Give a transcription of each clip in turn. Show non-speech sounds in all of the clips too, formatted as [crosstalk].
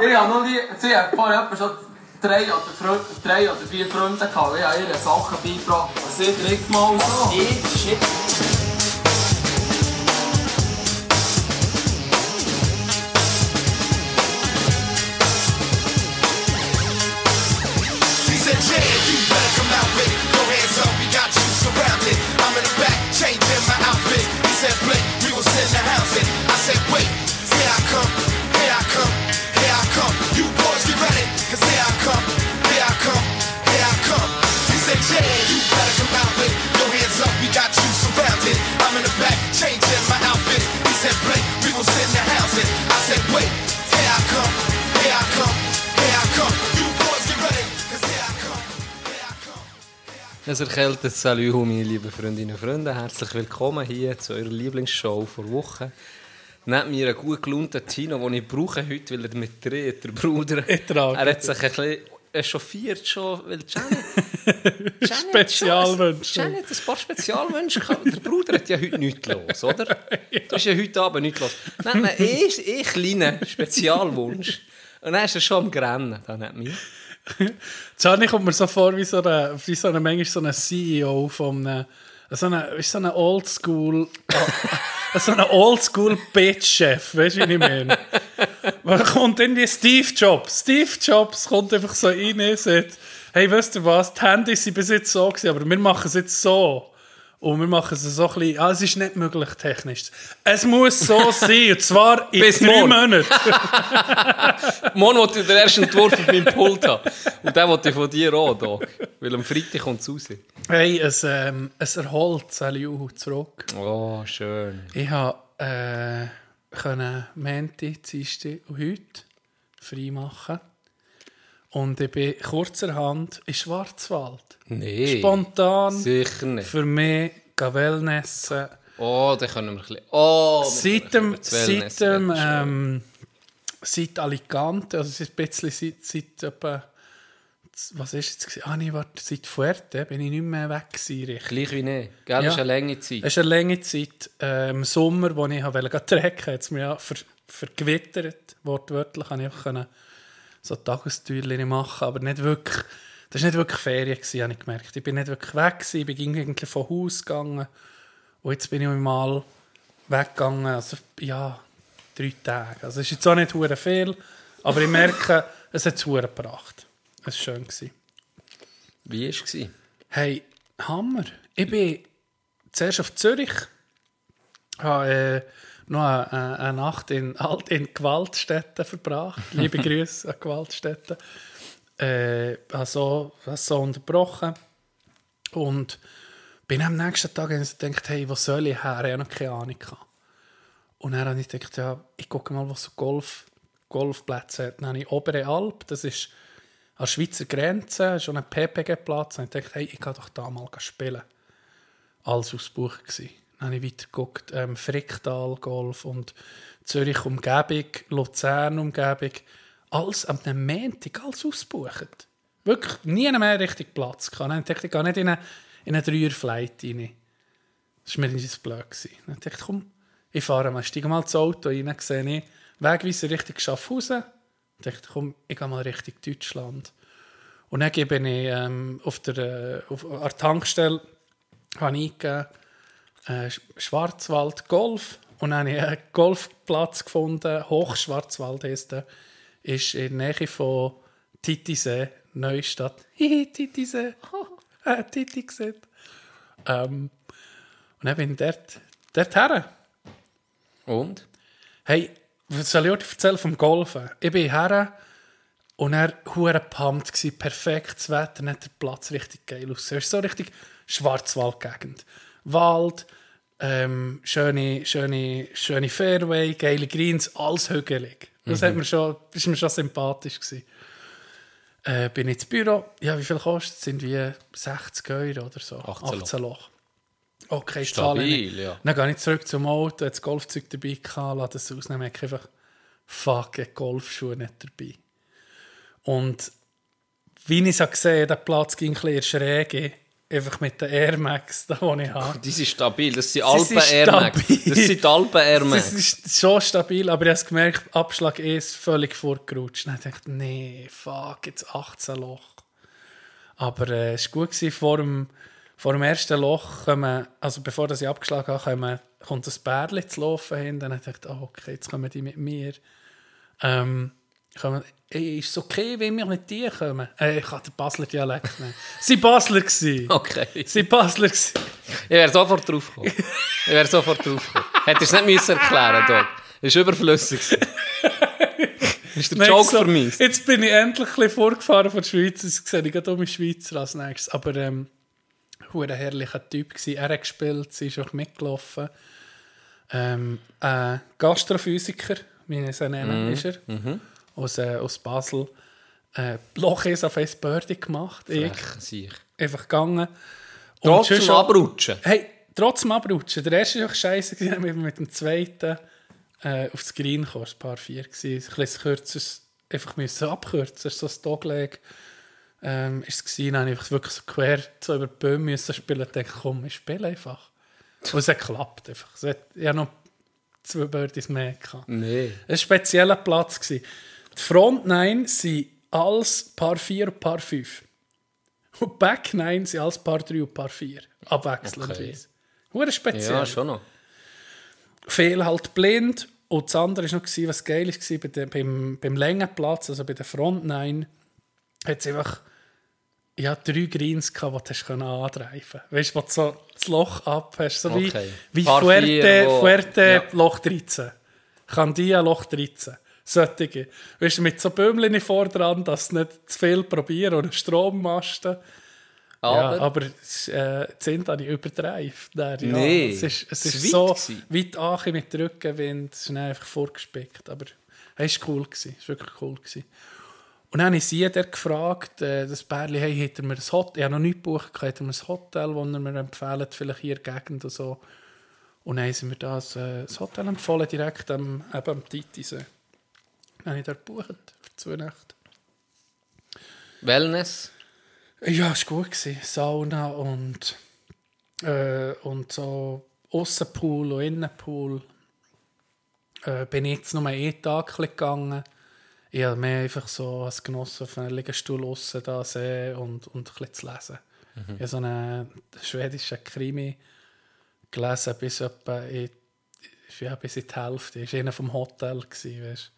Ich habe noch nie, sie hat vorher etwa schon drei oder, Fre drei oder vier Freunde gehabt. Ich habe ihre Sachen beigebracht. Sie direkt mal so. Shit. Es erkältet Salut, meine lieben Freundinnen und Freunde. Herzlich willkommen hier zu eurer Lieblingsshow vor Woche. Neben mir einen gut gelaunten Tino, den ich brauche heute, weil er mit dreht, der Bruder. [laughs] Er hat sich ein bisschen echauffiert schon, weil Janet... [laughs] Spezialwünsche. Janet ein paar Spezialwünsche. Der Bruder hat ja heute nichts los, oder? [laughs] Du hast ja heute Abend nichts los. Nein, ich, ich kleinen Spezialwunsch. Und dann ist er schon am Grennen, dann nicht mir. [laughs] Gianni kommt mir so vor wie so eine, wie so eine manchmal so ein CEO von einem, so eine, ist so eine Oldschool, [laughs] so eine Oldschool Bitch-Chef, weißt du, wie ich meine? Man kommt irgendwie Steve Jobs. Steve Jobs kommt einfach so rein und sagt, hey, weißt du was, die Handys sind bis jetzt so gewesen, aber wir machen es jetzt so. Und wir machen es so ein bisschen, ah, es ist nicht möglich technisch. Es muss so sein, und zwar in Bis drei. Monaten. [laughs] Morgen wollte ich den ersten Entwurf auf meinem Pult haben. Und den wollte ich von dir auch, Doc. Weil am Freitag kommt es raus. Hey, es, ähm, es erholt Saliu zurück. Oh, schön. Ich habe äh, können Menti, Dienstag und heute frei machen. Und ich bin kurzerhand in Schwarzwald. Nee. Spontan Sicher nicht. für mich Wellnessen. Oh, dann können wir ein bisschen... Oh, Seit dem, das seit dem ähm, seit Alicante, also seit ein bisschen seit, seit etwa, was ist jetzt? Ah, nee, warte, seit Fuerte bin ich nicht mehr weg gewesen. Gleich wie nicht. Gell, das Ja. ist eine lange Zeit. Es ist eine lange Zeit äh, im Sommer, wo ich wollte trecken, hat es mir ja ver, vergewittert. Wortwörtlich konnte ich auch so Tagestürchen machen, aber nicht wirklich, das war nicht wirklich Ferien, gewesen, habe ich gemerkt. Ich bin nicht wirklich weg, gewesen, ich bin irgendwie vom Haus gegangen und jetzt bin ich mal weggegangen, also ja, drei Tage. Also es ist jetzt auch nicht hure viel, aber ich merke, [laughs] es hat es gebracht. Es war schön. Gewesen. Wie war es? Hey, Hammer. Ich bin zuerst auf Zürich. Habe äh, noch eine, eine, eine Nacht in, halt in Gewaltstätten verbracht. Liebe [laughs] Grüße an Gewaltstätten. Äh, habe so, so unterbrochen. Und bin am nächsten Tag gedacht, hey, wo soll ich her? Ich habe noch keine Ahnung. gehabt. Und dann habe ich gedacht, ja, ich gucke mal, was so Golf, Golfplätze hat. Dann habe ich Obere Alp, das ist an der Schweizer Grenze, schon ein PPG-Platz. Und ich dachte, hey, ich kann doch da mal spielen. Alles ausgebucht gewesen. Habe ich weitergeguckt, ähm, Fricktal Golf und Zürich Umgebung, Luzern Umgebung. Alles am Montag, alles ausgebucht. Wirklich nie mehr richtig Platz gehabt. Ich, gehe nicht in eine, in Dreier-Flight rein. Das war mir nicht blöd. Dann dachte ich, komm, ich fahre mal, steige mal ins Auto rein, sehe ich Wegweiser Richtung Schaffhausen. Dann dachte ich, komm, ich gehe mal Richtung Deutschland. Und dann gebe ich ähm, auf der, äh, auf, an der Tankstelle habe ich eingegeben, äh, Sch- Schwarzwald Golf. Und dann habe ich einen Golfplatz gefunden, Hochschwarzwald heisst der. Ist in der Nähe von Titisee, Neustadt. [laughs] Hihi, Titisee. [laughs] äh, Titi gesehen. Ähm, und dann bin ich dort, dort her. Und? Hey, was soll ich euch erzählen vom Golfen? Ich bin her und er war pumped, gewesen, perfektes Wetter, dann hat der Platz richtig geil ausgesehen. Es ist so richtig Schwarzwaldgegend. Wald, ähm, schöne, schöne, schöne Fairway, geile Greens, alles hügelig. Das hat mir schon, ist mir schon sympathisch gewesen. Äh, bin ins Büro. Ja, wie viel kostet es? Sind wie 60 Euro oder so. 18 Loch. Okay, Stabil, zahle ich. ja. Dann gehe ich zurück zum Auto, das Golfzeug dabei gehabt, lasse das ausnehmen, merke einfach, fuck, ich Golfschuhe nicht dabei. Und wie ich es gesehen habe, der Platz ging ein bisschen Schräge. Einfach mit den Air Max, da, die ich habe. Die sind stabil, das sind Alpen Air Max. Das sind die Alpen Air Das Max. ist schon stabil, aber ich habe gemerkt, Abschlag E ist völlig vorgerutscht. Dann dachte ich, nee, fuck, jetzt 18 Loch. Aber äh, es war gut, gewesen, vor dem, vor dem ersten Loch, kommen, also bevor das ich abgeschlagen habe, kommen, kommt ein Bärli zu laufen hin. Dann dachte ich, oh, okay, jetzt kommen die mit mir. Ähm, kommen, ey, ist es okay, wenn wir mit dir kommen? Äh, ich habe den Basler Dialekt nehmen. Sie Basler gewesen. Okay. Sie Basler gewesen. Ich wäre sofort drauf gekommen. Ich wäre sofort drauf gekommen. Hättest du es nicht müssen erklären Doc. Das ist überflüssig. ist der Joke so, für mich. Jetzt bin ich endlich ein bisschen vorgefahren von der Schweiz. Jetzt sehe ich gerade um Schweizer als nächstes. Aber ähm, ein herrlicher Typ gewesen. Er hat gespielt, sie ist auch mitgelaufen. Ähm, äh, Gastrophysiker, wie ich ihn nennen, Mhm. ist er. Aus, äh, aus Basel. Äh, Lochis auf ein Birdie gemacht. Ich Frech, sicher. einfach gegangen. Sonst auch- abrutschen. Hey, trotzdem abrutschen. Der erste war auch scheiße, gewesen, wir mit dem zweiten äh, aufs Green war ein paar vier. gewesen. Ein bisschen kürzeres, einfach müssen abkürzen. So ein Dogleg ähm, ist es gewesen. Dann ich wirklich so quer so über die Böhme müssen spielen. Ich dachte, komm, ich spiele einfach. Und es hat geklappt. Einfach. Es hat, ich habe noch zwei Birdies mehr gehabt. Nee. Es war ein spezieller Platz. Gewesen. Die Front 9 sind alles Paar 4 und Paar 5. Und Back 9 sind alles Paar 3 und Paar 4. Abwechselndweise. Okay. speziell. Ja, schon noch. Fehl halt blind. Und das andere war noch, was geil war, bei der, beim, beim Längenplatz, also bei der Front 9, hat es einfach ja, drei Greens gehabt, die du können antreiben Weißt du, wo du so das Loch ab hast, so wie, Okay. wie Paar Fuerte, vier, wo- Fuerte ja. Loch 13. Candia Loch 13. Solche. Weißt du, mit so Bömchen vor dran, dass du nicht zu viel probieren oder Strommasten. Aber, Ja, aber es, äh, die sind habe ich übertreift. Ja, Nee, es ist, es ist so gewesen. weit an mit Rückenwind. Es ist einfach vorgespickt. Aber es war cool. Gewesen. Es war wirklich cool. Gewesen. Und dann habe ich sie gefragt, äh, das Bärli, hey, hat er mir ein Hotel, ich habe noch nicht gebucht, er mir ein Hotel, das er mir empfiehlt, vielleicht hier in der Gegend und so. Und dann haben sie mir das, äh, das Hotel empfohlen, direkt am, eben am Titisee. Dann habe ich dort gebucht, für zwei Nächte. Wellness. Ja, es war gut. Gewesen. Sauna und, äh, und so Aussenpool und Innenpool. Äh, bin ich jetzt nur einen Tag gegangen. Ich habe mehr einfach so als genossen auf einem Liegestuhl aussen da sehen und, und ein bisschen zu lesen. Ich habe so einen schwedischen Krimi gelesen bis etwa in, ja, bis in die Hälfte. Ich war einer vom Hotel. Gewesen, weißt.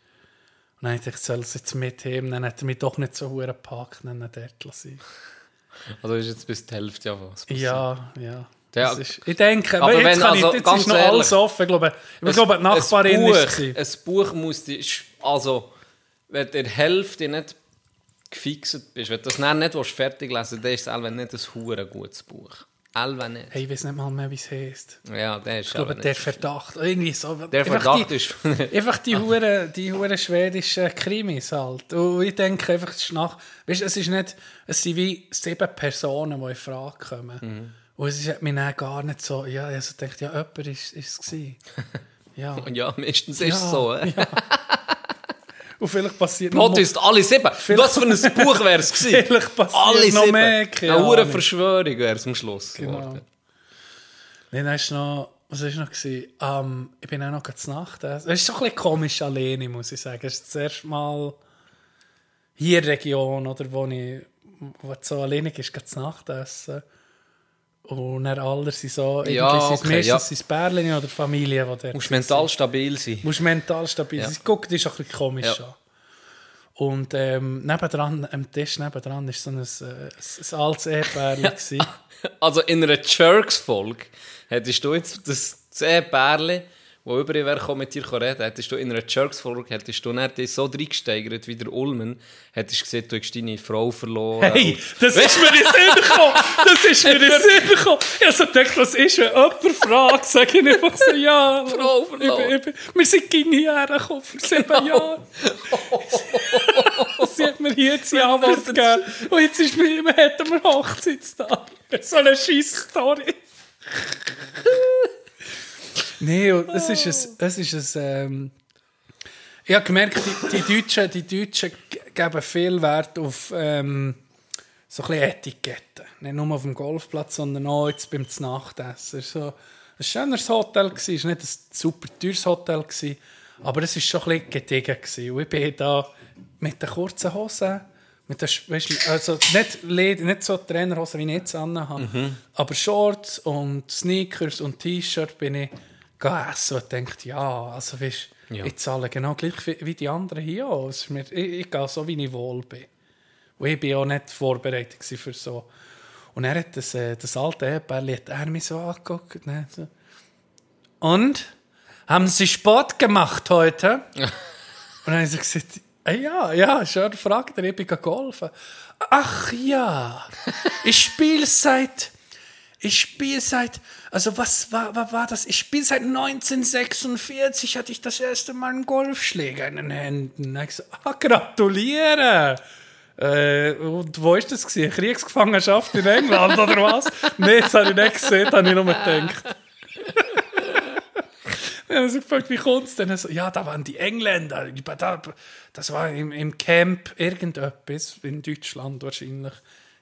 Dachte ich, ich soll es jetzt mitnehmen. Dann hat er mich doch nicht so hure gepackt, dann dort lassen. Also ist jetzt bis die Hälfte ja was. passiert. Ja, ja. Ja. Ist, ich denke, Aber jetzt, wenn, also, ich, jetzt ist noch ehrlich, alles offen. Ich glaube, ich glaube die Nachbarin ein Buch, ist es. Ein Buch muss dich, also, wenn du der Hälfte nicht gefixt bist, wenn du das nicht fertig lesen willst, dann ist es Elven nicht ein hure gutes Buch. Elven nicht. Hey, ich weiß nicht mal mehr, wie es heißt. Ja, der ist Ich glaube, der. Verdacht. Irgendwie so. Der Verdacht die, ist... [laughs] Einfach die hure, die hure schwedischen Krimis halt. Und ich denke einfach, es ist nach, weißt, es ist nicht, es sind wie sieben Personen, die in Frage kommen. Mhm. Und es ist mir dann gar nicht so, ja, ich also dachte, ja, jemand ist, ist es gewesen. [laughs] Ja. ja, meistens ist es Ja, so. Ja. Und vielleicht passiert Plot ist alle sieben. Was für ein Buch wäre es [laughs] gewesen? Vielleicht passiert Alle noch sieben. mehr, keine Eine Ahnung. Verschwörung wäre es am Schluss Genau. geworden. Nein, dann ist noch, was war noch? Ähm, ich bin auch noch zur Nacht. Es ist schon ein bisschen komisch alleine, muss ich sagen. Es ist das erste Mal hier in der Region, oder, wo ich wo so alleine ist, zur Nacht essen. Und dann alle sind so, irgendwie Ja, sind okay, meistens ja. sind Pärchen oder Familien, die dort musst mental stabil sein. musst mental stabil sein. Ja. Guck, das ist auch ein bisschen komisch Ja. an. Und ähm, nebendran, am Tisch nebendran war so ein, äh, ein altes Ehepärchen. [laughs] Also in einer Jerks-Folge hättest du jetzt das Zehn-Bärli, wo über wäre gekommen, mit dir reden, hättest du in einer Jerks-Folge hättest du dich so reingesteigert wie der Ulmen, hättest du gesehen, du hast deine Frau verloren. Hey, das ist mir in den Sinn gekommen. Das ist mir in den Sinn gekommen. Ich habe so gedacht, was ist, wenn jemand fragt, sage ich einfach so, ja. Frau ich, verloren. ich, bin- wir sind gegen hierher gekommen vor sieben Jahren. [laughs] Sie hat mir hier jetzt Antwort gegeben. Und jetzt ist mir, wir hätten wir Hochzeitstag. So eine scheisse Story. Nein, es ist ein, es ist ein ähm, ich habe gemerkt, die, die, Deutschen, die Deutschen geben viel Wert auf ähm, so ein bisschen Etiketten. Nicht nur auf dem Golfplatz, sondern auch jetzt beim Nachtessen. Es war so ein schönes Hotel, es war nicht ein super teures Hotel, aber es war schon ein bisschen gediegen. Und ich bin da mit den kurzen Hosen, mit weisst du, also nicht, nicht so Trainerhosen, wie ich jetzt anhabe, aber Shorts und Sneakers und T-Shirt bin ich gegangen essen und dachte, ja, also weißt, Ja. ich zahle genau gleich wie, die anderen hier mir, ich, ich gehe so, wie ich wohl bin. Und ich war auch nicht vorbereitet für so. Und er hat das, äh, das alte Ehepaar, hat er mich so angeguckt. Ne, so. Und? Haben Sie Sport gemacht heute? [laughs] Und dann habe ich gesagt, «Ah ja, ja, schon, fragt er, ich bin golfen. Ach ja, ich spiele seit, ich spiele seit, also was war, was war das? Ich spiele seit 1946, hatte ich das erste Mal einen Golfschläger in den Händen. Habe ich so, ah, gratuliere! Äh, und wo ist das gewesen? Kriegsgefangenschaft in England oder was? Nein, das habe ich nicht gesehen, habe ich nur gedacht. [laughs] Dann ich so gefragt, wie kommt es denn? Er So, ja, da waren die Engländer. Da- Das war im, im Camp irgendetwas, in Deutschland wahrscheinlich.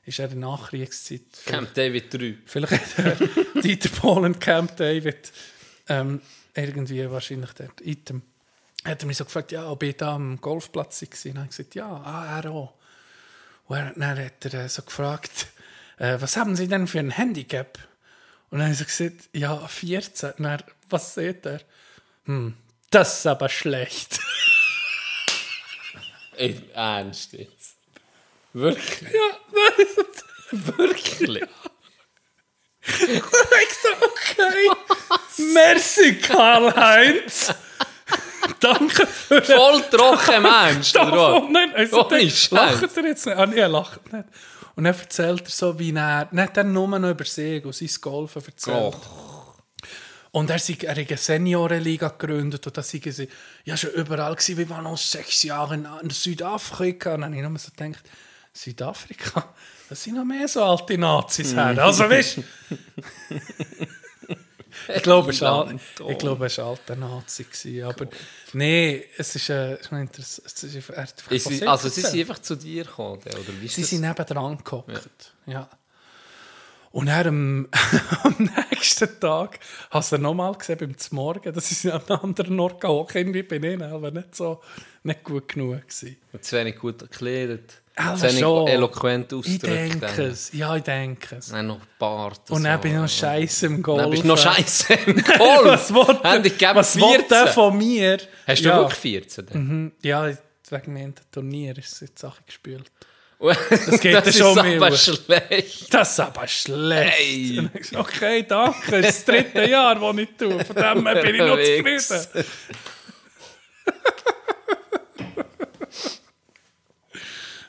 Ist er in der Nachkriegszeit. Camp David 3. Vielleicht hat er [laughs] Dieter Bohlen Camp David ähm, irgendwie wahrscheinlich dort. Item. Hat er mich so gefragt, ja, ob ich da am Golfplatz war. Und dann habe ich gesagt, ja, ah, er auch. Und er, dann hat er äh, so gefragt, äh, was haben Sie denn für ein Handicap? Und dann habe ich so gesagt, ja, 14. Und er, was sieht er? Hm, das ist aber schlecht. [laughs] Ey, ernst jetzt? Wirklich? ja, dann ist es Wirklich? [laughs] ich so, okay. Merci, Karl-Heinz. Danke für Voll trocken Mensch, oder was? nein, also, Ohne lacht er jetzt nicht? Ah, nee, er lacht nicht. Und dann erzählt er so, wie er, nicht er nur noch über sich und sein Golfen erzählt. Und er, sei, er hat eine Seniorenliga gegründet und da sei sie, ja schon überall gewesen, wir waren noch sechs Jahre in, Südafrika. Und dann habe ich nur so gedacht, Südafrika, das sind noch mehr so alte Nazis her. Also weißt [laughs] ich glaube, es war oh. ich glaube, es alter Nazi. Gewesen, aber nee, es ist, äh, interessant. Es ist, er hat Ist von sie, sich also sie sind einfach zu dir gekommen, oder wie ist Sie sind nebendran gehockt. Ja. Und dann am, [laughs] am nächsten Tag hast du ihn nochmal gesehen beim Morgen. Das ist an einem anderen Ort gehockt. Irgendwie bin ich aber nicht so nicht gut genug gewesen. Zu wenig gut gekleidet. Also zu wenig schon. eloquent Ich ausgedrückt. denke dann. es. Ja, ich denke es. Dann noch Bart. Und dann so. bin ich noch scheiße im Golf. Dann bist du noch scheiße im [laughs] Golf. [laughs] was dich gegeben was will 14. der von mir? Hast du ja. wirklich 14? dann? Mhm. Ja, wegen dem Turnier ist es jetzt Sache gespielt. Das geht ja [laughs] das schon ist mehr. aber schlecht. Das ist aber schlecht. Hey. Okay, danke. Das ist das dritte Jahr, das ich tue. Von dem her bin ich noch zufrieden.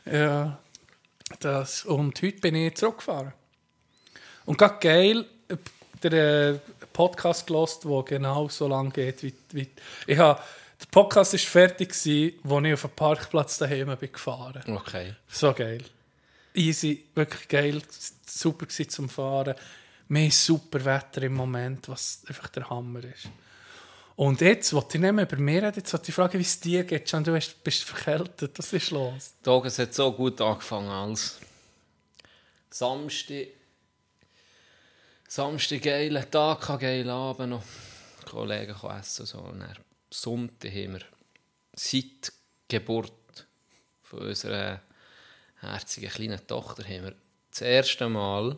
[laughs] ja, das. Und heute bin ich zurückgefahren. Und gerade geil, der äh, Podcast gelost, der genau so lang geht wie, wie ich habe, Podcast war fertig, als ich auf dem Parkplatz daheim bin gefahren. Okay. So geil. Easy, wirklich geil, super zum Fahren. Mehr super Wetter im Moment, was einfach der Hammer ist. Und jetzt, wollte ich nicht mehr über mir reden, jetzt wollte ich fragen, wie es dir geht. Can, du hast- bist verkältet, was ist los? Tag, es hat so gut angefangen als Samstag. Samstag geiler Tag, geiler Abend noch. Kollegen essen. So. Und dann Sonntag haben wir seit Geburt von unserer herzigen kleinen Tochter haben wir das erste Mal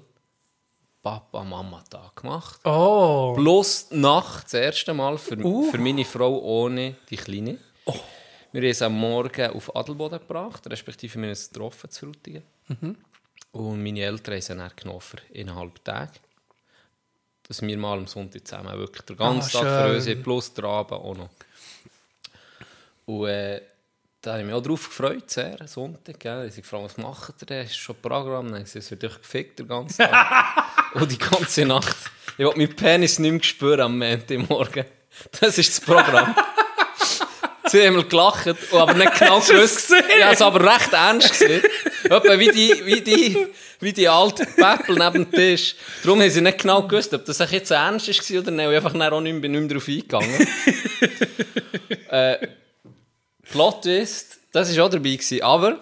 Papa-Mama-Tag gemacht. Oh, Plus Nacht, das erste Mal für, Uh. für meine Frau ohne die Kleine. Wir haben es am Morgen auf Adelboden gebracht, respektive wir haben es getroffen zu Frutigen. Und meine Eltern haben es dann genommen für eineinhalb Tage. Dass wir mal am Sonntag zusammen wirklich den ganzen Ah, Tag für uns plus der Abend auch noch. Und äh, da habe ich mich auch drauf gefreut, sehr, Sonntag. Gell? Ich habe gefragt, was macht ihr denn? Ist schon Programm? Dann habe ich gesagt, es wird euch gefickt den ganzen Tag. [laughs] Und die ganze Nacht. Ich wollte meinen Penis nicht mehr spüren am Montagmorgen. Das ist das Programm. [laughs] Sie haben gelacht, und aber nicht genau gewusst. gesehen? Ja, es aber recht ernst gesehen. Etwa wie die, wie die, wie die alte Päppel neben dem Tisch. Darum haben sie nicht genau gewusst, ob das jetzt ernst war oder nicht. Ich einfach bin nicht mehr darauf eingegangen. [laughs] äh, Plot Twist, das war auch dabei. Gewesen. Aber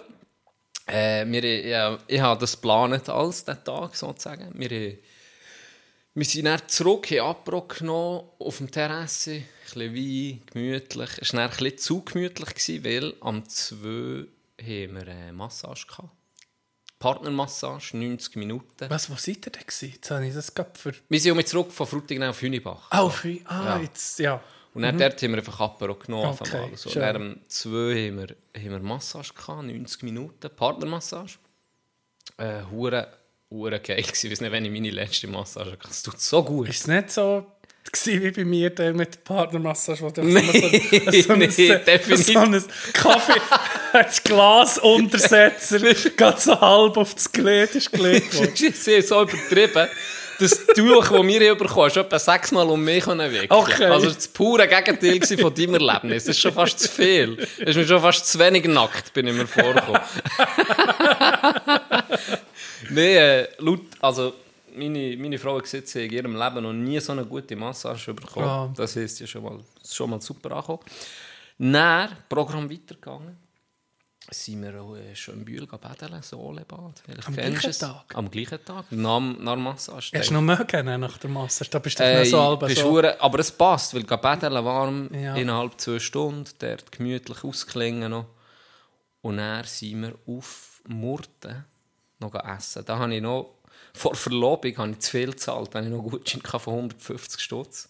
Äh, wir, ja, ich habe das geplant als den Tag sozusagen. Wir, wir sind dann zurück, haben Abbruch genommen auf dem Terrasse, ein bisschen Wein, gemütlich. Es war dann ein bisschen zu gemütlich, gewesen, weil am 2 haben wir eine Massage gehabt. Partnermassage, 90 Minuten. Was, wo seid ihr denn gewesen? Jetzt habe ich das gerade für... Wir sind um zurück von Frutigen auf Hünibach. Ah, für, ah Ja. jetzt, ja. Und dann dort haben wir einfach Apero genommen. Mhm. Okay, Okay, so. Dann am 2 haben wir, haben wir Massage gehabt, 90 Minuten, Partnermassage. Äh, hure, hure geil gewesen. Ich weiß nicht, wenn ich meine letzte Massage hatte. Es tut so gut. Ist es nicht so wie bei mir der mit der Partnermassage, wo du [laughs] Nee, so, so, nee, ein, definitiv. so ein Kaffee, [laughs] das Glasuntersetzer, [laughs] geht so halb auf das Glied ist gelegt worden. Das ist so übertrieben. Das Tuch, das wir hier bekommen, ist etwa sechsmal um mich wickeln. Okay. Also das pure Gegenteil von deinem Erlebnis. Das ist schon fast zu viel. Das ist mir schon fast zu wenig nackt, bin ich mir vorgekommen. [laughs] nee, äh, laut, also meine, meine Frau hat gesagt, sie hat in ihrem Leben noch nie so eine gute Massage bekommen. Ja. Das heisst, ja schon mal, schon mal super angekommen. Dann, Programm weitergegangen. Sind wir auch äh, schon in Bühl baden, Solebad. Vielleicht Am gleichen es. Tag? Am gleichen Tag, nach, nach Massage. Hast du noch mögen nach der Massage? Da bist du Äh, nicht so halb so... aber es passt, weil baden warm, Ja. innerhalb zwei Stunden, dort gemütlich ausklingen noch. Und dann sind wir auf Murten noch essen. Da habe ich noch, vor Verlobung habe ich zu viel gezahlt, da habe ich noch Gutschein gehabt von 150 Stutz.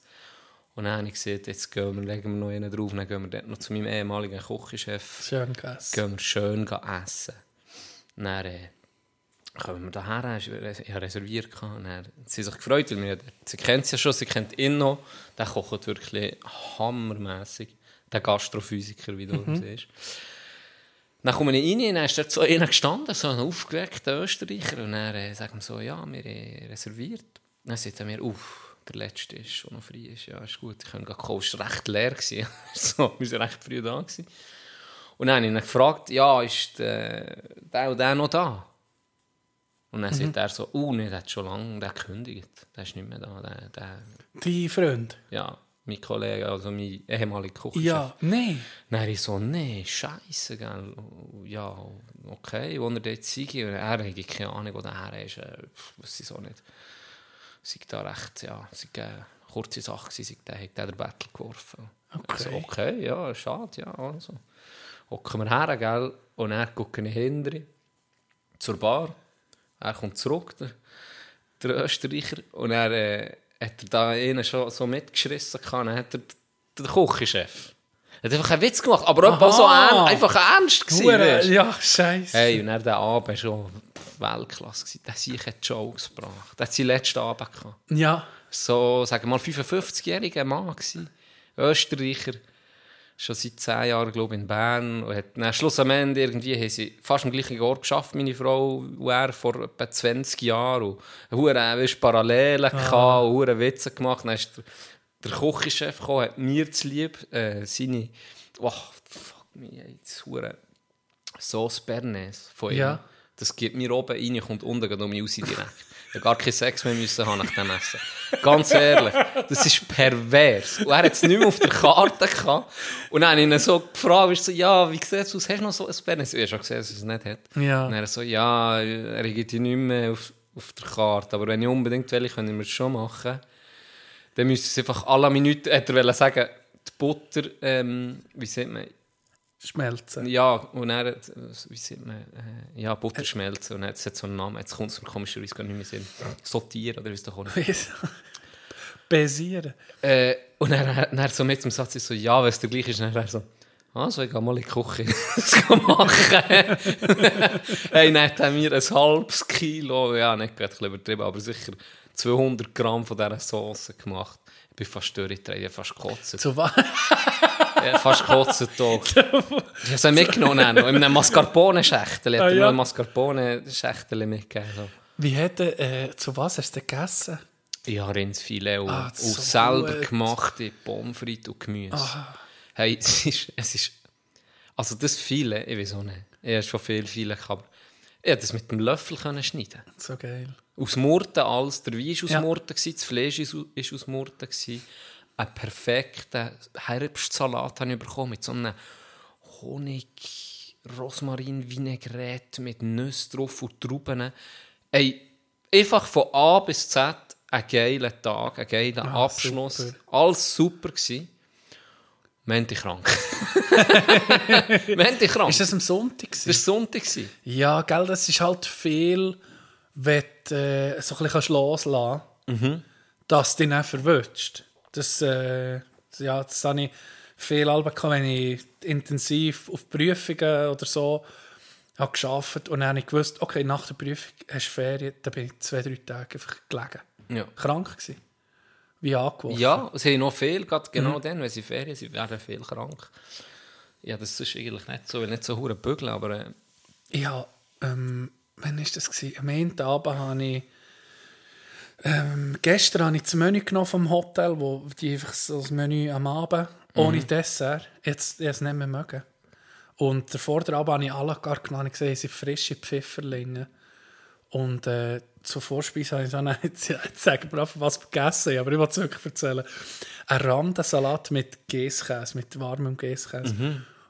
Und dann habe ich gesagt, jetzt gehen wir, legen wir noch einen drauf, dann gehen wir dort noch zu meinem ehemaligen Küchenchef Schön gegessen. gehen wir schön essen. Dann äh, kommen wir daher, ich habe reserviert. und Dann, sie haben sich gefreut, weil wir, sie kennt es ja schon, sie kennt ihn noch. Der kocht wirklich hammermässig. Der Gastrophysiker, wie du Mhm. siehst. Dann komme ich rein und dann ist dort so einer gestanden, so ein aufgeweckter Österreicher. Und dann äh, sagen wir so, ja, wir haben reserviert. Dann sagt er mir, uff, der letzte ist schon noch frei. Ist. Ja, ist gut, ich kann. Es war recht leer. gewesen. [laughs] so, wir waren recht früh da. Gewesen. Und dann habe ich ihn gefragt, ja, ist der, der und der noch da? Und dann sagt er so, oh, nee, der hat schon lange der gekündigt. Der ist nicht mehr da. Der, der, Dein Freund? ja, mein Kollege, also mein ehemaliger Kochchef. Ja, nein. Dann habe ich so, nee, scheiße, gell. Ja, okay, wo er dort sei. Und er hat keine Ahnung, wo der her ist. Äh, Weiß ich so nicht. Sei da recht, ja, sei eine kurze Sache gewesen, sei hat der den Battle geworfen. Okay. Ich So, okay, ja, schade, ja, also. Hocken wir her, gell. Und er guckt ich hinterher zur Bar. Er kommt zurück, der, der Österreicher. Und er äh, hat er da einen schon so mitgeschissen. Dann hat er der Küchenchef. Er hat einfach einen Witz gemacht, aber Aha. auch so ern, einfach ernst gewesen. Ja, scheiße. Hey, und dann der Abend schon Weltklasse. gewesen. Der sich hat Jokes gebracht. Der hat seinen letzten Abend gehabt. Ja, So, sagen wir mal, 55-jähriger Mann gewesen. Österreicher. Schon seit 10 Jahren, glaube ich, in Bern. Und hat dann Schluss am Ende irgendwie, haben sie fast am gleichen Ort geschafft, meine Frau und er, vor etwa 20 Jahren. Und hure, weißt, Parallelen gehabt und Witze gemacht. Dann ist der, der Küchenchef gekommen, hat mir zu lieb äh, seine, oh, fuck me, hure Sauce Bernays von ihm. Ja. Das gibt mir oben rein, kommt unten geht um mich raus direkt. Ich habe gar keinen Sex mehr müssen haben nach dem Essen. Ganz ehrlich, das ist pervers. Und er hat es nicht mehr auf der Karte gehabt. Und dann habe ich ihn so gefragt, so, ja, wie sieht es aus? Hast du noch so ein Bernays? Ich habe schon gesehen, dass er es nicht hat. Ja. Und er so, ja, er gibt die nicht mehr auf, auf der Karte. Aber wenn ich unbedingt will, können wir es schon machen. Dann müsste es einfach alle Minuten, hat er sagen, die Butter, ähm, wie sieht man, schmelzen. ja, und er hat, wie sieht man, äh, ja, Butter schmelzen. Und jetzt hat so einen Namen, jetzt kommt es mir komischerweise gar nicht mehr Sinn. Sortieren oder wie es auch nicht. Besieren. Äh, und er, er so mit dem Satz ist so, ja, wenn es der gleiche ist, dann er so, also ich gehe mal in die Küche, [laughs] das kann machen. [laughs] hey, dann hat er mir ein halbes Kilo, ja, nicht gerade ein übertrieben, aber sicher 200 Gramm von dieser Sauce gemacht. Ich bin fast durchgedreht, fast gekotzt. Zu was? [laughs] Ja, fast gekotzt. da. [laughs] Ich habe sie mitgenommen, noch, in einem Mascarpone-Schächtel. Ich Ah, habe ja. noch ein Mascarpone-Schächtel mitgegeben. So. Wie hat er, äh, zu was hast du denn gegessen? Ich habe Rindsfilet und, Ah, und so selber gut. gemachte Pommes frites und Gemüse. Hey, [laughs] es ist, es ist... Also das Filet, ich weiß auch nicht. Ich habe schon viel Filet gehabt, ich konnte das mit dem Löffel können schneiden. So geil. Aus Murten alles. Der Wein war aus Ja. Murten, das Fleisch war aus Murten. Einen perfekten Herbstsalat habe ich bekommen mit so einem Honig... Rosmarin, Vinaigrette mit Nüsse drauf und Trauben. Ey, einfach von A bis Z ein geiler Tag, ein geiler Ah, Abschluss. super. Alles super gewesen. Mente krank. [laughs] Mente krank. Ist das am Sonntag? gewesen? das war Sonntag. gewesen. Ja, gell, das ist halt viel, wenn du äh, so ein bisschen loslassen kannst, dass du dich dann verwünscht. Das, äh, ja, das habe ich viel Alben gehabt, wenn ich intensiv auf Prüfungen oder so habe gearbeitet und dann habe ich gewusst, okay, nach der Prüfung hast du Ferien, dann bin ich zwei, drei Tage einfach gelegen. Ja. Krank gewesen. Wie angeworfen. Ja, es haben noch viel, gerade genau Mhm. dann, wenn sie Ferien sind, werden viel krank. Ja, das ist eigentlich nicht so, will nicht so hure bügeln, aber äh, Ja, ähm, wann war das? Gewesen? Am Ende Abend habe ich. Ähm, gestern habe ich das Menü genommen vom Hotel, wo die einfach das Menü am Abend ohne Dessert. Jetzt es nicht mehr mögen. Und davor der Abend habe ich alle gar genommen. Ich gesehen, sie frische Pfifferlinge. Und äh, zur Vorspeise habe ich dann [laughs] jetzt, jetzt sagen wir einfach, was gegessen aber ich will es wirklich erzählen. Ein Randensalat mit Käsekäse, mit warmem Käsekäse.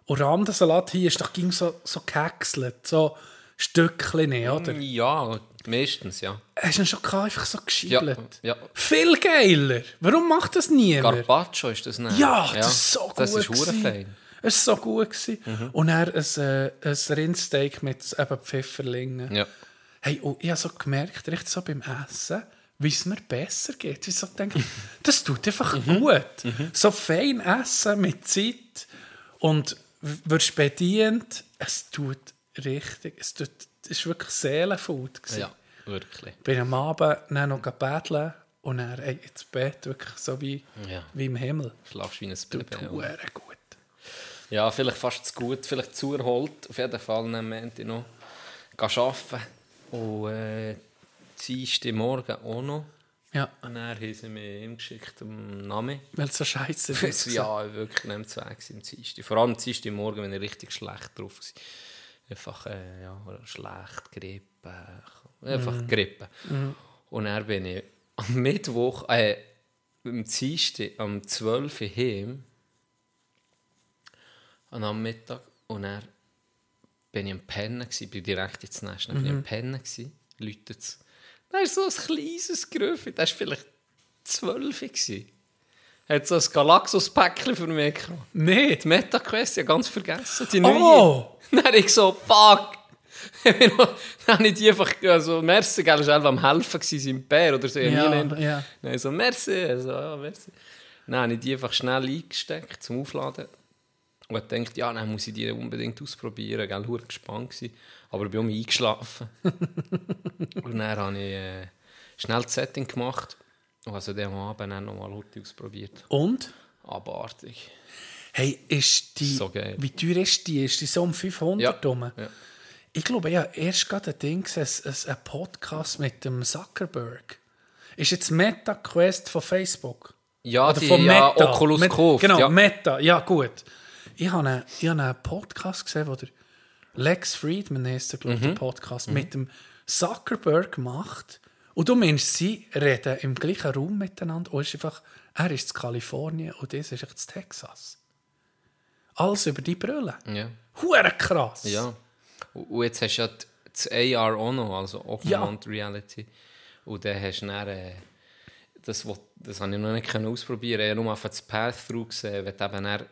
Und Randensalat hier ist doch ging so, so gehäckselt, so Stückchen, oder? ja, meistens, ja. Hast du ihn schon gehabt, einfach so Ja, geschiebelt? ja. Viel geiler. Warum macht das niemand? Carpaccio ist das nicht. Ja, das ist so gut. Das ist fein. Es war so gut. Gewesen. Und dann ein, äh, ein Rindsteak mit eben Pfifferlingen. Ja. Hey, ich habe so gemerkt, richtig so beim Essen, wie es mir besser geht. Ich so denke, [laughs] das tut einfach Mhm. gut. So fein essen mit Zeit und wirst bedient. Es tut richtig, es, tut, es ist wirklich Seelenfood. gewesen. ja, wirklich. Bin am Abend dann noch betteln und dann ey, ins Bett, wirklich so wie, Ja. wie im Himmel. Schlafst wie ein Tut Baby. hure gut. Ja, vielleicht fast zu gut, vielleicht zu erholt. Auf jeden Fall am Montag noch arbeiten. Und äh, Dienstag morgen auch noch. Ja, Und dann haben sie mir ihm geschickt, am Name. weil es so scheiße ist. [laughs] ja, wirklich nicht zu Weg im Dienstag. Vor allem am Dienstag morgen, wenn ich richtig schlecht drauf war. Einfach, äh, ja, schlecht, Grippe. Einfach Grippe. Und dann bin ich am Mittwoch, äh, am Dienstag, am 12. Uhr heim. Und am Mittag. Und dann bin ich am Pennen, gewesen, bin direkt ins Nest. Dann bin ich am Pennen, gewesen, läutet es. Da ist so ein kleines Grüffel, das war vielleicht 12 gewesen. Hat so ein Galaxus-Päckchen für mich gehabt. Nicht? Die Meta-Quest, ja ganz vergessen, die neue. Oh! [laughs] Dann ich so, fuck! [laughs] Dann habe ich die einfach, also, merci, gell, er war am helfen gewesen, im Bär oder so. Ich Ja, ja. Dann so, merci, also, ja, merci. Dann habe ich die einfach schnell eingesteckt zum Aufladen. Und dachte, ja, dann muss ich die unbedingt ausprobieren. Gell, hure gespannt gewesen. Aber ich bin um eingeschlafen. [laughs] und dann habe ich äh, schnell das Setting gemacht. Und also den Abend dann nochmal heute ausprobiert. Und? Abartig. Hey, ist die. So. Wie teuer ist die? Ist die so um 500 Ja. rum? Ja. Ich glaube, ja, erst gerade ein Ding, gesehen, ein, ein Podcast mit dem Zuckerberg. Ist jetzt Meta Quest von Facebook? Ja, Oder die von ja, Meta. Oculus Met- gekauft. Genau, ja. Meta. Ja, gut. Ich habe einen, ich habe einen Podcast gesehen, wo der Lex Friedman heißt, glaube ich, Mhm. der Podcast, mit dem Zuckerberg macht. Und du meinst, sie reden im gleichen Raum miteinander. Und ist einfach, er ist in Kalifornien und das ist in Texas. Alles über die Brille. ja. Hure krass. Ja. Und jetzt hast du ja das AR auch noch, also Augmented Reality. Und dann hast du dann, äh, das, wo, das habe ich noch nicht ausprobieren Ich habe nur auf das Path-Through gesehen, wenn du eben dann,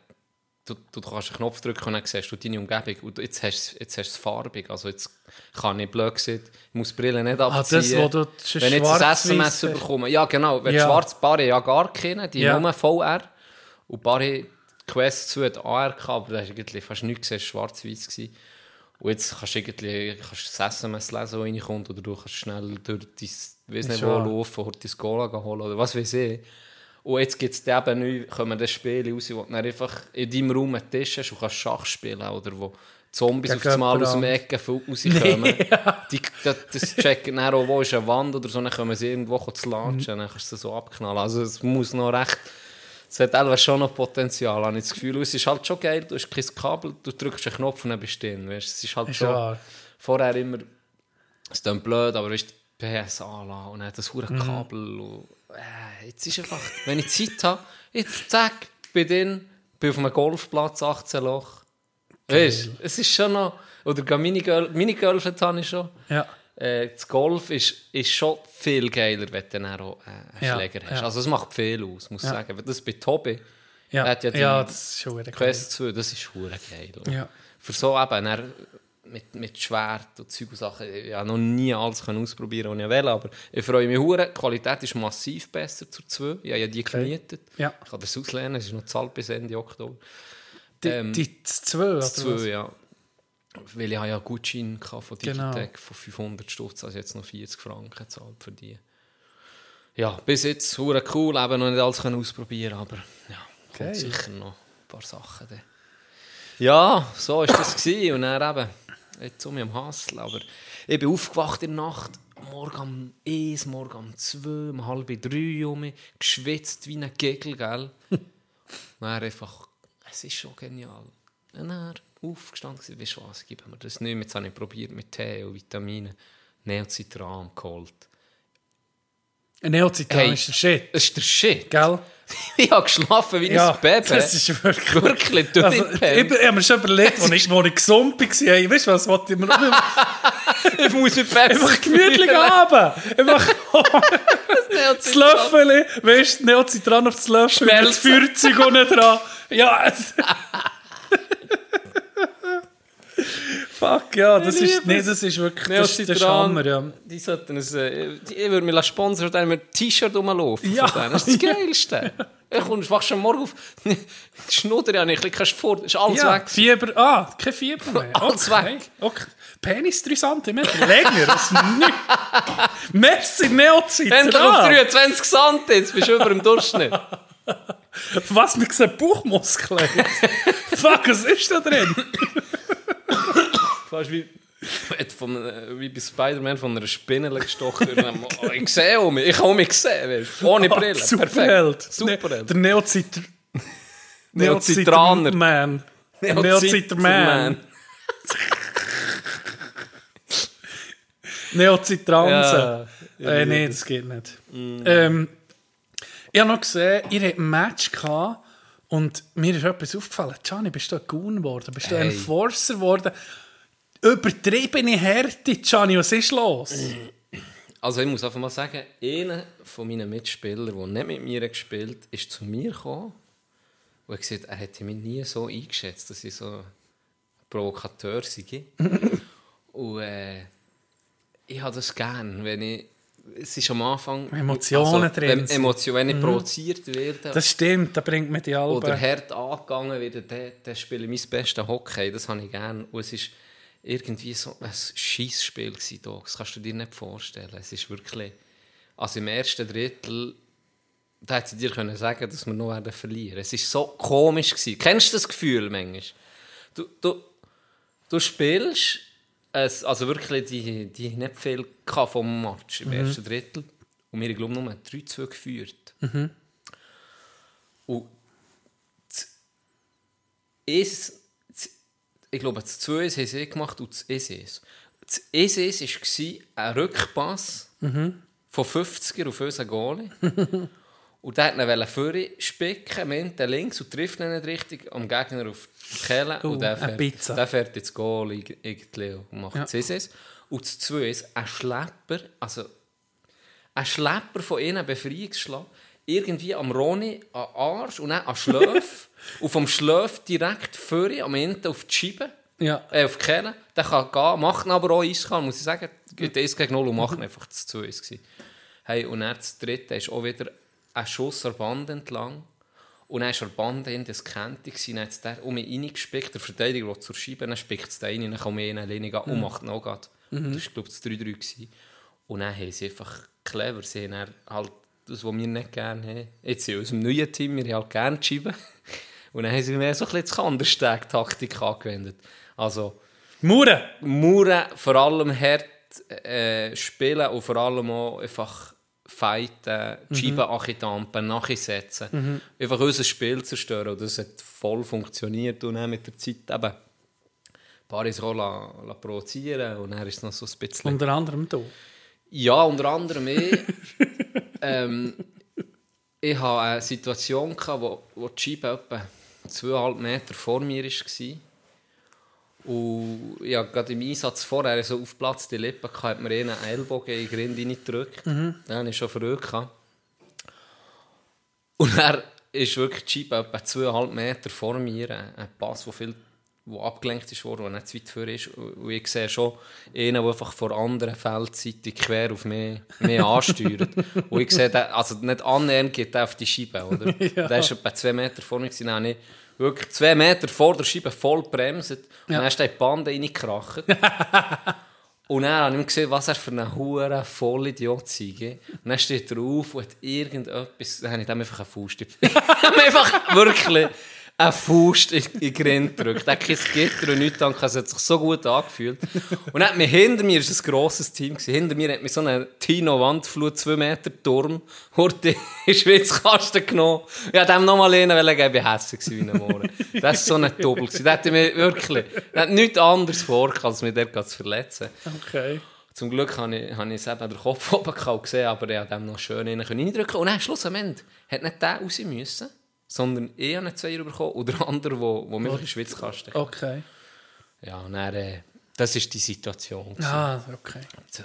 du, du kannst einen Knopf drücken und dann siehst du deine Umgebung. Und jetzt hast du jetzt hast du es farbig. Also jetzt kann ich blöd sehen, ich muss die Brille nicht Ah, abziehen. das, wo du Wenn ich jetzt ein SMS bekomme. Ja, genau. Wenn Ja. ja. schwarz Barre ja gar keine, die Ja. nur VR. Und Barre Quest 2 hat AR gehabt, aber da hast du fast nichts gesehen, es war schwarz-weiß. Und jetzt kannst du irgendwie kannst das SMS lesen, das reinkommt, oder du kannst schnell durch dein, weiss nicht wo laufen, oder dein Cola holen, oder was weiß ich. Und jetzt gibt es eben neu, kommen das Spiele raus, wo du dann einfach in deinem Raum einen Tisch hast und kannst Schach spielen, oder wo Zombies auf das Mal aus dem Ecken [laughs] rauskommen. Die, das, das checken dann auch, wo ist eine Wand oder so, dann können sie irgendwo zu latschen, dann kannst du es so abknallen. Also es muss noch recht... Es hat einfach schon noch Potenzial, habe ich das Gefühl. Und Es ist halt schon geil, du hast kein Kabel, du drückst einen Knopf und dann bist du drin. Weißt? Es ist halt Ist schon... wahr. Vorher immer... Es ist blöd, aber weißt, du, PS anlassen und dann das hure Mhm. Kabel. Und, äh, jetzt ist einfach... Wenn ich Zeit habe, jetzt zack, bin drin, bin auf einem Golfplatz, 18 Loch. Weißt es ist schon noch. Oder Minigolf habe ich schon. Ja. Äh, das Golf ist, ist schon viel geiler, wenn du dann auch äh, einen Schläger hast. Also es macht viel aus, muss ich sagen. Weil Das bei Tobi, Ja, hat ja die ja das ist geil. Quest 2, das ist hure geil. Ja. Für so eben, mit, mit Schwert und Zeug und Sachen, ich habe noch nie alles können ausprobieren, was ich will, aber ich freue mich hure. Die Qualität ist massiv besser zur 2. Ich habe ja die gemietet. Ja. Ich kann das auslehnen, es ist noch zahlt bis Ende Oktober. Die, Ähm, die zwei, oder Das was? 2, ja. Weil ich habe ja einen Gutschein von Genau. Digitec von 500 Stutz, also jetzt noch 40 Franken gezahlt für die. Ja, bis jetzt hure cool, eben noch nicht alles können ausprobieren, aber ja, Geil. sicher noch ein paar Sachen. Dann. Ja, so war das gewesen. und dann eben, jetzt um mich am Hassel, aber ich bin aufgewacht in der Nacht, morgen um 1, morgen um 2, um halb 3 um mich, geschwitzt wie ein Gegel, gell? [laughs] dann einfach, es ist schon genial. Und dann aufgestanden, gewesen, weißt du was, gib mir das nicht mehr. Jetzt habe ich probiert mit Tee und Vitaminen. Neocitran geholt. Ein Neocitran Hey. ist der Shit. Das ist der Shit. Gell? [laughs] Ich habe geschlafen wie Ja, ein Baby. das ist wirklich... Wirklich Also, ich, ich habe mir schon überlegt, [laughs] als ich, wo ich gesund war, hey, weißt du was, wollte ich mir [laughs] Ich muss mich besser einfach gemütlich haben. Einfach das Löffel, weißt du, Neocitran auf das Löffel, mit Schmelzen. Feuerzeug unten dran. Ja, es... Fuck, ja, das Ich ist, nee, es. das ist wirklich, das, das ist Neocitran. Hammer, ja. Die sollten ein, äh, die- ich würde mir sponsern mit einem T-Shirt rumlaufen. Ja. Das ist das [laughs] Geilste. Ich kommst, wachst schon morgen auf. [laughs] Schnudder ja nicht, kannst vor. Ist alles Ja, weg. Fieber, ah, kein Fieber mehr. [laughs] Alles okay. weg. Okay. Penis 3 cm, länger als nichts. Messi Neozitran. Endlich auf 23 Cent, jetzt bist du über dem Durchschnitt. Was, wir sehen Bauchmuskeln. Fuck, was ist da drin? Fast wie, [laughs] von, äh, wie bei Spider-Man von einer Spinne gestochen. Oh, ich sehe um mich, ich um mich sehen. Weißt, du. ohne [laughs] Brille. Superheld. Perfekt. Superheld. Der Neozitr... [laughs] Neozitraner. Man. Neozitterman. Neozitranse. Ja, äh, nee, das geht nicht. Ähm, ich habe noch gesehen, ihr habt ein Match gehabt und mir ist etwas aufgefallen. Gianni, bist du ein Goon geworden? Bist du ein Hey. Enforcer geworden? Übertriebene Härte, Gianni, was ist los? Also ich muss einfach mal sagen, einer von meinen Mitspielern, der nicht mit mir gespielt hat, ist zu mir gekommen und hat gesagt, er hätte mich nie so eingeschätzt, dass ich so ein Provokateur sei. [laughs] und äh, ich habe das gern, wenn ich... Es ist am Anfang... Emotionen drin Wenn. Mhm. Emotion, wenn ich provoziert werde Das stimmt, da bringt mir die Alben. oder hart angegangen werde, dann, dann spiele ich mein bestes Hockey. Das habe ich gern. Und es war irgendwie so ein Scheissspiel gewesen da. Das kannst du dir nicht vorstellen. Es ist wirklich... Also im ersten Drittel... Da hätte ich dir können sagen dass wir noch werden verlieren. Es war so komisch. Gewesen. Kennst du das Gefühl manchmal? Du, du, du spielst... Es, also wirklich, die, die nicht viel vom Match im ersten Drittel. Und wir haben, nur 3-2 geführt. Und es, das- ich glaube, das 2 haben sie gemacht und das 1 Das 1 war ein Rückpass von 50er auf unseren Goalie. [laughs] und der wollte ihn vorne spicken, meint er links und trifft ihn nicht richtig am Gegner auf die Kehle. Oh, und der fährt, der fährt ins Goal irgendwie und macht Ja. das 1 Und das 2 ist ein Schlepper, also ein Schlepper von ihnen, ein Befreiungsschlag, irgendwie am Roni an Arsch und dann an Schlöf. [laughs] und vom Schlöf direkt vorne am Ende auf die Scheibe, Ja. äh, auf die Kehle. Der kann gehen, macht ihn aber auch eiskalt, muss ich sagen. Geht 1 gegen 0 und macht ihn einfach das 2 gewesen. Hey, und dann das dritte ist auch wieder ein Schuss an Band entlang. Und dann war der Band in das Kante, dann hat es der um mich reingespickt, der Verteidiger will zur Scheibe, dann spickt es den rein, dann kommt mir in eine Linie und macht ihn auch grad. Das war, glaube ich, das 3-3. gewesen. Und dann haben sie einfach clever, sie haben halt das, was wir nicht gerne haben. Jetzt in unserem neuen Team, wir haben halt gerne die. Und dann haben sie mehr so ein bisschen Kandersteg-Taktik angewendet. Also, Mauern. Mauern vor allem hart äh, spielen und vor allem auch einfach fighten, die Scheiben ankitampen, nachsetzen. Einfach unser Spiel zerstören. Und das hat voll funktioniert. Und dann mit der Zeit eben ein paar ist auch la, la provozieren und dann ist es noch so ein bisschen... Unter anderem du. Ja, unter anderem ich. [laughs] ähm, ich hatte eine Situation, gehabt, wo, wo die Scheibe etwa zweieinhalb Meter vor mir war. Und ja, gerade im Einsatz vorher, so auf Platz die Lippen, hat mir einen Ellbogen in den Grind reingedrückt. Mhm. Den hatte ich schon verrückt. Und er ist wirklich die Scheibe etwa zweieinhalb Meter vor mir, ein ein Pass, der viel wo abgelenkt ist worden, der nicht zu weit vor ist. Und ich sehe schon einen, der einfach vor anderen Feldseite quer auf mich, mich [laughs] ansteuert. Und ich sehe, den, also nicht annähernd geht der auf die Scheibe, oder? [laughs] Ja. Der ist etwa zwei Meter vor mir gewesen. Dann habe ich wirklich zwei Meter vor der Scheibe voll bremst. Und dann ist die Bande reingekracht. [laughs] Und dann habe ich gesehen, was er für ein hure Vollidiot sei. Und dann steht er auf und hat irgendetwas... Dann habe ich dem einfach eine Faust. Einfach wirklich eine Faust in in den Grind gedrückt. Er hat kein Gitter und nichts, danke. es hat sich so gut angefühlt. Und hat mir hinter mir, war ein grosses Team, gewesen, hinter mir hat mir so eine Tino-Wandflut, 2 Meter Turm, Horte [laughs] in Schwitzkasten genommen. Ich wollte dem nochmal lehnen, weil ich bin hässlich gewesen wie ein Mohren. Das war so ein Doppel. Der hat mir wirklich, der hat nichts anderes vor, als mich dort zu verletzen. Okay. Zum Glück habe ich, habe ich es eben den Kopf [laughs] oben gesehen, aber ich konnte dem noch schön rein reindrücken. Und dann, schlussendlich, hat nicht der raus müssen, sondern ich habe einen Zweier bekommen und [laughs] der andere, der, der mich in den Schwitzkasten. Okay. Ja, und dann, äh, das war die Situation. gewesen. Ah, okay. Äh,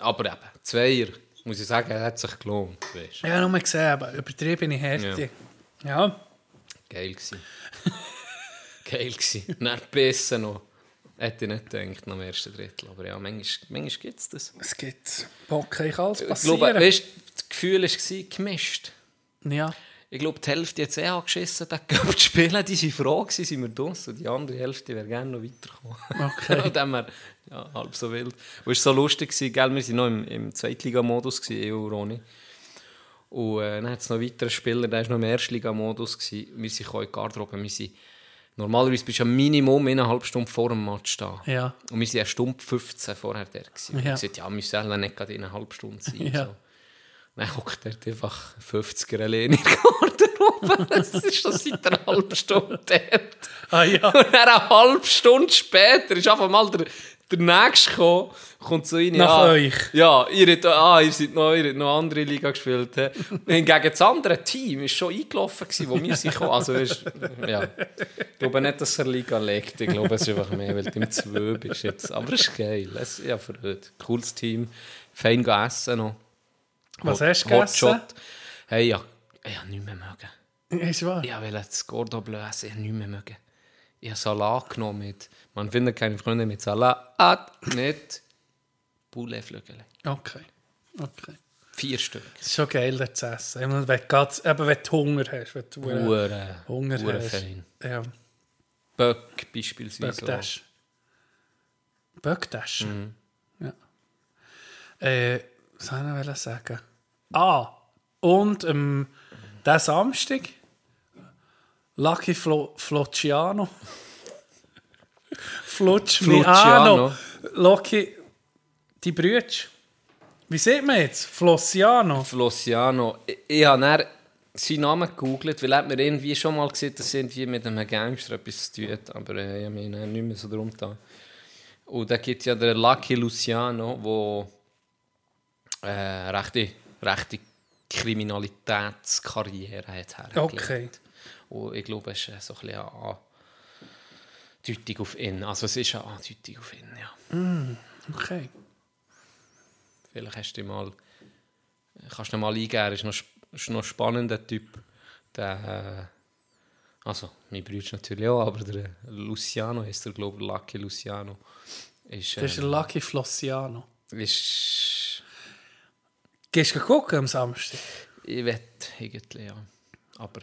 aber eben, Zweier, muss ich sagen, hat sich gelohnt. Weißt. Ja, nur gesehen, aber übertriebene Härte. Ja. Geil gewesen. [laughs] Geil gewesen. Und dann besser noch. Hätte ich nicht gedacht, nach dem ersten Drittel. Aber ja, manchmal, manchmal gibt es das. Es gibt Bock, kann alles Ich passieren. glaube, weißt, das Gefühl war gemischt. ja. Ich glaube, die Hälfte hat eh angeschissen, die Cup zu spielen. Die waren froh, gewesen, sind wir draus. Und die andere Hälfte wäre gerne noch weitergekommen. Okay. Und dann wär, ja, halb so wild. Und es war so lustig, gewesen, gell? wir waren noch im, im Zweitligamodus, ich und Ronny. Und äh, dann hat es noch einen weiteren Spieler, der war noch im Erstligamodus. gewesen. Wir sind in die Garderobe. Wir sind, normalerweise bist du ja Minimum eineinhalb Stunden vor dem Match da. Ja. Und wir waren eine Stunde 15 vorher da. Gewesen. Ja. Ich gesagt, ja, wir müssen ja nicht gerade in einer halben Stunde sein. Ja. So. Dann hockt dort einfach 50er alleine in der Garderobe. [laughs] Das ist schon seit einer halben Stunde dort. Ah ja. [laughs] Und dann eine halbe Stunde später ist einfach mal der, der Nächste gekommen, kommt so rein. Nach ah, euch. Ja, ihr, habt, ah, ihr seid noch, ihr habt noch andere Liga gespielt. he. Hingegen das andere Team war schon eingelaufen, gewesen, wo wir sind gekommen. Also, ist, ja. Ich glaube nicht, dass er Liga legt. Ich glaube, es ist einfach mehr, weil du im 2 bist jetzt. Aber es ist geil. Es, ja, für heute. Cooles Team. Fein essen noch. Was Hot- hast du gegessen? Hotshot. Hey, ja, ich habe nichts mehr mögen. Ist wahr? Ich wollte das Cordon Bleu essen, ich habe nichts mehr mögen. Ich habe Salat genommen mit, man findet keine Freunde mit Salat, mit Pouletflügel. Okay. Okay. Vier Stück. Es ist schon geil, das zu essen. Ich meine, Wenn du, eben, wenn du Hunger hast. Wenn du Hunger, Hure, Hunger hure hast. fein. Ja, Böck beispielsweise. Böckdash. Böckdash? Mhm. Ja. Äh, was soll ich noch sagen? Ah, und ähm, der Samstag Lucky Flo Flociano. [laughs] Flociano. Flociano. Lucky, die Brütsch. Wie sieht man jetzt? Flociano. Flossiano. Ich, ich habe dann seinen Namen gegoogelt, weil er hat mir irgendwie schon mal gesehen, dass er irgendwie mit einem Gangster etwas zu tun hat. Aber äh, ich habe mich nicht mehr so drum getan. Und da gibt es ja den Lucky Luciano, der äh, rechte, rechte Kriminalitätskarriere hat hergelegt. Okay. Und ich glaube, es ist äh, so ein bisschen eine Andeutung auf ihn. Also es ist eine Andeutung auf ihn, ja. Okay. Vielleicht hast du mal, kannst du mal eingeben, er ist noch, ist noch ein spannender Typ. Der, äh, also, mein Bruder natürlich auch, aber der Luciano ist der, glaube ich, Lucky Luciano. Ist, Das ist der äh, Lucky Flociano. ist, Gehst du gucken am Samstag? Ich will irgendwie, ja. Aber...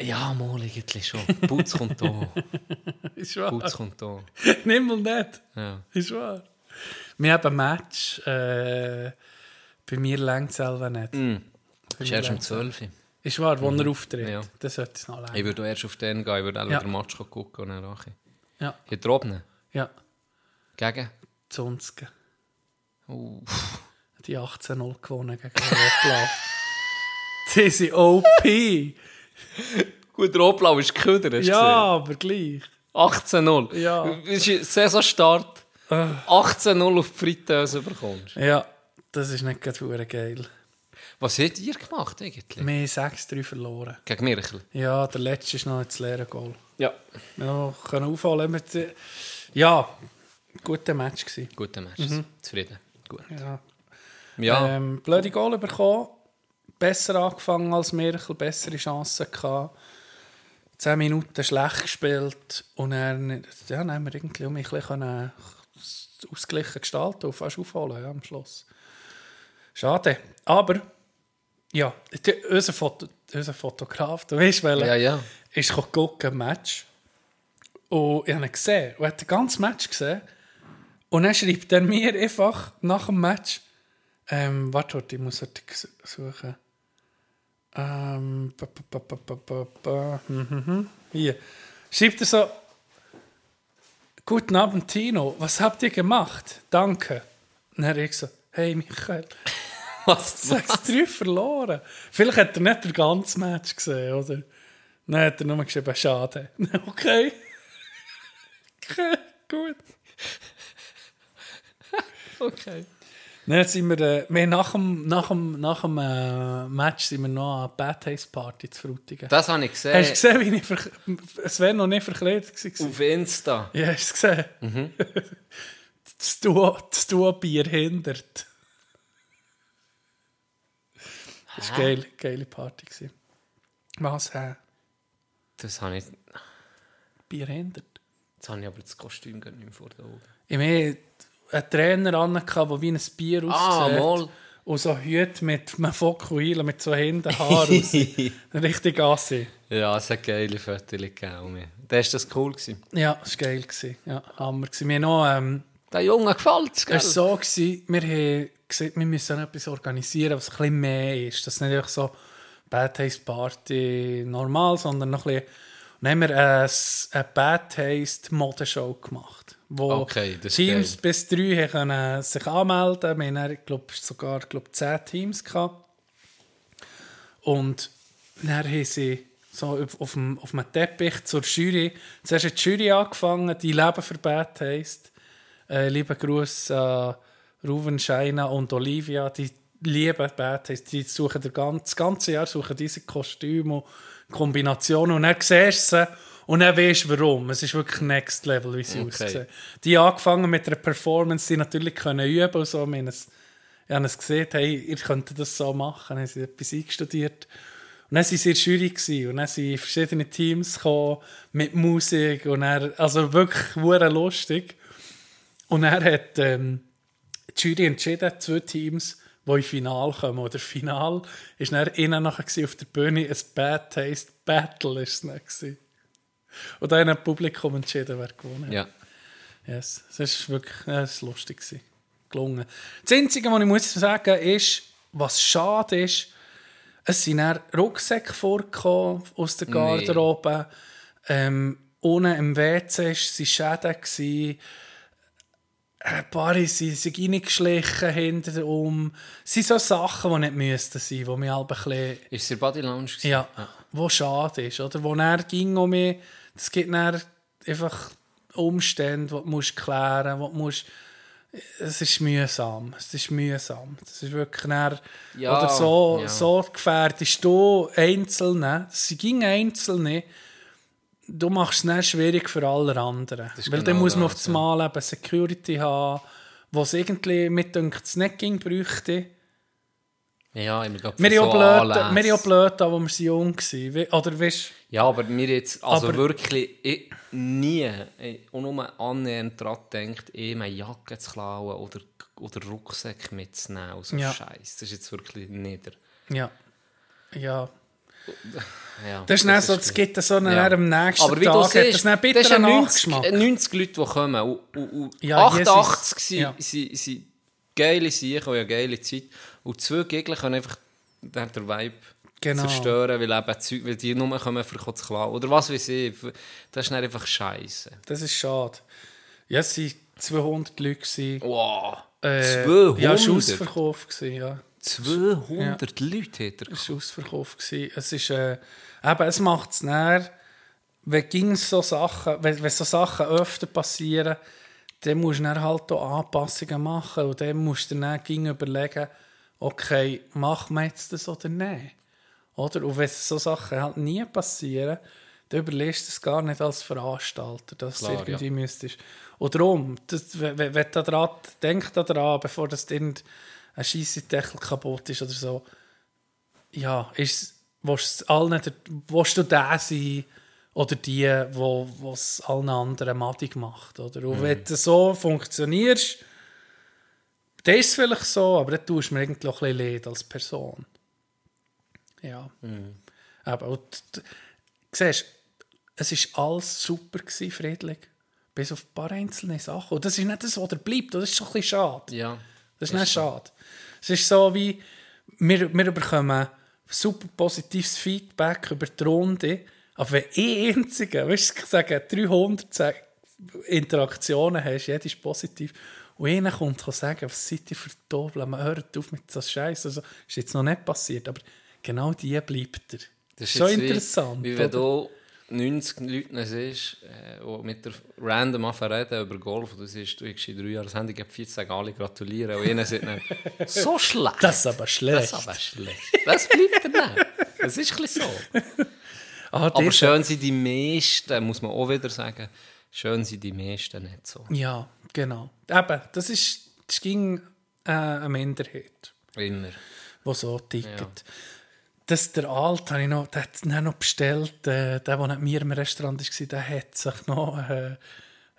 Ja, mal eigentlich schon. Putz kommt da. [laughs] ist wahr. Putz kommt da. Nimm mal nicht. Ja. Ist wahr. Wir haben ein Match. Äh, bei mir längt es selber nicht. Mm. Ist erst um 12 Uhr. Ist wahr, wo mhm. er auftritt. Ja. Das sollte es noch länger. Ich würde erst auf den gehen. Ich würde auch ja. den Match gucken und dann rache. Ja. Hier droben? Ja. Gegen? 20. Uh. Die 18-0 gewonnen gegen Roblau. Sie [laughs] sind OP. [laughs] Gut, Roblau ist geködert. Ja, gesehen. aber gleich. 18-0. Ja. Das ist Saisonstart. Äh. 18-0 auf die Fritteuse bekommst. Ja, das ist nicht gerade geil. Was habt ihr gemacht eigentlich? Wir haben 6-3 verloren. Gegen Mirchel? Ja, der letzte ist noch das leere Goal. Ja. Wir noch können aufholen. Ja, guter Match gewesen. Guter Match. Mhm. Zufrieden. Gut. Ja. Ja. Ähm, blöde Goal bekommen. Besser angefangen als Merkel, bessere Chancen gehabt. 10 Minuten schlecht gespielt. Und dann, ja, dann haben wir irgendwie um ein bisschen können ausgeglichen gestalten und fast aufholen ja, am Schluss. Schade. Aber, ja, die, unser, Foto, unser Fotograf, du weißt, welcher, ja, ja. ist gucken Match. Und ich habe ihn gesehen. Und er hat den ganzen Match gesehen. Und dann schreibt er mir einfach nach dem Match, ähm, warte, ich muss heute suchen. Ähm, ba, ba, ba, ba, ba, ba, hm, hm, hm. Hier. Schreibt er so, Guten Abend, Tino. Was habt ihr gemacht? Danke. Und dann habe ich so, hey Michael, [laughs] Was? [laughs] 6-3 verloren. Vielleicht hat er nicht den ganzen Match gesehen, oder? Dann hat er nur geschrieben, schade. [laughs] Okay. okay, gut. Okay. Dann sind wir, äh, wir nach dem, nach dem, nach dem äh, Match sind wir noch an der Bad Taste Party zu Frutigen. Das habe ich gesehen. Hast du gesehen, wie ich verk- es wäre noch nicht verkleidet gewesen? Auf Insta. Ja, hast du es gesehen? [laughs] das Duo, das Duo Bier hindert. Das war eine geile, geile Party. Gewesen. Was, hä? Das habe ich... Bier hindert? Jetzt habe ich aber das Kostüm gar nicht mehr vor den Augen. Ich meine, einen Trainer an, der wie ein Bier Ah, aussieht. mal. Und so Hüte mit einem Fokuhila, mit so Händen, Haaren. aussieht. [laughs] Richtig ansehen. Ja, es hat geile Fotos gegeben. Das war das cool. Gewesen. Ja, das war geil. Gewesen. Ja, Hammer. Gewesen. Wir haben noch... Ähm, Der Junge gefällt es, gell? Es war so, gewesen, wir haben gesagt, wir müssen etwas organisieren, was ein bisschen mehr ist. Das ist nicht einfach so Bad Taste Party normal, sondern noch ein bisschen... Dann haben wir ein, eine Bad Taste Modeshow gemacht. Wo Okay, Teams geil. bis drei können sich anmelden Wir hatten, ich glaube, sogar ich glaube, zehn Teams. Gehabt. Und dann haben sie so auf, dem, auf einem Teppich zur Jury. Zuerst hat die Jury angefangen, die Leben Bad Taste. Äh, lieben Gruß an Ruven, Scheina und Olivia. Die lieben Bad Taste. Die suchen das ganze Jahr suchen diese Kostüme und Kombinationen. Und dann siehst du sie und dann weißt du warum. Es ist wirklich Next Level, wie sie Okay. aussehen. Die haben angefangen mit einer Performance, die natürlich können üben und so. Wir haben es, ich habe es gesehen, hey, ihr könnt das so machen. Dann haben sie etwas eingestudiert. Und dann waren sie in der Jury gewesen. und dann sind verschiedene Teams gekommen mit Musik und dann, also wirklich hure lustig. Und er hat ähm, die Jury entschieden, zwei Teams, die ins Finale kommen. Oder Final war dann innen nachher auf der Bühne ein Bad Taste Battle. Ist es. Und dann hat Publikum entschieden, wer gewonnen hat. Ja. Yes. Das war wirklich ja, das ist lustig. Gewesen. Gelungen. Das Einzige, was ich muss sagen ist, was schade ist, es sind dann Rucksäcke vorgekommen aus der Garderobe. Ähm, unten im WC waren Schäden. Gewesen. Ein paar sind sich reingeschlichen hinter um. Es sind so Sachen, die nicht müssten sein, die mich halt ein bisschen Ist es der Body Lounge? ja, wo schade ist, oder? Wo er ging um mich, das gibt dann einfach Umstände, die du musst klären musst, wo du musst, es ist mühsam, es ist mühsam, das ist wirklich dann, Ja, oder so, ja. so gefährdest du Einzelne, sie ging Einzelne, du machst es schwierig für alle anderen, weil genau dann muss man auf das. Mal eben Security haben, was irgendwie mit es nicht ging bräuchte, Ja, ich glaube, wir so blöd, wir auch blöd, da, wo wir so jung waren. Oder weißt Ja, aber mir jetzt, also Aber- wirklich ich, nie, ich, auch nur annähernd daran gedacht, ihm eine Jacke zu klauen oder, oder Rucksack mitzunehmen. So Ja. Scheiß. Das ist jetzt wirklich nieder. Ja. Ja. [laughs] Ja, Das ist dann so, es gibt so einen Ja. am nächsten Aber wie Tag, du siehst, das ist ja 90, Nachgeschmack. 90 Leute, die kommen. Und, und, und Ja, 88 Jesus. sind, Ja. sind, sind geile Sachen und eine geile Zeit. Und zwei Gegner können einfach den Vibe Genau. zerstören, weil, eben Zeug, weil die nur kommen, für zu klauen. Oder was weiß ich. Das ist einfach scheiße. Das ist schade. Ja, es waren 200 Leute. Gewesen. Wow. Äh, 200? Ja, es war ausverkauft. Gewesen, ja. 200 Leute hat er Es war ausverkauft. Gewesen. Es ist, äh, eben, es macht es näher, wenn ging so Sachen, wenn, wenn so Sachen öfter passieren, dann musst du dann halt auch Anpassungen machen und dann musst du dann überlegen, okay, machen wir jetzt das oder nicht? Oder? Und wenn so Sachen halt nie passieren, dann überlegst du es gar nicht als Veranstalter, dass Klar, du irgendwie ja. müsstest. Und darum, das, wenn, du daran, denk daran, bevor das irgendein Scheissendeckel kaputt ist oder so, ja, ist, willst du allen, der- willst du der sein oder die, wo wo es allen anderen madig macht, oder? Und wenn du so funktionierst, dann ist es vielleicht so, aber dann tust du mir irgendwie auch ein bisschen leid als Person. Ja. Aber und, d- siehst, es war alles super, gewesen, friedlich. Bis auf ein paar einzelne Sachen. Und das ist nicht das, was da bleibt. und Das ist schon ein bisschen schade. Ja. Das ist nicht schade. Es ist so wie, wir, wir bekommen super positives Feedback über die Runde, aber wenn ein einziger, weißt du, ich sage, 300 Sa- Interaktionen hast, jede ist positiv, und einer kommt und sagen, was seid ihr für Dobel, man hört auf mit so Scheiß. Also, ist jetzt noch nicht passiert, aber genau die bleibt er. Das ist schon jetzt wie- interessant. Wie wenn du 90 Leute siehst, äh, die mit der random anfangen reden über Golf, und du siehst, du hast in drei Jahren das Handy, gibt 14 alle gratulieren, und einer sagt dann, [laughs] so schlecht. Das ist aber schlecht. Das ist aber schlecht. Das bleibt dann nicht. Das ist ein bisschen so. Ah, Aber schön sind die meisten, muss man auch wieder sagen, schön sind die meisten nicht so. Ja, genau. Eben, das ist, das ging äh, eine Minderheit. Immer. die so ticket. Das der Alt habe ich noch, der hat noch bestellt. Äh, der, der mit mir im Restaurant war, der hat sich noch. Äh,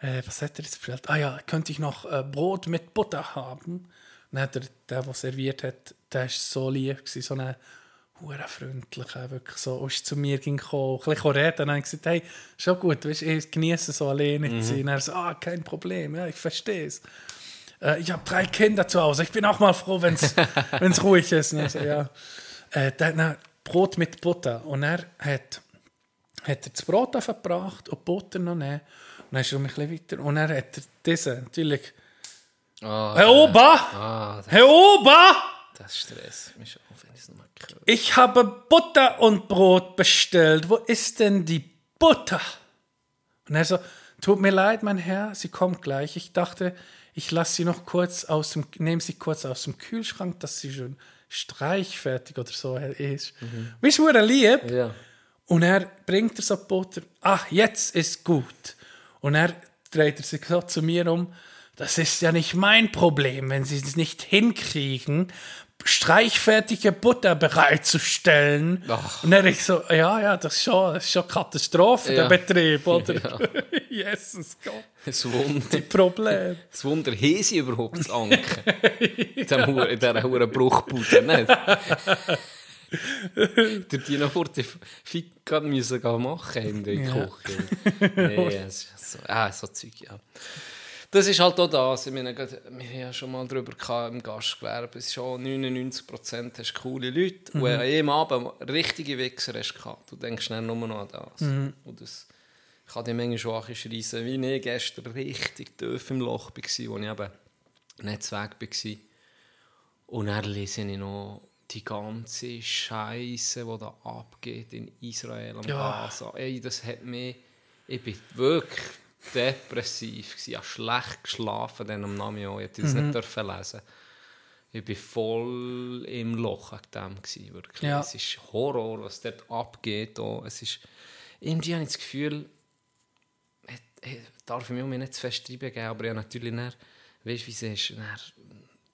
äh, was hat er jetzt bestellt? Ah ja, könnte ich noch äh, Brot mit Butter haben? Dann hat er, der, der serviert hat, der war so lieb, gewesen, so ein hure freundlicher, wirklich so, ist zu mir ging gekommen, ein bisschen reden, und dann gesagt, hey, schon gut, weißt, ich genieße so alleine zu sein. Er so, ah, kein Problem, ja, ich verstehe es. Äh, ich habe drei Kinder zu Hause. Ich bin auch mal froh, wenn es [laughs] ruhig ist. Er so, ja. äh, dann, dann Brot mit Butter. Und er hat, hat er das Brot aufgebracht und die Butter noch nehmen. Und dann ist er um ein bisschen weiter. Und er hat er diese, natürlich, Ah, Herr ah, das, Herr Ober! das stresst mich auch, wenn ich es. Ich habe Butter und Brot bestellt. Wo ist denn die Butter? Und er so, tut mir leid, mein Herr, sie kommt gleich. Ich dachte, ich lasse sie noch kurz aus dem, nehme sie kurz aus dem Kühlschrank, dass sie schon streichfertig oder so ist. Mhm. Weißt du, er lieb? Ja. Und er bringt er so die Butter. Ach, jetzt ist gut. Und er dreht er sich so zu mir um. Das ist ja nicht mein Problem, wenn Sie es nicht hinkriegen, streichfertige Butter bereitzustellen. Ach. Und dann ich so, ja, ja, das ist schon, das ist schon Katastrophe, Ja. der Betrieb, oder? Ja. [laughs] Jesus Gott, Das Wunder, Problem. das Wunder, haben sie überhaupt das Anken? [laughs] Hure- in dieser hohen Bruchbude, nicht? [laughs] Die noch vor die Fika müssen machen in der Ja. Küche. Nee, so, ah, so Zeug, ja. Das ist halt auch das. Ich meine, wir haben ja schon mal darüber gehabt, im Gastgewerbe. Es ist schon 99% hast coole Leute. Und an jedem Abend richtige Wichser hast du gehabt. Du denkst dann nur noch an das. Und das kann dich manchmal schon schreissen, wie ich gestern richtig tief im Loch war, wo ich eben nicht weg war. Und dann lese ich noch die ganze Scheiße, die da abgeht in Israel am Ja. Gaza. Ey, das hat mich... Ich bin wirklich depressiv. gewesen. Ich habe schlecht geschlafen dann am Namen. Ich durfte das nicht dürfen lesen. Ich war voll im Loch wegen dem. gewesen, Wirklich. Ja. Es ist Horror, was dort abgeht. Auch. Es ist, irgendwie habe ich das Gefühl, ich, ich darf ich mich nicht zu fest reingeben, aber ich habe natürlich dann, weißt du, wie es ist,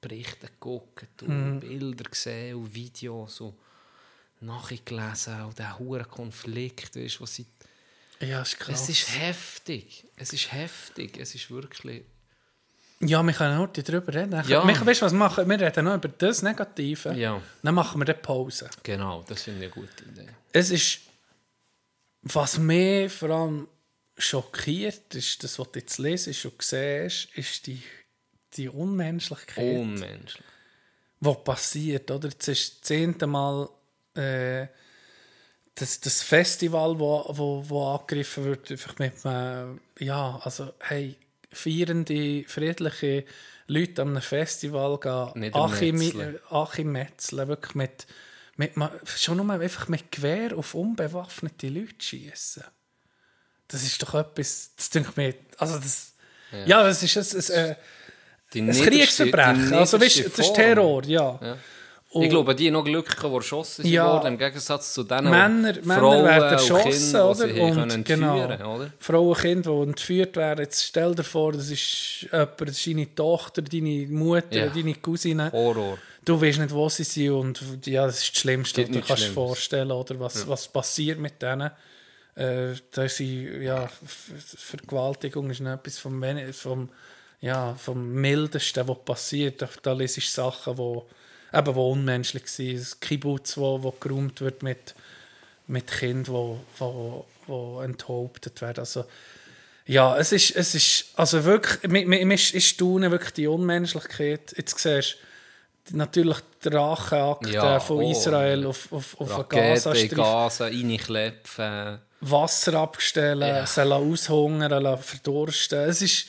Berichte geguckt und Bilder gesehen und Videos und nachgelesen und der hohe Konflikt, weißt, du, was sie Ja, ist krass. es ist heftig. Es ist heftig. Es ist wirklich. ja, wir können heute darüber reden. Ja. Wir, weißt was machen? Wir reden noch über das Negative. Ja, Dann machen wir eine Pause. genau. Das finde ich eine gute Idee. Es ist, was mich vor allem schockiert, ist das, was du jetzt lesest und siehst, ist die, die Unmenschlichkeit, Unmenschlich. die passiert. Oder? Jetzt ist das zehnte Mal äh, das, das Festival, wo, wo, wo angegriffen wird, einfach mit einem, ja, also, hey, feierende, friedliche Leute an einem Festival gehen, Achim, Metzeln. Wirklich mit, mit, schon nur einfach mit Gewehr auf unbewaffnete Leute schießen. Das ist doch etwas, das denke mir, also das, ja, das ist ein, ein, Die ein niederste- Kriegsverbrechen, also weißt, das ist. Terror, ja. Ja. Und Ich glaube, die noch Glück, die erschossen sind Ja. worden, im Gegensatz zu den Männer, Männer Frauen werden und erschossen, oder? die sie haben können Und genau. oder? Frauen, Kinder, die entführt werden. Jetzt stell dir vor, das ist jemand, das ist deine Tochter, deine Mutter, Ja. deine Cousine. Horror. Du weißt nicht, wo sie sind und ja, das ist das Schlimmste, was du kannst dir vorstellen oder was, was passiert mit denen. Äh, da sie, ja, Vergewaltigung ist etwas vom, vom, ja, vom Mildesten, was passiert. Da, da lese ich Sachen, wo, eben, wo unmenschlich sind. Das Kibbutz, wo, wo geräumt wird mit, mit Kindern, wo, wo, wo enthauptet werden. Also, ja, es ist, es ist also wirklich, mir, mir, mir ist- ich staune wirklich die Unmenschlichkeit. Jetzt siehst du natürlich den Racheakt Ja, von oh. Israel auf, auf, auf in Gazastreifen. Gaza, reinklepfen. Wasser abstellen, Ja. sie aushungern, verdursten. Es ist,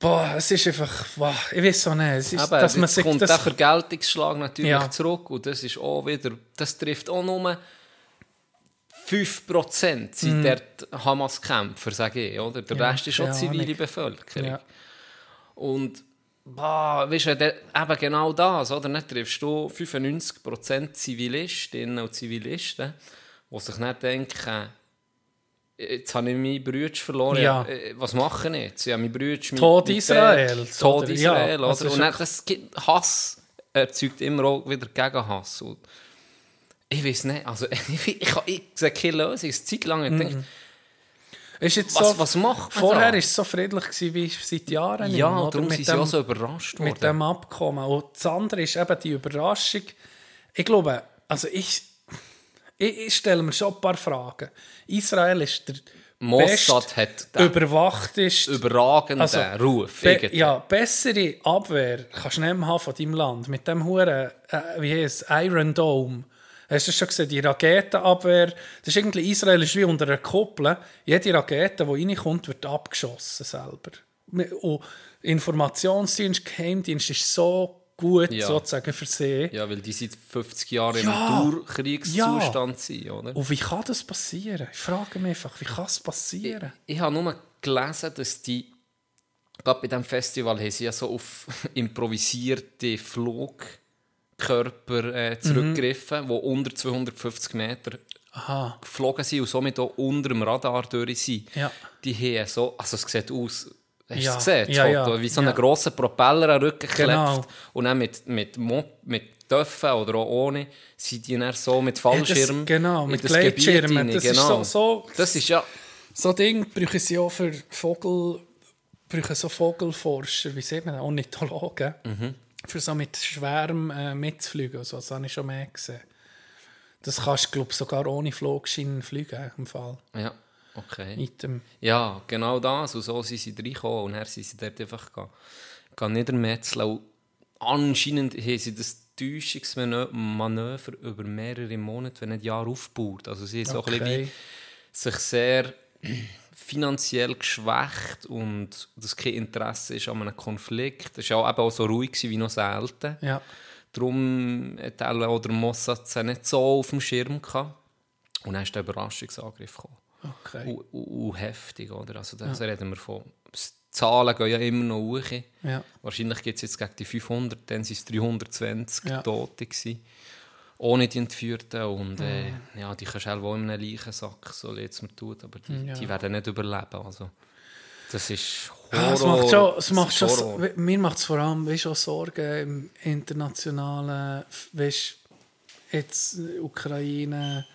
boah, es ist einfach, boah, ich weiß auch nicht, es ist, Eben, dass man jetzt sich kommt der das, Vergeltungsschlag natürlich Ja. zurück und das ist auch wieder, das trifft auch nur 5% sind dort Hamas-Kämpfer, sage ich, oder? Der. Ja, Rest ist auch keine zivile. Bevölkerung. ja, Und boah, weißt du, der- eben genau das, oder? Dann triffst du 95% Zivilistinnen und Zivilisten, die sich nicht denken, jetzt habe ich meinen Bruder verloren, Ja. äh, was mache ich jetzt? Ja, mein Bruder mein- Tod mein Israels, Tod oder? Israel, Ja, oder? also Und ist dann, das gibt Hass erzeugt immer auch wieder Gegenhass. Und ich weiß nicht, also [laughs] ich, ich, ich, sehe keine Lösung. Eine Zeit lang habe ich gedacht, ist jetzt was, so, was macht vorher war es so friedlich gewesen, wie seit Jahren nicht Ja, oder? darum sind sie dem- auch so überrascht worden. mit dem Abkommen. Und das andere ist eben die Überraschung. Ich glaube, also ich, ich, ich stelle mir schon ein paar Fragen. Israel ist der Mossad hat den überwachteste überragenden Also, Ruf. Be irgendwie. ja, bessere Abwehr kannst du nicht haben von deinem Land. Mit dem Huren, äh, wie heißt es, Iron Dome. Hast du schon gesehen, die Raketenabwehr, das ist irgendwie, Israel ist wie unter einer Kuppel. Jede Rakete, die reinkommt, wird abgeschossen selber. Und Informationsdienst, Geheimdienst ist so gut Ja. sozusagen versehen. Ja, weil die seit 50 Jahren Ja. im Dauerkriegszustand sind, oder? Und wie kann das passieren? Ich frage mich einfach, wie kann es passieren? Ich habe nur gelesen, dass die, gerade bei diesem Festival, haben sie ja so auf [laughs] improvisierte Flugkörper äh, Mhm. zurückgegriffen, die unter 250 Meter Aha, geflogen sind und somit auch unter dem Radar durch sind. Ja. Die haben so, also es sieht aus, hast du Ja. es gesehen, das Ja, Foto, ja. wie so ein Ja. grosser Propeller am Rücken Genau. klebt und dann mit, mit, Mo mit Töpfen oder auch ohne sind die dann so mit Fallschirm Ja, genau, mit Gleitschirmen. Das ist genau. so- so- das ist ja So Ding brauchen sie auch für Vogel, brauchen so Vogelforscher, wie sieht man das, Ornithologen, Mhm. für so mit Schwärmen äh, mitzufliegen. Also, das habe ich schon mehr gesehen. Das kannst du, glaube sogar ohne Flugschein fliegen, im Fall. Ja, okay. Mit dem, Ja, genau das. Und so sind sie reingekommen und dann sind sie dort einfach gehen niedermetzeln. Anscheinend haben sie das Täuschungsmanöver über mehrere Monate, wenn nicht Jahre aufgebaut. Also sie haben so ein bisschen Okay. sich sehr finanziell geschwächt und das kein Interesse ist an einem Konflikt. Das war auch, eben auch so ruhig wie noch selten. ja. Darum hat auch der Mossad nicht so auf dem Schirm gehabt. Und dann ist der Überraschungsangriff gekommen. Okay. Und, und, und heftig, oder? Also da reden wir von... Die Zahlen gehen ja immer noch hoch. Ja. Wahrscheinlich gibt es jetzt gegen die 500, dann waren es 320 Ja. Tote. Gewesen. Ohne die Entführten. Und äh, Mhm. ja, die kannst du auch in einem Leichensack, so es mir tut, aber die, Ja. die werden nicht überleben. Also, das ist Horror. Ja, es macht schon, es Das macht ist schon Horror. so, mir macht es vor allem weißt, auch Sorgen im internationalen, weißt, jetzt Ukraine,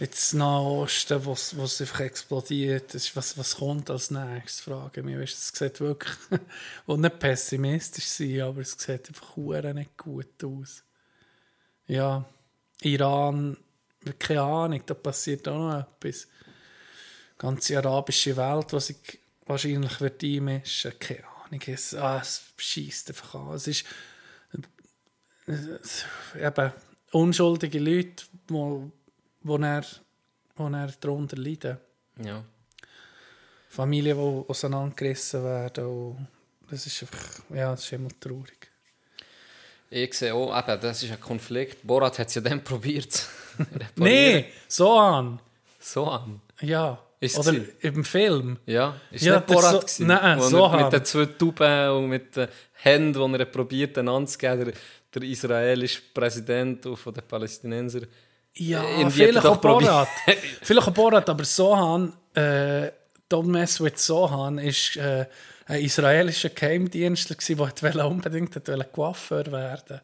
jetzt Nahosten, wo es wo es einfach explodiert. Ist, was, was kommt als nächstes, frage ich es sieht wirklich, [laughs] und nicht pessimistisch sein, aber es sieht einfach nicht gut aus. Ja, Iran, keine Ahnung, da passiert auch noch etwas. Die ganze arabische Welt, was ich wahrscheinlich wird einmischen, keine Ahnung, es, ah, es schießt einfach an. Es ist äh, eben unschuldige Leute, wo, wo, er, wo er darunter leiden. Ja. Familien, die auseinandergerissen werden. Und das ist einfach, ja, das ist immer traurig. Ich sehe auch, eben, das ist ein Konflikt. Borat hat es ja dann [laughs] probiert. Nee, so an. So an. Ja. Ist Oder sie? im Film. Ja, ist Ja, nicht der Borat so- gewesen, nein, wo so er mit den zwei Tauben und mit den Händen, die er probiert, einander zu geben. der israelische Präsident von den Palästinensern. Ja, hat vielleicht er auch Borat. [laughs] vielleicht auch Borat, aber Sohan, äh, Don't Mess with Sohan, ist äh, ein israelischer Geheimdienstler, der unbedingt Coiffeur werden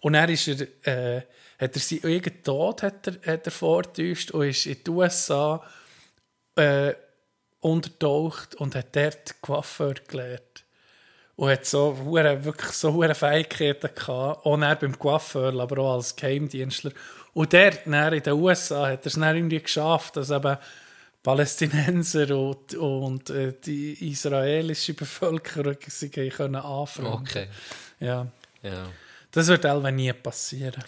Und er ist er, äh, hat er seinen eigenen Tod hat er, hat er vorgetäuscht und ist in die USA äh, untertaucht und hat dort Coiffeur gelernt. Und hat so wirklich so hohe Fähigkeiten gehabt, auch dann beim Coiffeur, aber auch als Geheimdienstler. Und dort, dann in den USA, hat er es dann irgendwie geschafft, dass eben Palästinenser und, und äh, die israelische Bevölkerung sich können anfreunden Okay. Ja, Ja. das wird auch nie passieren.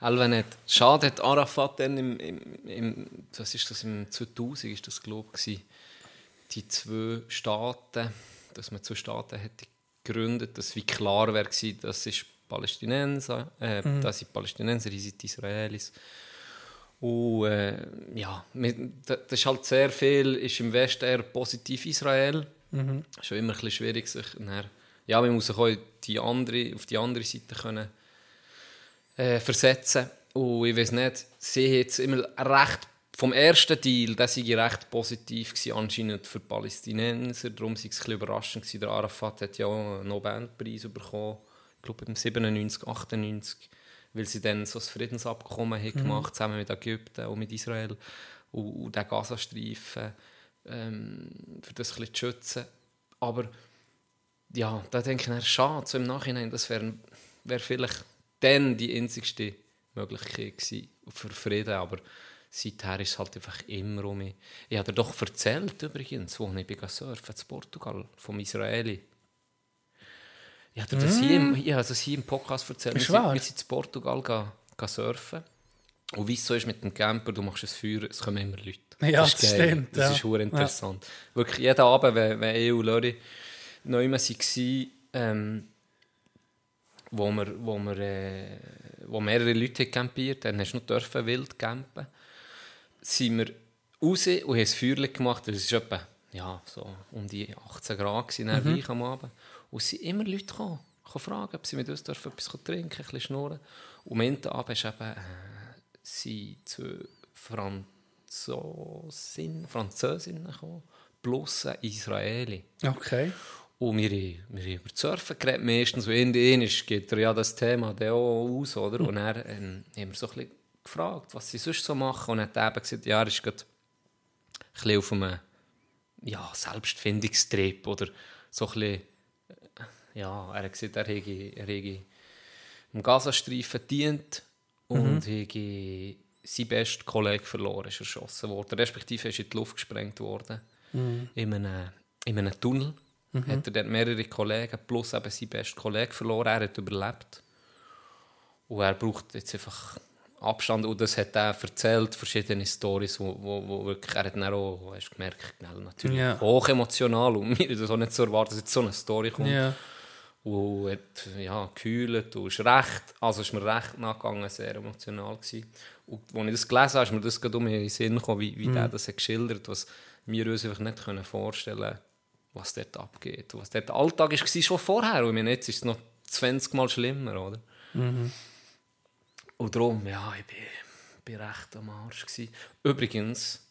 Auch nicht. Schade hat Arafat dann im, im, im was ist das, im 2000 ist das glaube ich, die zwei Staaten, dass man zwei Staaten hätte gegründet, dass wie klar wäre gewesen, das ist Palästinenser, äh, das sind Palästinenser, hier sind die Israelis. Und äh, ja, da- das ist halt sehr viel, ist im Westen eher positiv Israel. Schon immer ein bisschen schwierig, sich nachher, ja, man muss sich auch die andere, auf die andere Seite können äh, versetzen. Und ich weiß nicht, sie jetzt immer recht, vom ersten Deal, das war recht positiv gewesen, anscheinend für die Palästinenser. Darum war es ein bisschen überraschend. Gewesen. Der Arafat hat ja auch einen Nobelpreis bekommen, glaube im 97, 98, weil sie dann so ein Friedensabkommen haben gemacht zusammen mit Ägypten und mit Israel und, und den Gazastreifen, ähm, für das ein bisschen zu schützen. Aber ja, da denke ich, schade, so im Nachhinein, das wäre wär vielleicht dann die einzigste Möglichkeit gewesen für Frieden, aber seither ist es halt einfach immer um mich. Ich habe dir doch erzählt, übrigens, wo ich bin surfen in Portugal, vom Israeli. Ich habe dir das, hier, im, ich habe das hier im Podcast erzählt. Ist wir, sind, wahr? wir sind in Portugal ga, ga surfen. Und wie es so ist mit dem Camper, du machst ein Feuer, es kommen immer Leute. Ja, ist das geil. stimmt, Das ja. ist hure interessant. Wirklich, jeden Abend, wenn, wenn ich und Lori neu waren, ähm, wo wir, wo wir äh, wo mehrere Leute haben campiert dann hast du noch dürfen wild campen, sind wir raus und haben ein Feuerchen gemacht. Es war etwa ja, so um die 18 Grad gewesen, mhm. Am Abend. Und es sind immer Leute gekommen, fragen, ob sie mit uns dürfen etwas trinken, ein bisschen schnurren. Und am Ende Abend ist eben, äh, sind zwei Franzosen, Französinnen gekommen, plus ein Israeli. Okay. Und wir, wir haben über Surfen geredet, meistens. Und irgendwann geht er ja das Thema dann auch aus, oder? Und dann ähm, haben wir so ein bisschen gefragt, was sie sonst so machen. Und er hat eben gesagt, ja, er ist gerade ein bisschen auf einem ja, Selbstfindungstrip oder so ein bisschen, ja, er hat gesagt, er hätte, er hätte im Gazastreifen gedient und hätte seinen besten Kollegen verloren, ist erschossen worden. Respektive ist in die Luft gesprengt worden. In, einem, in einem Tunnel. Hat er dort mehrere Kollegen plus eben seinen besten Kollegen verloren. Er hat überlebt. Und er braucht jetzt einfach Abstand. Und das hat er erzählt, verschiedene Stories, wo, wo, wo wirklich, er hat dann auch, hast gemerkt, natürlich Ja. hoch emotional. Und [laughs] mir ist das auch nicht so erwartet, dass jetzt so eine Story kommt. Ja. Und hat ja, gekühlt und ist recht, also ist mir recht nachgegangen, sehr emotional gewesen. Und als ich das gelesen habe, ist mir das gerade um in den Sinn gekommen, wie, wie der das hat geschildert was wir uns einfach nicht können vorstellen was dort abgeht. Was dort der Alltag war, schon vorher. Und ich meine, jetzt ist es noch 20 Mal schlimmer, oder? Und darum, ja, ich bin, bin recht am Arsch. Gewesen. Übrigens,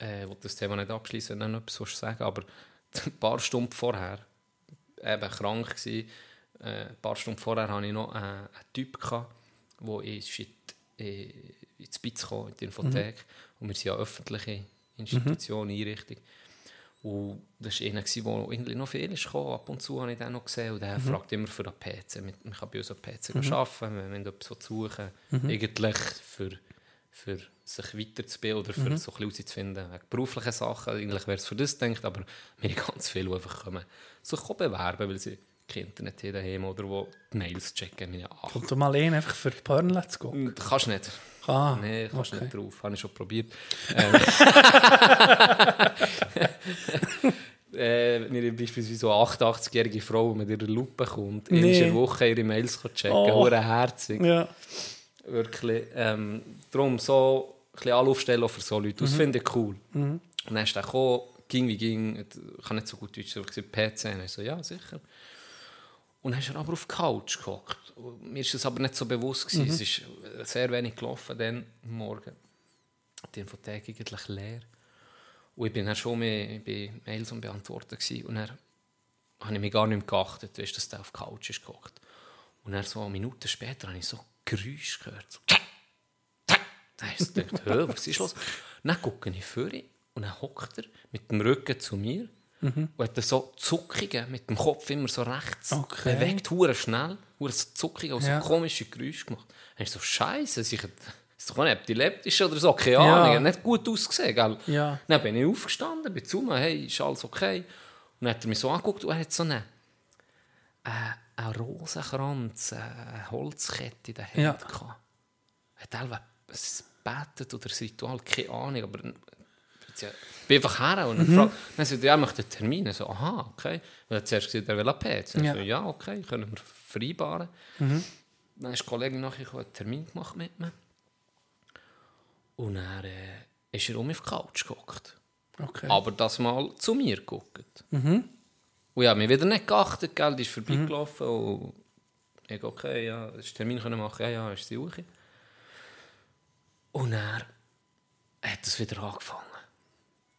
äh, ich will das Thema nicht abschließen, wenn du noch etwas sagen aber [laughs] ein paar Stunden vorher, eben krank gewesen, äh, ein paar Stunden vorher hatte ich noch äh, einen Typ, gehabt, der ist in die, äh, ins Bitz kam, in die Infothek. Und wir sind ja öffentliche Institution, Einrichtung. Und das war einer, der irgendwie noch viel ist gekommen. Ab und zu habe ich den noch gesehen. Und der fragt immer für einen PC. Man kann bei uns am PC arbeiten, wenn man etwas suchen will. Eigentlich für, für sich weiterzubilden oder für so ein bisschen herauszufinden, wegen beruflichen Sachen. Eigentlich wäre es für das gedacht, aber [laughs] wir haben ganz viele, einfach kommen, sich auch bewerben, weil sie kein Internet haben daheim oder wo die Mails checken. Ja, ach, Kommt mal ein, einfach für die Pornle zu gucken. kannst du nicht. Ah, Nein, kannst okay. nicht drauf. Habe ich schon probiert. [laughs] Ähm, [laughs] äh, wenn ihr beispielsweise so eine 88-jährige Frau mit ihrer Lupe kommt, Nee. in einer Woche ihre Mails checken Oh. herzig. Ja. Wirklich. Ähm, darum so ein bisschen Anlaufstellen auch für so Leute. Das finde ich cool. Und dann ist er gekommen, ging wie ging, ich kann nicht so gut Deutsch, aber PC. Und ich so, ja, sicher. Und dann ist er aber auf die Couch gehockt. Und Mir ist das aber nicht so bewusst gewesen. Es ist sehr wenig gelaufen dann am Morgen. Die Infothek eigentlich leer. Und ich bin dann schon mehr, bin Mails am Beantworten gewesen. Und dann habe ich mich gar nicht mehr geachtet, weißt, dass der auf der Couch ist gehockt. Und dann so Minuten später habe ich so Geräusche gehört. So, da ich gedacht, was ist los? Dann gucke ich vor und dann hockt er mit dem Rücken zu mir und hat so Zuckungen mit dem Kopf immer so rechts Okay. bewegt, hure schnell, hure so Zuckungen und so Ja. komische Geräusche gemacht. Dann ich so, Scheiße, ich ist doch nicht epileptisch oder so, keine Ja. Ahnung, hat nicht gut ausgesehen, gell? Ja. Dann bin ich aufgestanden, bin zu mir, hey, ist alles okay? Und dann hat er mich so angeguckt und er hat so eine, äh, einen Rosenkranz, eine Holzkette in der Hand Ja. gehabt. Er hat ein Betet oder ein Ritual, keine Ahnung, aber ich bin einfach her und Mhm. mhm. frage, dann sagt er, ja, er möchte einen Termin. Ich so, aha, okay. Und er zuerst gesagt, er will PC. Ja. Ja. So, ja, okay, können wir vereinbaren. Dann ist die Kollegin nachher gekommen, einen Termin gemacht mit mir. Und dann äh, ist er um auf die Couch gehockt. Okay. Aber das mal zu mir geguckt. Und ich habe mich wieder nicht geachtet, gell, die ist vorbeigelaufen und ich okay, ja, das Termin können machen, ja, ja, ist die Uche. Und er hat es wieder angefangen.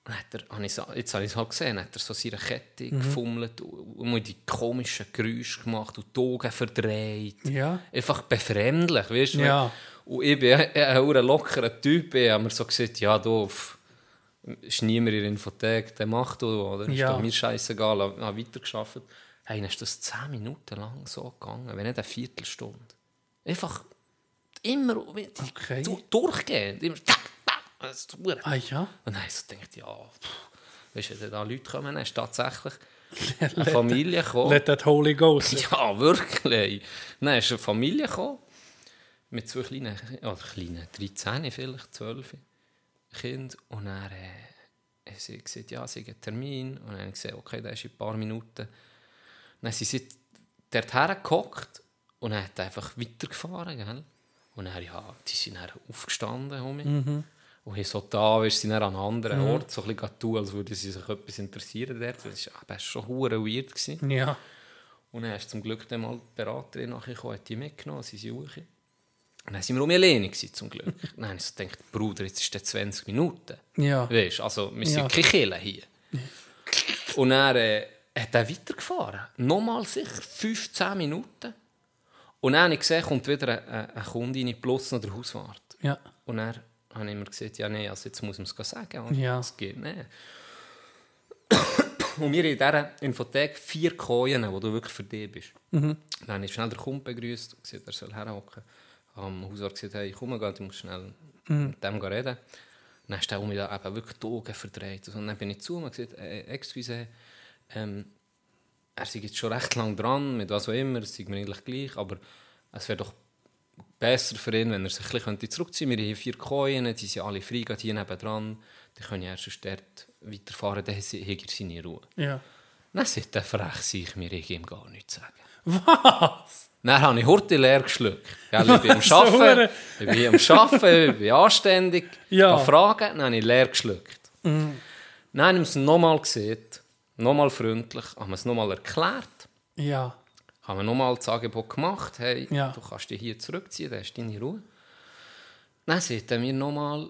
Und hat er, habe ich, so- jetzt habe ich es halt gesehen, hat er so seine Kette gefummelt und, die komischen Geräusche gemacht und die Augen verdreht. Ja. Einfach befremdlich, weißt du? Ja. Und ich bin ein, ein, ein lockerer Typ, ich habe mir so gesagt, ja, pff, ist niemand in der Infothek, der macht du, oder? Ist Ja. mir scheißegal, ich habe weitergearbeitet. Hey, dann ist das zehn Minuten lang so gegangen, wenn nicht eine Viertelstunde. Einfach immer Okay. du- durchgehend. Immer das ist. Ah ja. Und dann so gedacht, ja, pff, weißt du, wenn da Leute kommen, dann ist tatsächlich [laughs] eine Familie gekommen. Let that Holy Ghost. [laughs] Ja, wirklich. Dann ist eine Familie gekommen, mit zwei kleinen, oder kleinen, 13 vielleicht, 12 Kindern. Und dann äh, hat sie gesagt, ja, sie hat einen Termin. Und dann habe ich gesagt, okay, das ist in ein paar Minuten. Dann sind sie dort hergehockt und dann hat er einfach weitergefahren, gell? Und dann, ja, die sind dann aufgestanden, Homie. Und haben so da, weißt, sind dann an einem anderen Ort so ein bisschen tun, als würden sie sich etwas interessieren dort. Das war aber schon hure weird. Gewesen. Ja. Und dann ist zum Glück dann mal die Beraterin nachher gekommen, hat die mitgenommen, sie suchen. Und dann sind wir um alleine gewesen, zum Glück. [laughs] habe ich so gedacht, Bruder, jetzt ist es 20 Minuten. Ja. Weißt, also wir sind Ja. keine Kille hier. Und dann äh, hat er weitergefahren. Nochmal sicher 15 Minuten. Und dann habe ich gesehen, kommt wieder eine, eine Kundin plus noch der Hauswart. Ja. Und dann habe ich mir gesagt, ja, nee, also jetzt muss man es sagen. oder? Ja. Das geht nicht. [coughs] Und wir in dieser Infothek vier Kojen, wo du wirklich für dich bist. Dann habe ich schnell den Kunden begrüßt und gesagt, er soll herhocken. Am Hauswart gesagt, hey, komm mal, du musst schnell mit dem reden. Dann hast du da eben wirklich die Augen verdreht. Und dann bin ich zu ihm und gesagt, äh, excuse, ähm, er sei jetzt schon recht lang dran, mit was auch immer, es sei mir eigentlich gleich, aber es wäre doch besser für ihn, wenn er sich ein bisschen zurückziehen könnte. Wir haben hier vier Kojen, die sind alle frei, gerade hier nebenan. Die können ja erst dort weiterfahren, dann hat er seine Ruhe. Ja. Dann sagt der frech sich, mir ich ihm gar nichts sagen. Was? Dann habe ich Horti leer geschluckt. Gell, ich bin am [laughs] Arbeiten, ich bin am Arbeiten, ich bin anständig. Ja. Fragen, dann habe ich leer geschluckt. Dann habe ich es nochmal gesehen, nochmal freundlich, haben wir es nochmal erklärt, Ja. haben wir nochmal das Angebot gemacht, hey, Ja. du kannst dich hier zurückziehen, dann hast du deine Ruhe. Dann sagt er mir nochmal,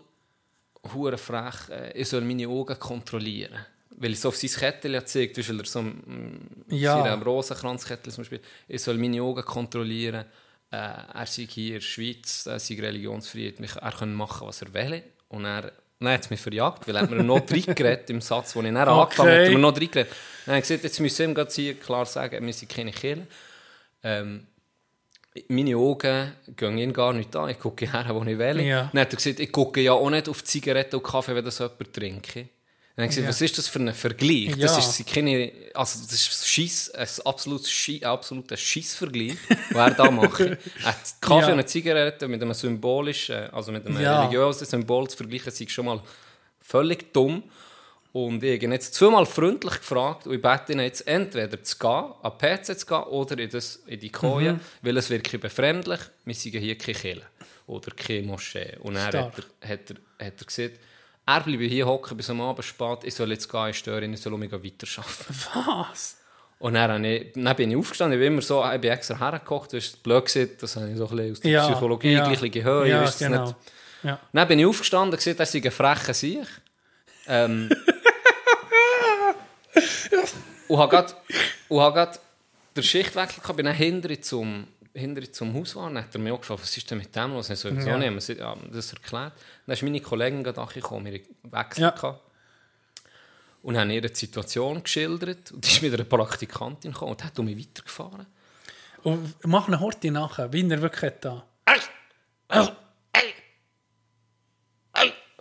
hure frech, äh, ich soll meine Augen kontrollieren. Weil ich so auf sein Kettchen gezeigt habe, weil er so mm, Ja. seine Rosenkranzkettchen zum Beispiel, ich soll meine Augen kontrollieren. Äh, er sei hier in der Schweiz, er sei religionsfrei, mich- er kann machen, was er will. Und er, dann hat es mich verjagt, weil er hat mir noch [laughs] reingeredet im Satz, den ich dann Okay. angefangen habe, hat er mir noch reingeredet. Dann habe ich gesagt, jetzt müssen wir ihm hier klar sagen, wir sind keine Kirche. Ähm, meine Augen gehen ihn gar nicht an. Ich gucke her, wo ich will. Ja. Dann hat er gesagt, ich gucke ja auch nicht auf Zigaretten und Kaffee, wenn das jemand trinke. Dann habe ich gesagt, Ja. was ist das für ein Vergleich? Das Ja. ist keine, also das ist Schiss, ein absolutes Schi absoluter Schissvergleich, den er da macht. [laughs] Ein Kaffee Ja. und eine Zigarette mit einem symbolischen, also mit einem Ja. religiösen Symbol zu vergleichen, ist schon mal völlig dumm. Und ich habe ihn jetzt zweimal freundlich gefragt und ich bete ihn jetzt entweder zu gehen, an den PC zu gehen oder in, das, in die Koje, Mhm. weil es wirklich befremdlich wir sind hier keine Kirche oder keine Moschee. Und dann Stark. hat er, hat, er, hat er gesagt, er bleibe hier hocken bis am Abend spät, ich soll jetzt gehen, ich störe ihn, ich soll mich weiterarbeiten. [laughs] Was? Und dann, habe ich, dann bin ich aufgestanden, ich bin immer so, ich bin extra hergekocht, das ist blöd gewesen, das habe ich so ein bisschen aus der Ja, Psychologie ja. gleich ein bisschen gehört, ich Ja, wusste es genau. nicht. Ja. Dann bin ich aufgestanden und gesehen, er sei ein frecher Sieg. Ähm, [laughs] und habe gerade, habe gerade den Schichtwechsel gehabt, bin dann hinterher zum, hinterher zum Haus war. Dann hat er mich auch gefragt, was ist denn mit dem los? Ich so, Ja. ja. nicht, haben wir ja, das erklärt. Dann ist meine Kollegin gerade angekommen, wir haben Wechsel Ja. Und haben ihr die Situation geschildert. Und ist wieder eine Praktikantin gekommen und hat um mich weitergefahren. Und mach einen Horti nachher, wie er wirklich da.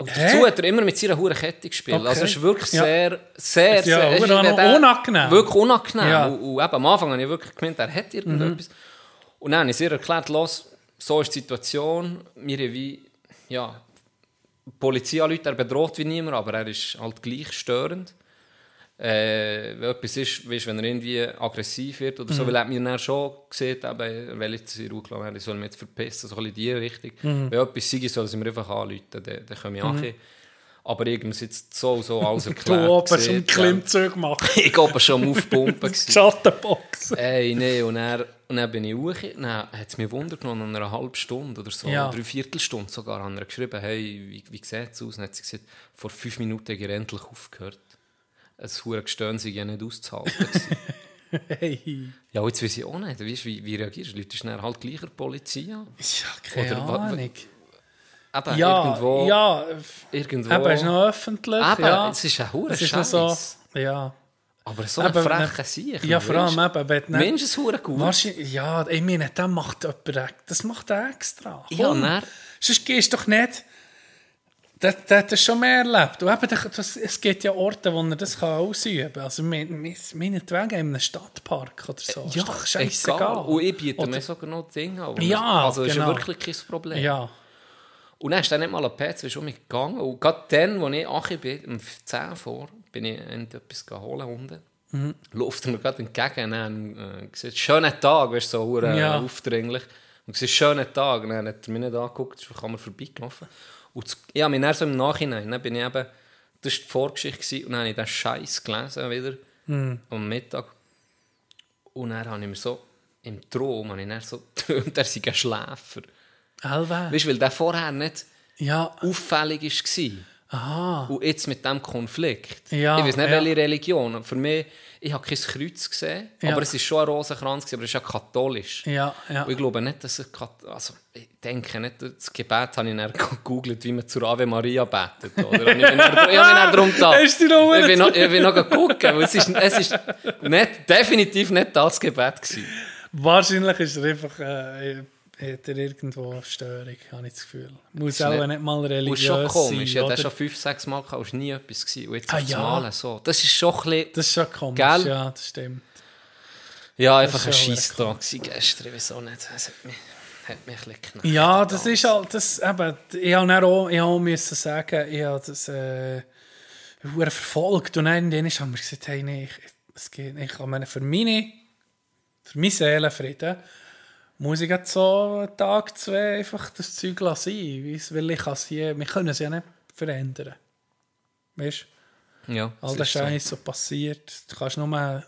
Und Hä? dazu hat er immer mit seiner hohen Kette gespielt. Okay. Also es ist wirklich Ja. sehr, sehr, Ja, sehr... der- unangenehm. Wirklich unangenehm. Ja. Mhm. Und, und eben, am Anfang habe ich wirklich gemeint, er hat irgendetwas. Und dann habe ich ihr erklärt, los, so ist die Situation. Wir haben wie, ja, die Polizei anruft, er bedroht wie niemand, aber er ist halt gleich störend. Äh, wenn etwas ist, weißt, wenn er irgendwie aggressiv wird oder so, weil er mir dann schon gesehen, eben, er will jetzt in Ruhe ich soll mich jetzt verpissen, so bisschen in die Richtung. Wenn etwas sei, soll sie mir einfach anrufen, dann, dann können wir mhm. Aber irgendwie jetzt so, so alles Du erklärt. oben schon gesehen, Klimmzüge machen. [laughs] Ich habe schon am Aufpumpen. [laughs] Schattenbox. Ey, nee, und dann, und dann bin ich hoch, dann hat es mich Wunder genommen, nach einer halben Stunde oder so, Ja. drei Viertelstunde sogar, haben wir geschrieben, hey, wie, wie sieht es aus? Und dann hat sie gesagt, vor fünf Minuten habe ich endlich aufgehört. Ein hure Gestöhn sei ja nicht auszuhalten. [laughs] Hey. ja, jetzt weiß ich auch nicht, weißt, wie, wie reagierst du? Leute schnell halt gleich der Polizei? Ja, keine Oder Ahnung. Eben, Ja, irgendwo, ja, irgendwo. eben, ist noch öffentlich. Eben, ja. es ist ein Es noch Scheiß. so, ja. Aber so ein frecher Sieg. Ja, vor allem eben, wenn du Mensch ist hure gut. Wahrscheinlich, ja, ich meine, das macht jemand, das macht er extra. Ja, dann- Sonst gehst du doch nicht... Hat das schon mehr erlebt. Und eben, das, es gibt ja Orte, wo er das kann ausüben kann. Also mein- mein- meinetwegen in einem Stadtpark oder so. ist doch scheißegal. Und ich biete Oder- mir sogar noch Dinge an. Ja, Also ist ja genau. wirklich kein Problem. Ja, Und dann ist dann nicht mal ein ist um mich gegangen. Und gerade dann, als ich Achi bin, um 10 vor, bin ich etwas holen unten. Mhm. Läuft mir gerade entgegen und dann äh, schönen Tag, weißt du, so Ja. aufdringlich. Und gesagt, schönen Tag. Und dann hat er mich nicht angeguckt, ist an mir vorbeigelaufen. Und mich dann so im Nachhinein, dann bin ich eben, das war die Vorgeschichte, gewesen, und dann habe ich den Scheiß gelesen wieder, Mhm. am Mittag. Und dann habe ich mir so, im Traum, habe ich dann so [laughs] geträumt, er sei ein Schläfer. Alva. Weißt du, weil der vorher nicht Ja, auffällig war. Aha. Und jetzt mit diesem Konflikt. Ja, ich weiß nicht, ja. welche Religion. Für mich, ich habe kein Kreuz gesehen, Ja. aber es ist schon ein Rosenkranz, aber es ist ja katholisch. Ja, ja. Und ich glaube nicht, dass es also ich denke nicht, das Gebet habe ich dann [laughs] gegoogelt, wie man zur Ave Maria betet. Oder? Und ich bin dann, darum da. [laughs] Hast du noch ich bin noch, ich bin noch geguckt, weil es ist, es ist nicht, definitiv nicht das Gebet gewesen. Wahrscheinlich ist er einfach... Äh, hat er irgendwo eine Störung, habe ich das Gefühl. Muss Ist auch nicht- nicht mal religiös es ist schon komisch, sein, ja, oder? das schon fünf, sechs Mal gehabt, war nie etwas. Gewesen. Und jetzt Ah, ja. Malen so. Das ist schon ein bisschen, Das ist schon komisch, Gell? ja, das stimmt. ja, einfach ein ist gewesen gestern, ich auch nicht. Es hat mich, hat mich ein bisschen geknackt. Ja, das ist halt, das, eben, ich habe dann auch, ich auch müssen sagen, ich habe das äh, verfolgt und dann haben wir gesagt, hey, nee, ich, es geht. Ich meine, für meine, für meinen Seelenfrieden muss ich jetzt so einen Tag, zwei einfach das Zeug lassen, weil ich kann hier, wir können es ja nicht verändern. Weißt du? Ja, All der ist so. Scheiß so passiert. Du kannst nur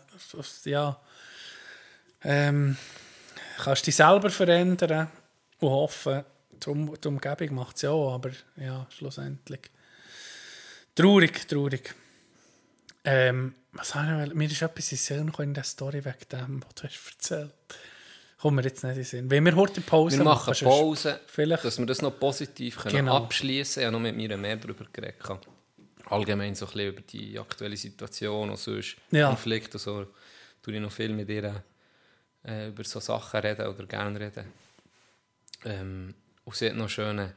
ja, ähm, kannst dich selber verändern und hoffen. Die, um die Umgebung macht es ja auch, aber ja, schlussendlich. Traurig, traurig. Ähm, was habe ich, mir ist etwas in Sinn in der Story wegen dem, was du hast erzählt. Kommt mir jetzt nicht in Sinn. Wenn wir heute Pause Wir machen sonst- Pause, Vielleicht. dass wir das noch positiv können Genau. abschließen können. Ich habe noch mit mir mehr darüber geredet. Allgemein so ein bisschen über die aktuelle Situation und sonst Ja. Konflikte. So tue ich noch viel mit ihr äh, über so Sachen reden oder gerne reden. Ähm, und sie hat noch schöne,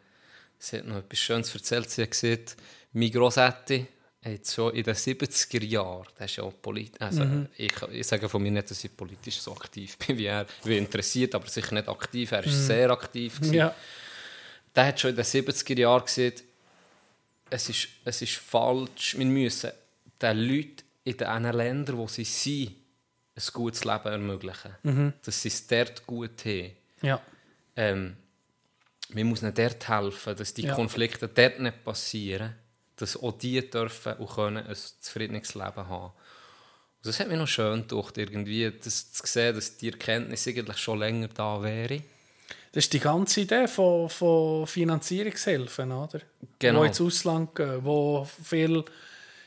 sie hat noch etwas Schönes erzählt. Sie hat gesagt, mein Grossetti hat schon in den 70er Jahren, das ist ja politisch, also Mhm. ich, ich sage von mir nicht, dass ich politisch so aktiv [laughs] bin wie er. Ich bin interessiert, aber sicher nicht aktiv. Er ist sehr aktiv. gewesen. Mhm. Ja, Der hat schon in den 70er Jahren gesagt, es ist, es ist falsch, wir müssen den Leuten in den Ländern, wo sie sind, ein gutes Leben ermöglichen. Dass sie es dort gut haben. ja, Ähm, wir müssen ihnen dort helfen, dass die Ja. Konflikte dort nicht passieren, dass auch die dürfen und können ein zufriedenes Leben haben. das hat mich noch schön gedacht, irgendwie, das zu sehen, dass die Erkenntnis eigentlich schon länger da wäre. Das ist die ganze Idee von, von Finanzierungshilfen, oder? Genau. Wo ins Ausland gehen, wo viel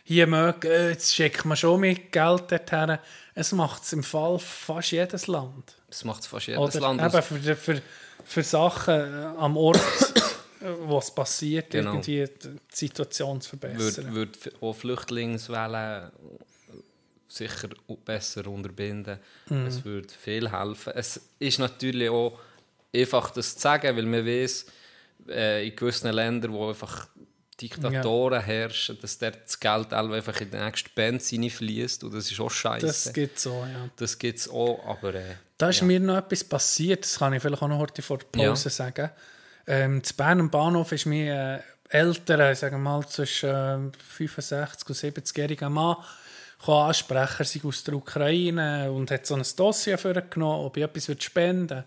hier mögen, äh, jetzt schickt man schon mit Geld dorthin. Es macht es im Fall fast jedes Land. Das macht fast jedes Oder Land. eben für, für, für Sachen am Ort, äh, es passiert, Genau. irgendwie die Situation zu verbessern. würde würd auch Flüchtlingswellen sicher besser unterbinden. Mhm. Es würde viel helfen. Es ist natürlich auch einfach das zu sagen, weil man weiß, äh, in gewissen Ländern, wo einfach Diktatoren herrschen, dass dort das Geld einfach in den nächsten Benzin fließt und das ist auch scheiße. das gibt so, ja. Das gibt es auch, aber äh, Da ist ja. mir noch etwas passiert, das kann ich vielleicht auch noch heute vor der Pause Ja. sagen. Ähm, zu Bern am Bahnhof ist mir äh, älterer, sagen wir mal zwischen äh, 65 und 70-jähriger Mann gekommen, ansprechen, er sei aus der Ukraine und hat so ein Dossier vorgenommen, ob ich etwas spenden würde.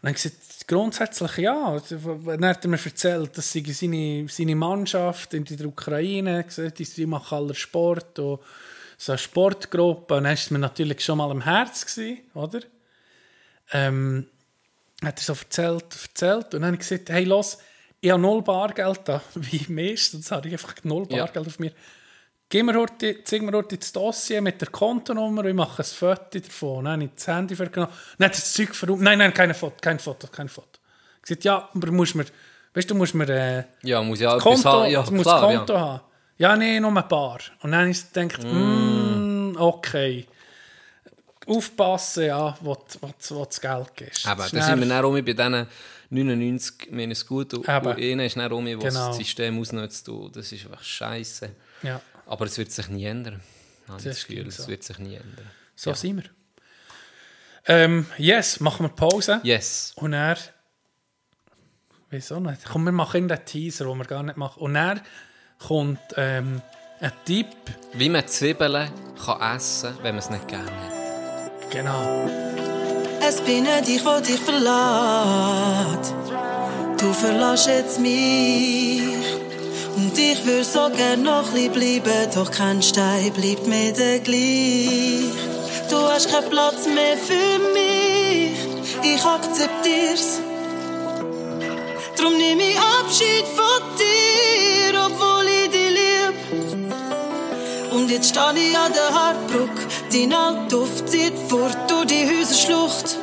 Und dann gesagt, grundsätzlich ja. Dann hat er mir erzählt, dass sie seine, seine Mannschaft in der Ukraine, gesagt, die machen aller Sport und so eine Sportgruppe. Und dann war es mir natürlich schon mal am Herz, oder? Ähm, hat er so erzählt, erzählt und dann habe ich gesagt, hey, los, ich habe null Bargeld da, [laughs] wie meistens habe ich einfach null Ja. Bargeld auf mir. Gib mir heute, zeig mir heute das Dossier mit der Kontonummer und ich mache ein Foto davon. Dann habe ich das Handy vergenommen. Dann hat das Zeug verräumt. Nein, nein, kein Foto, kein Foto, kein Foto. Ich gesagt, ja, aber musst mir, weißt du, musst mir äh, ja, muss ja Konto, haben. Ja, du musst klar, Konto ja. haben. Ja, nee, nur ein paar. Und dann habe ich gedacht, mm. okay. Aufpassen, ja, wo, wo, wo das Geld gibst. Aber Das da sind wir dann- bei diesen 99 minus gut und, Eben. und einer ist dann auch der Genau. das System ausnutzt. Und das ist einfach scheiße. Ja, Aber es wird sich nie ändern. Das das es so. wird sich nie ändern. so sind wir. Ähm, yes, machen wir Pause. Yes. Und er. Wieso nicht? Komm, wir machen den Teaser, den wir gar nicht machen. Und er kommt ähm, ein Tipp. Wie man Zwiebeln kann essen kann, wenn man es nicht gerne hat. Genau. Es bin nicht ich, wo dich verlässt. Du verlässt jetzt mich. Und ich würde so gern noch ein bleiben, doch kein Stein bleibt mir der gleich. Du hast keinen Platz mehr für mich. Ich akzeptier's. Drum nehme ich Abschied von dir, obwohl. Und jetzt stehe ich an der Hartbrücke, dein Altduft zieht fort durch die Häuserschlucht.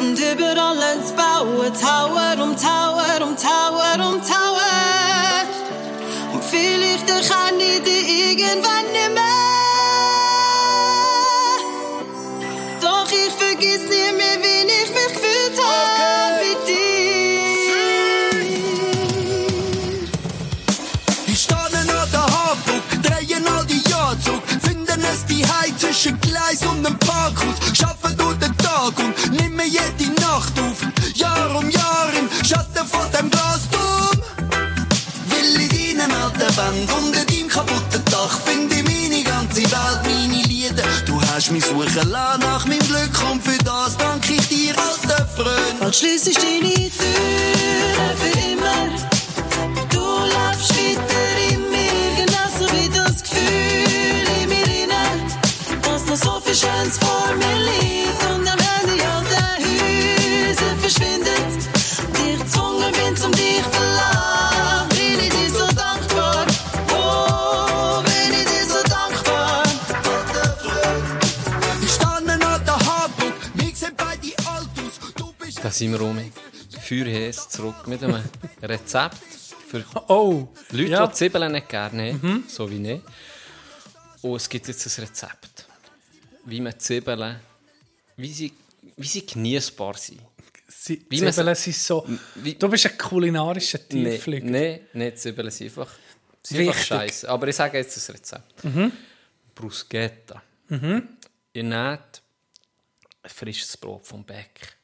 Und überall ins Bauen, Tower um Tower um Tower um Tower. Und vielleicht erkenne ich dich irgendwann nicht mehr. Es die Hei zwischen Gleis und dem Parkhaus, schaffen durch den Tag und nimm mir jede Nacht auf, Jahr um Jahr im Schatten von dem Glasturm. Will in deinem alten Band unter deinem kaputten Dach finde ich meine ganze Welt, meine Lieder. Du hast mich suchen lassen nach meinem Glück und für das danke ich dir, alter Freund. Bald ich deine Tür für immer. Du lebst weiter Viel Schönes vor mir liegt und am Ende all der Häuser verschwindet. Und ich gezwungen bin, zum dich verlassen. Bin ich dir so dankbar. Oh, bin ich dir so dankbar. Ich stehe an der Haarbrücke, wir sehen beide alt aus, du bist Da sind wir rum. Feuerhäs zurück mit einem [laughs] Rezept für Oh, Leute, ja. die Zwiebeln nicht gerne haben, so wie ich. Und es gibt jetzt ein Rezept, wie man Zwiebeln, wie sie, wie sie genießbar sind. Sie, Wie Zwiebeln sind so. wie- Du bist ein kulinarischer Tiefflüger. nein, nicht Zwiebeln sind einfach, sind einfach scheiße. Aber ich sage jetzt das Rezept. Bruschetta. Ihr nehmt ein frisches Brot vom Bäck.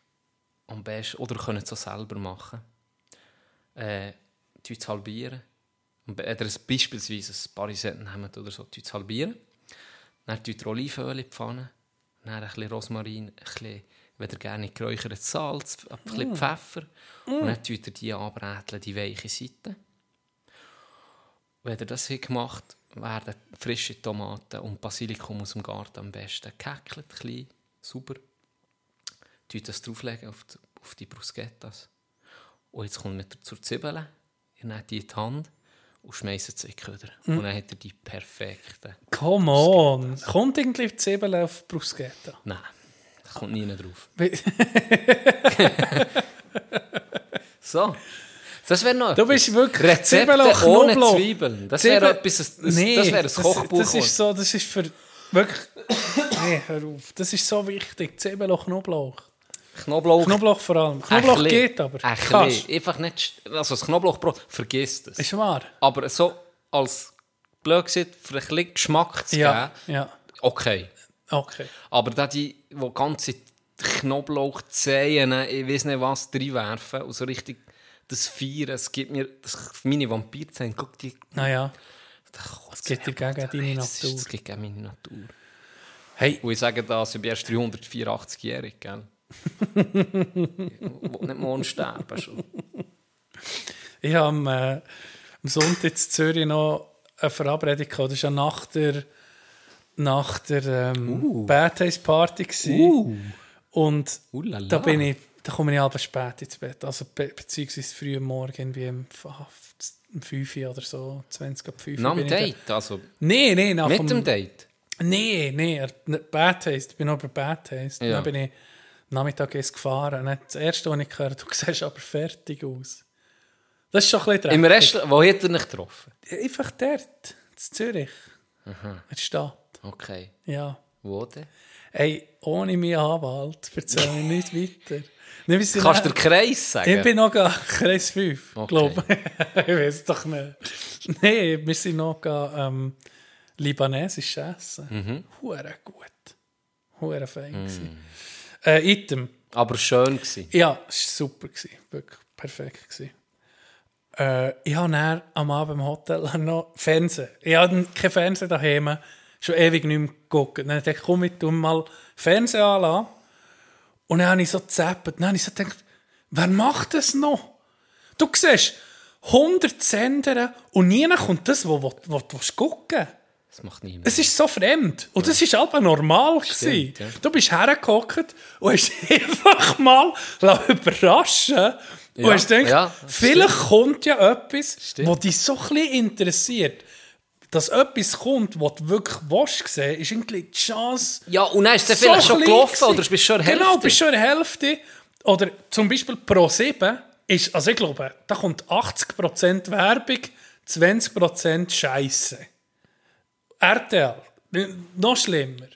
Am besten, oder ihr könnt es auch selber machen. Äh, halbieren. Ihr es beispielsweise ein Parisette nehmt oder so, halbieren. Dann tut ihr Olivenöl in die Pfanne. Dann ein bisschen Rosmarin, ein bisschen, wenn ihr gerne geräuchertes Salz, ein bisschen Pfeffer. Und dann tut ihr die anbräteln, die weiche Seite. Wenn ihr das habt gemacht werden frische Tomaten und Basilikum aus dem Garten am besten gehäckelt, klein, sauber. Tun das drauflegen auf die, auf die Bruschettas. Und jetzt kommt mit zur Zwiebeln. Ihr nehmt die in die Hand und schmeißt sie in die Köder. Und dann habt ihr die perfekten. Come on. Kommt irgendwie die Zwiebeln auf die Bruschetta? Nein, das kommt nie drauf. [laughs] [laughs] So. Das wäre noch Du bist wirklich Rezepte Zwiebeln und ohne. Zwiebeln. Das wäre etwas, das, Nee, das wäre ein Kochbuch. Das, das ist so, das ist für wirklich. nee, hör auf. Das ist so wichtig. Zwiebeln und Knoblauch. Knoblauch. Knoblauch vor allem. Knoblauch Ein geht aber. Ein Kannst. Einfach nicht. Also das Knoblauchbrot, vergiss das. Ist wahr? Aber so als blöd gesagt, für ein bisschen Geschmack zu Ja. geben, Ja. okay. Okay. Aber da die, die ganze Knoblauchzehen, ich weiß nicht was, reinwerfen und so richtig das Feiern, es gibt mir, das, meine Vampirzähne, guck die, Naja. das geht dir gegen deine Natur. Das geht gegen meine Natur. Hey, Und ich sage das, ich bin erst 384-jährig, gell? Ich will nicht morgen sterben schon. ich habe am, äh, am Sonntag in Zürich noch eine Verabredung gehabt. Das war ja nach der, nach der ähm, Bad Taste Party. Und Uh la la. da, bin ich, da komme ich halb spät ins Bett. Also be beziehungsweise früh am Morgen, wie um, um 5 Uhr oder so, 20 ab 5 Nach dem ich da- Date, also Nein, nein, nach mit dem Date. Nein, nein, Bad Taste. Ich bin noch bei Bad Taste. Ja. Dann bin ich Nachmittag erst gefahren. Dann das Erste, was ich gehört habe, [laughs] du siehst aber fertig aus. Das ist schon ein bisschen Im dreckig. Restaurant, wo hat er nicht getroffen? Einfach dort, in Zürich. In der Stadt. Okay. Ja. Wo denn? Ey, ohne meinen Anwalt erzähle ich nicht weiter. [laughs] Nicht, Kannst du den Kreis sagen? Ich bin noch [laughs] Kreis 5, Okay. glaube ich. weiß doch nicht. Nein, wir sind noch ähm, libanesisch essen. Mhm. Hure gut. Hure fein. gewesen. Äh, Item. Aber schön gewesen. Ja, es war super. Gewesen. Wirklich perfekt. Gewesen. Äh, ich habe dann am Abend im Hotel [laughs] noch Fernsehen. Ich hatte kein Fernsehen daheim, schon ewig nicht mehr geguckt. Dann dachte ich, komm, ich tu mal Fernsehen anlassen. Und dann habe ich so gezappt. Dann habe ich so gedacht, wer macht das noch? Du siehst 100 Sender und nie kommt das, was du gucken Das macht niemand. es ist so fremd. Und das war aber normal. gewesen. ja. Du bist hergehockt und hast [laughs] einfach mal überraschen und Ja, hast gedacht, ja, vielleicht kommt ja etwas, Stimmt. was dich so ein bisschen interessiert. Dass etwas kommt, was du wirklich willst sehen, ist irgendwie die Chance. Ja, und dann ist es so vielleicht schon gelaufen gewesen. oder bist du schon eine Genau, Hälfte? bist schon eine Hälfte. Oder zum Beispiel Pro 7 ist, also ich glaube, da kommt 80% Werbung, 20% Scheiße. RTL, noch schlimmer.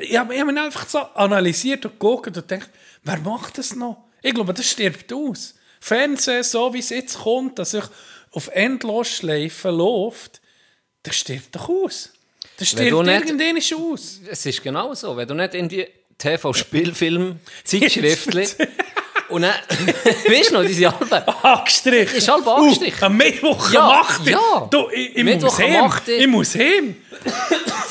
Ich habe ich hab einfach so analysiert und geguckt und gedacht, wer macht das noch? Ich glaube, das stirbt aus. Fernsehen, so wie es jetzt kommt, dass sich auf Endlosschleifen läuft, das stirbt doch aus. Das stirbt nicht- irgendwann aus. Es ist genau so. Wenn du nicht irgendwie TV-Spielfilm, Zeitschriftli und dann, [laughs] weißt du noch, diese Alben, Angestrichen. Ist halb angestrichen. Uh, am Mittwoch Ja, 8. ja. Du, ich, ich muss heim. 8. Ich muss heim.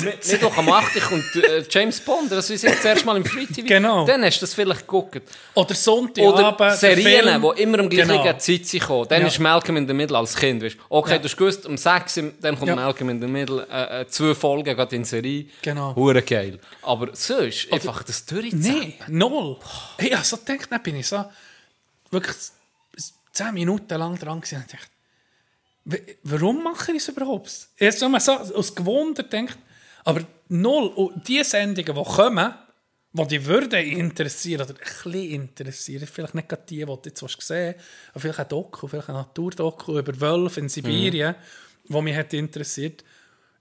Mittwoch am [laughs] 8. kommt äh, James Bond, das ist jetzt zuerst mal im Free TV. Genau. Dann hast du das vielleicht geguckt. Oder Sonntagabend. Oder der Serien, die immer um gleiche Genau. Zeit sind gekommen. Dann Ja. ist Malcolm in the Middle als Kind. Weißt. Okay, Ja. du hast gewusst, um 6 Uhr, dann kommt Ja. Malcolm in the Middle, äh, äh, zwei Folgen gerade in Serie. Genau. Hure geil. Aber sonst, einfach das durchziehen. Nein, null. Ich habe so gedacht, dann bin ich so wirklich zehn Minuten lang dran gewesen und dachte, w- warum mache ich es überhaupt? Jetzt habe ich so aus Gewunder gedacht, aber null. Und die Sendungen, die kommen, die dich würden interessieren oder ein bisschen interessieren, vielleicht nicht gerade die, die du jetzt gesehen hast, aber vielleicht ein Doku, vielleicht ein Naturdoku über Wölfe in Sibirien, wo mich hat interessiert,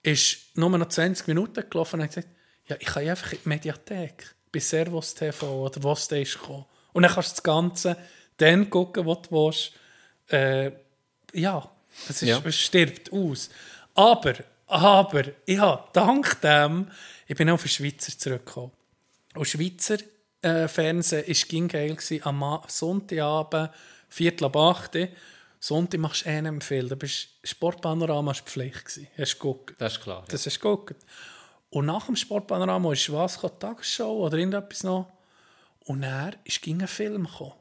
ist nur noch 20 Minuten gelaufen und hat gesagt, ja, ich kann einfach in die Mediathek, bei Servus TV oder was da ist gekommen. Und dann kannst du das Ganze dann gucken, was du willst. Äh, ja, es, ist, Ja. es stirbt aus. Aber, aber, ich habe dank dem, ich bin auf den Schweizer zurückgekommen. Und Schweizer äh, Fernsehen war geil. Gewesen. Am Sonntagabend, Viertel ab 8 Uhr. Sonntag machst du einen viel. Da bist Sportpanorama war Pflicht. Gewesen. Hast du geguckt. Das ist klar. Das hast du geguckt. Und nach dem Sportpanorama ist was, gekommen, Tagesschau oder irgendetwas noch. Und dann ist ging ein Film gekommen.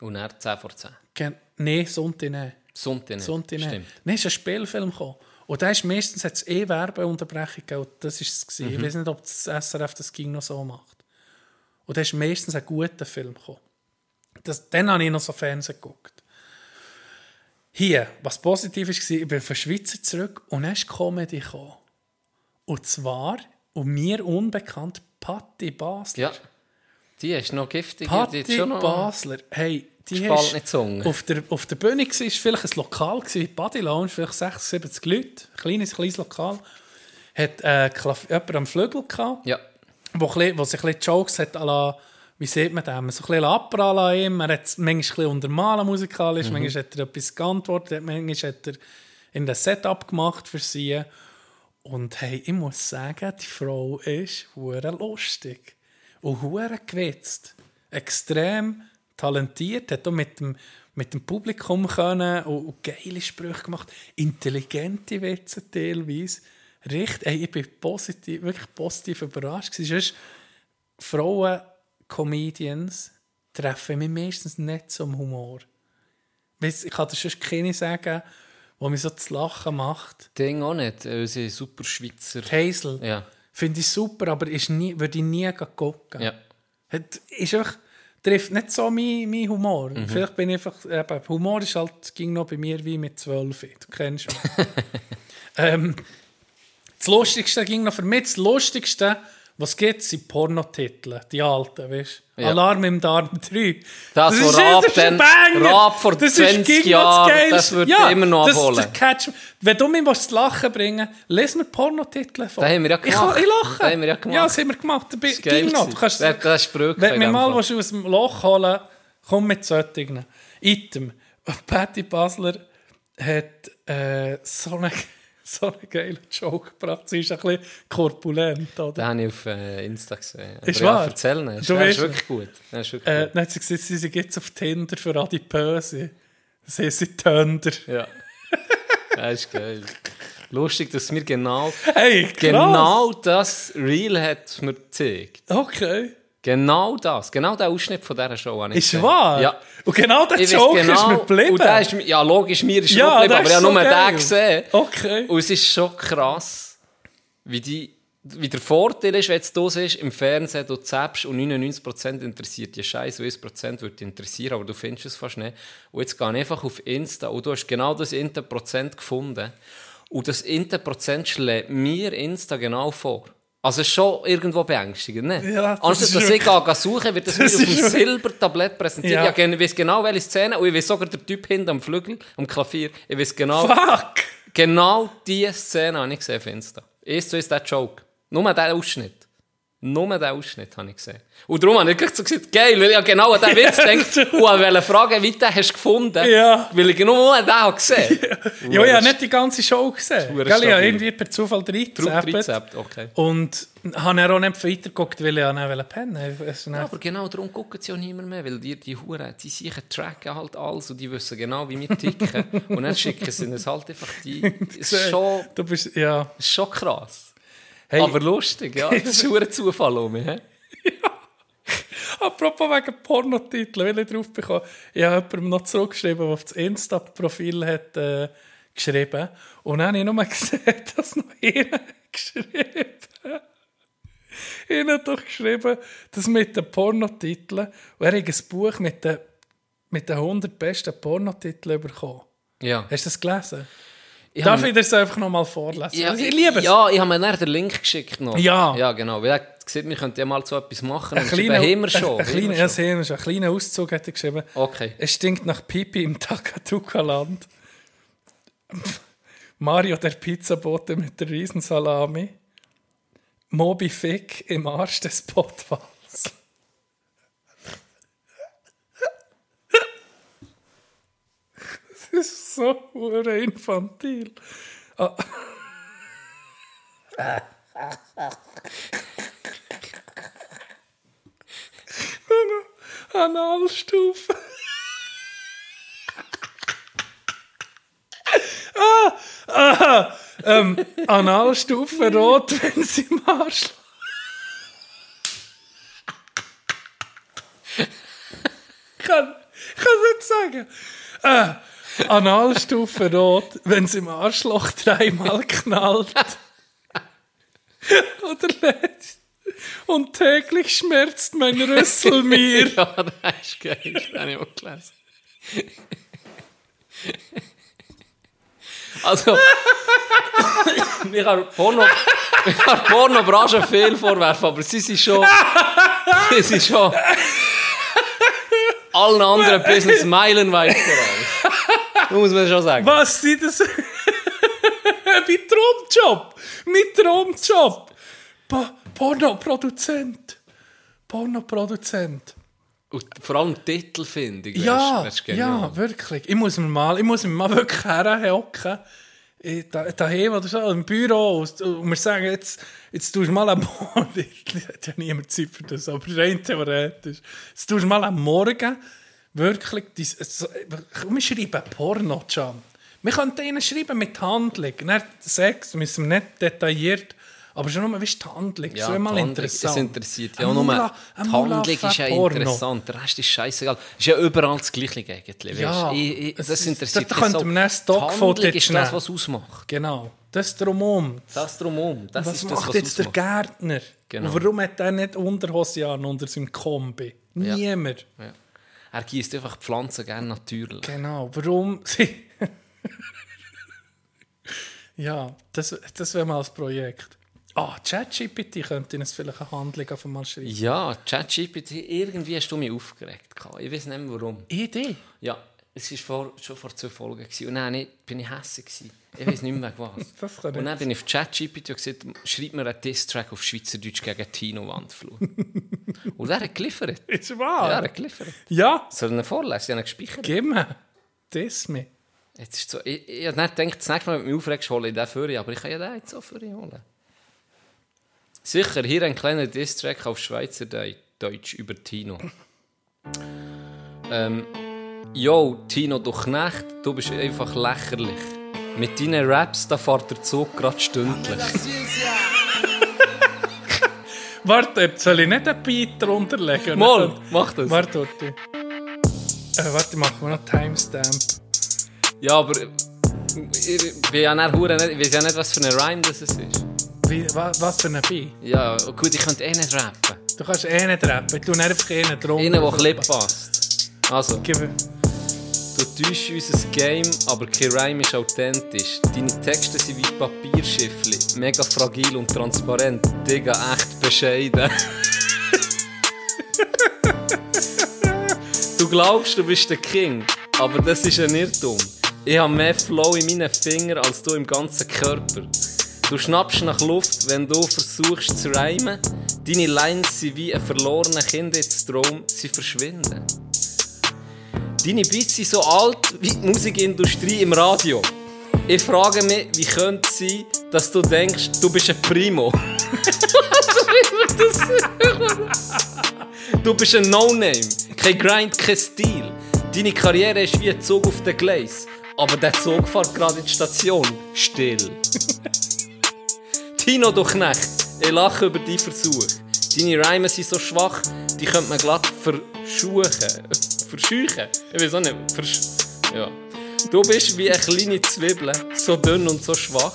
Und er 10 vor 10. Gen- Nein, Sonntag nicht. Sonntag nicht. Sonntag nicht. Stimmt. Dann ist ein Spielfilm gekommen. Und da ist meistens hat's eh Werbeunterbrechung gegeben. Das war es. Mhm. Ich weiß nicht, ob das SRF das ging noch so macht. Und da ist meistens ein guter Film gekommen. Das, dann habe ich noch so Fernsehen geguckt. Hier, was positiv war, ich bin von Schweizer zurück und dann ist Comedy gekommen. Und zwar, und mir unbekannt, Patti Basler. Ja. Die ist noch giftig. Patti Basler, hey, die Zunge. auf der, auf der Bühne war, vielleicht ein Lokal, gewesen, Body Lounge, vielleicht 60, 70 Leute, ein kleines, kleines Lokal. Hat äh, jemand am Flügel gehabt, Ja. wo, wo sich ein bisschen Jokes hat, la, wie sieht man das, so ein bisschen abprallen an ihm. Er hat manchmal ein bisschen untermalen musikalisch, Mhm. manchmal hat er etwas geantwortet, manchmal hat er in das Setup gemacht für sie. Und hey, ich muss sagen, die Frau ist hure lustig und hure gewitzt. Extrem talentiert, hat auch mit dem, mit dem Publikum können und, und geile Sprüche gemacht, intelligente Witze teilweise. Richtig, hey, ich bin positiv, wirklich positiv überrascht. gewesen. Sonst Frauen-Comedians treffen mich meistens nicht zum Humor. Ich kann dir sonst keine sagen, wo mich so zu lachen macht. Ding auch nicht. äh, Unsere super Schweizer. Hazel. Ja. Finde ich super, aber ist nie, würde ich nie gucken. Ja. Hat, ist einfach, trifft nicht so mein, mein Humor. Mhm. Vielleicht bin ich einfach, eben, Humor ist halt, ging noch bei mir wie mit 12. Du kennst mich. [laughs] ähm, das Lustigste ging noch für mich, das Lustigste, was es gibt, sind Pornotitel, die alten, weißt du? Ja. Alarm im Darm 3. Das, wo ist- ist ein dann- Banger. Raab vor Das ist 20 gegen Jahren, das würde ich immer noch das, abholen. Catch, wenn du mich was zu lachen bringen willst, les mir Pornotitel vor. Das haben wir ja Ich, gemacht. ich lache. Das haben wir ja gemacht. Ja, das haben wir gemacht. Da Das ist noch. Du kannst, Das- das ist Wenn du mich mal willst aus dem Loch holen komm mit solchen. Item. Patty Basler hat äh, so einen [laughs] so einen geilen Joke gebracht. Sie ist ein bisschen korpulent, oder? Den habe ich auf äh, Insta gesehen. Ist ja, wahr? erzähl nicht. Du ist wirklich gut. Ist wirklich Äh, gut. dann hat sie gesagt, sie sind jetzt auf Tinder für Adipöse. Das heisst sie Tönder. Ja. [laughs] Das ist geil. Lustig, dass mir genau, Hey, genau das Reel hat mir gezeigt. Okay. Genau das. Genau der Ausschnitt von dieser Show habe ich Ist gesehen. wahr? Ja. Und genau der Joke ist mir genau, geblieben. und der ist, ja, logisch, mir ist Ja, geblieben, aber ich habe so nur geil. den gesehen. Okay. Und es ist schon krass, wie, die, wie der Vorteil ist, wenn es das ist, im Fernsehen, du zappst und 99% interessiert dich Scheiße, und 1% würde dich interessieren, aber du findest es fast nicht. Und jetzt gehe ich einfach auf Insta und du hast genau das Inter Prozent gefunden. Und das Inter Prozent schlägt mir Insta genau vor. Also ist schon irgendwo beängstigend, ne? Ja, das also, ist dass ich gehe suchen, wird das, mir Das auf dem ist wirklich- Silbertablett präsentiert. Ja. Ja. Ich weiß genau, welche Szene, und ich weiß sogar der Typ hinten am Flügel, am Klavier, ich weiß genau, Fuck. Genau diese Szene habe ich gesehen auf Insta. Eins zu eins der Joke. Nur der Ausschnitt. Nur den Ausschnitt habe ich gesehen. Und darum habe ich gleich so gesagt, geil, weil ich ja genau an diesen Witz [laughs] denke und wollte fragen, wie du den hast gefunden Ja. Weil ich nur den habe gesehen [laughs] Ja, ich habe nicht die ganze Show gesehen. Gell, ich habe irgendwie per Zufall reingezappt. Okay. Und habe dann auch nicht weitergeguckt, weil ich nicht pennen wollte. Ja, aber genau darum gucken sie auch niemand mehr, weil die, die Huren, die sicher tracken halt alles und die wissen genau, wie wir ticken. [laughs] und dann schicken sie uns halt einfach die. Es ist schon, Du bist, ja. ist schon krass. Hey, Aber lustig, ja. [laughs] Das ist ein Zufall um mich. hä? apropos wegen Pornotitel, will ich drauf bekommen. Ich habe jemandem noch zurückgeschrieben, der auf das Insta-Profil hat äh, geschrieben. Und dann habe ich nur [laughs] gesehen, dass noch einer geschrieben hat doch geschrieben, dass mit den Pornotiteln, und er hat ein Buch mit den, mit den 100 besten Pornotiteln bekommen. Ja. Hast du das gelesen? Ich Darf ich das einfach noch mal vorlesen? Ja, ich liebe es. Ja, ich habe mir dann den Link geschickt noch. Ja. Ja, genau. Weil er hat gesagt, wir könnten ja mal so etwas machen. Ein kleiner, haben wir schon. Ein, ein, haben kleiner, wir ja, schon. wir ein kleiner Auszug hat er geschrieben. Okay. Es stinkt nach Pipi im Takatuka-Land. Mario der Pizzabote mit der Riesensalami. Moby Fick im Arsch des Pottwals. [laughs] Ist so infantil. Ah. Analstufe. ah, ah, ähm, Analstufe rot, wenn sie im Arsch. ich kann es nicht sagen. Äh, Analstufe rot, wenn es im Arschloch dreimal knallt. [laughs] Oder letzt. Und täglich schmerzt mein Rüssel [laughs] mir. ja, das ist geil. Das habe ich auch gelesen. Also, [laughs] ich kann Porno, Pornobranche viel vorwerfen, aber sie sind schon, sie sind schon allen anderen Business meilenweit voraus. Muss man schon sagen. Was sind das? [laughs] mein Traumjob! Mein Traumjob! Po Pornoproduzent! Pornoproduzent! Und vor allem Titelfindung. wärst- Ja, wärst genial. ja, wirklich. Ich muss mir mal, ich muss mir mal [laughs] wirklich herhocken. Da, daheim oder so, im Büro, und, und wir sagen, jetzt, jetzt tust du mal am Morgen, [laughs] ich hat ja niemand Zeit für das, aber rein theoretisch, jetzt tust du mal am Morgen wirklich, wir schreiben Porno, Can. Wir könnten ihnen schreiben mit Handlung, nicht Sex, müssen wir nicht detailliert, aber schon nur, wie ist die Handlung? Ja, so mal die Handlung, interessant. Es interessiert ja nur. Mula- Die Handlung ist ja Porno. interessant. Der Rest ist scheißegal. Ist ja überall das Gleiche eigentlich. Ja, ich, ich, es das ist- interessiert da mich könnte so. man einen Stock Die Handlung ist nehmen. das, was ausmacht. Genau, das drumherum. Das drumherum. Das Was ist das, macht was jetzt der ausmacht. Gärtner? Genau. Und warum hat er nicht Unterhose an unter seinem Kombi? Ja. Niemand. Ja. Er gießt einfach die Pflanzen gerne natürlich. Genau, warum sie... [laughs] ja, das, das wäre mal das Projekt. Ah, ChatGPT könnte uns vielleicht eine Handlung auf einmal schreiben. Ja, ChatGPT, irgendwie hast du mich aufgeregt. Ich weiß nicht mehr warum. Idee? Ja, es war vor, schon vor zwei Folgen. Gewesen. Und dann bin ich hässlich. Ich weiß nicht mehr was. [laughs] Das kann und dann bin ich auf ChatGPT und gesagt, schreib mir einen Diss-Track auf Schweizerdeutsch gegen Tino Wandflur. [laughs] und er hat geliefert. Ist Ja, er wahr? hat geliefert. Ja, Soll ich ihn vorlesen? Ich habe ihn gespeichert. gib mir. Das mir. Jetzt ist so, ich, ich habe nicht gedacht, das nächste Mal, wenn du mich aufregst, hole ich den für dich, aber ich kann ja den jetzt auch für dich holen. Sicher, hier ein kleiner Diss-Track auf Schweizerdeutsch über Tino. ähm, Yo, Tino, du Knecht, du bist einfach lächerlich. Mit deinen Raps, da fährt der Zug gerade stündlich. [laughs] Warte, jetzt soll ich nicht einen Beat drunter legen? Mal, mach das. Warte, warte. Äh, warte, machen wir noch Timestamp. Ja, aber äh, ich, bin ja nicht, nicht- ich weiß ja nicht, was für ein Rhyme das ist. Wie, wa, was für ein Beat? Ja, gut, ich könnte eh nicht rappen. Du kannst eh nicht rappen, ich tue einfach einen drunter. Einen, der Clip passt. Also. Gib. Du täuschst unser Game, aber kein Rhyme ist authentisch. Deine Texte sind wie Papierschiffli, mega fragil und transparent. Digga, echt bescheiden. du glaubst, du bist der King, aber das ist ein Irrtum. Ich habe mehr Flow in meinen Fingern als du im ganzen Körper. Du schnappst nach Luft, wenn du versuchst zu rhymen. Deine Lines sind wie ein verlorener Kindheitstraum, sie verschwinden. Deine Beats sind so alt wie die Musikindustrie im Radio. Ich frage mich, wie könnte es sein, dass du denkst, du bist ein Primo? [laughs] du bist ein No-Name, kein Grind, kein Stil. Deine Karriere ist wie ein Zug auf den Gleis, aber der Zug fährt gerade in die Station. Still. [laughs] Tino, du Knecht, ich lache über deinen Versuch. Deine Rhyme sind so schwach, die könnte man glatt verschuchen. Verscheuchen? Ich weiß auch nicht. Versch ja. Du bist wie eine kleine Zwiebel, so dünn und so schwach.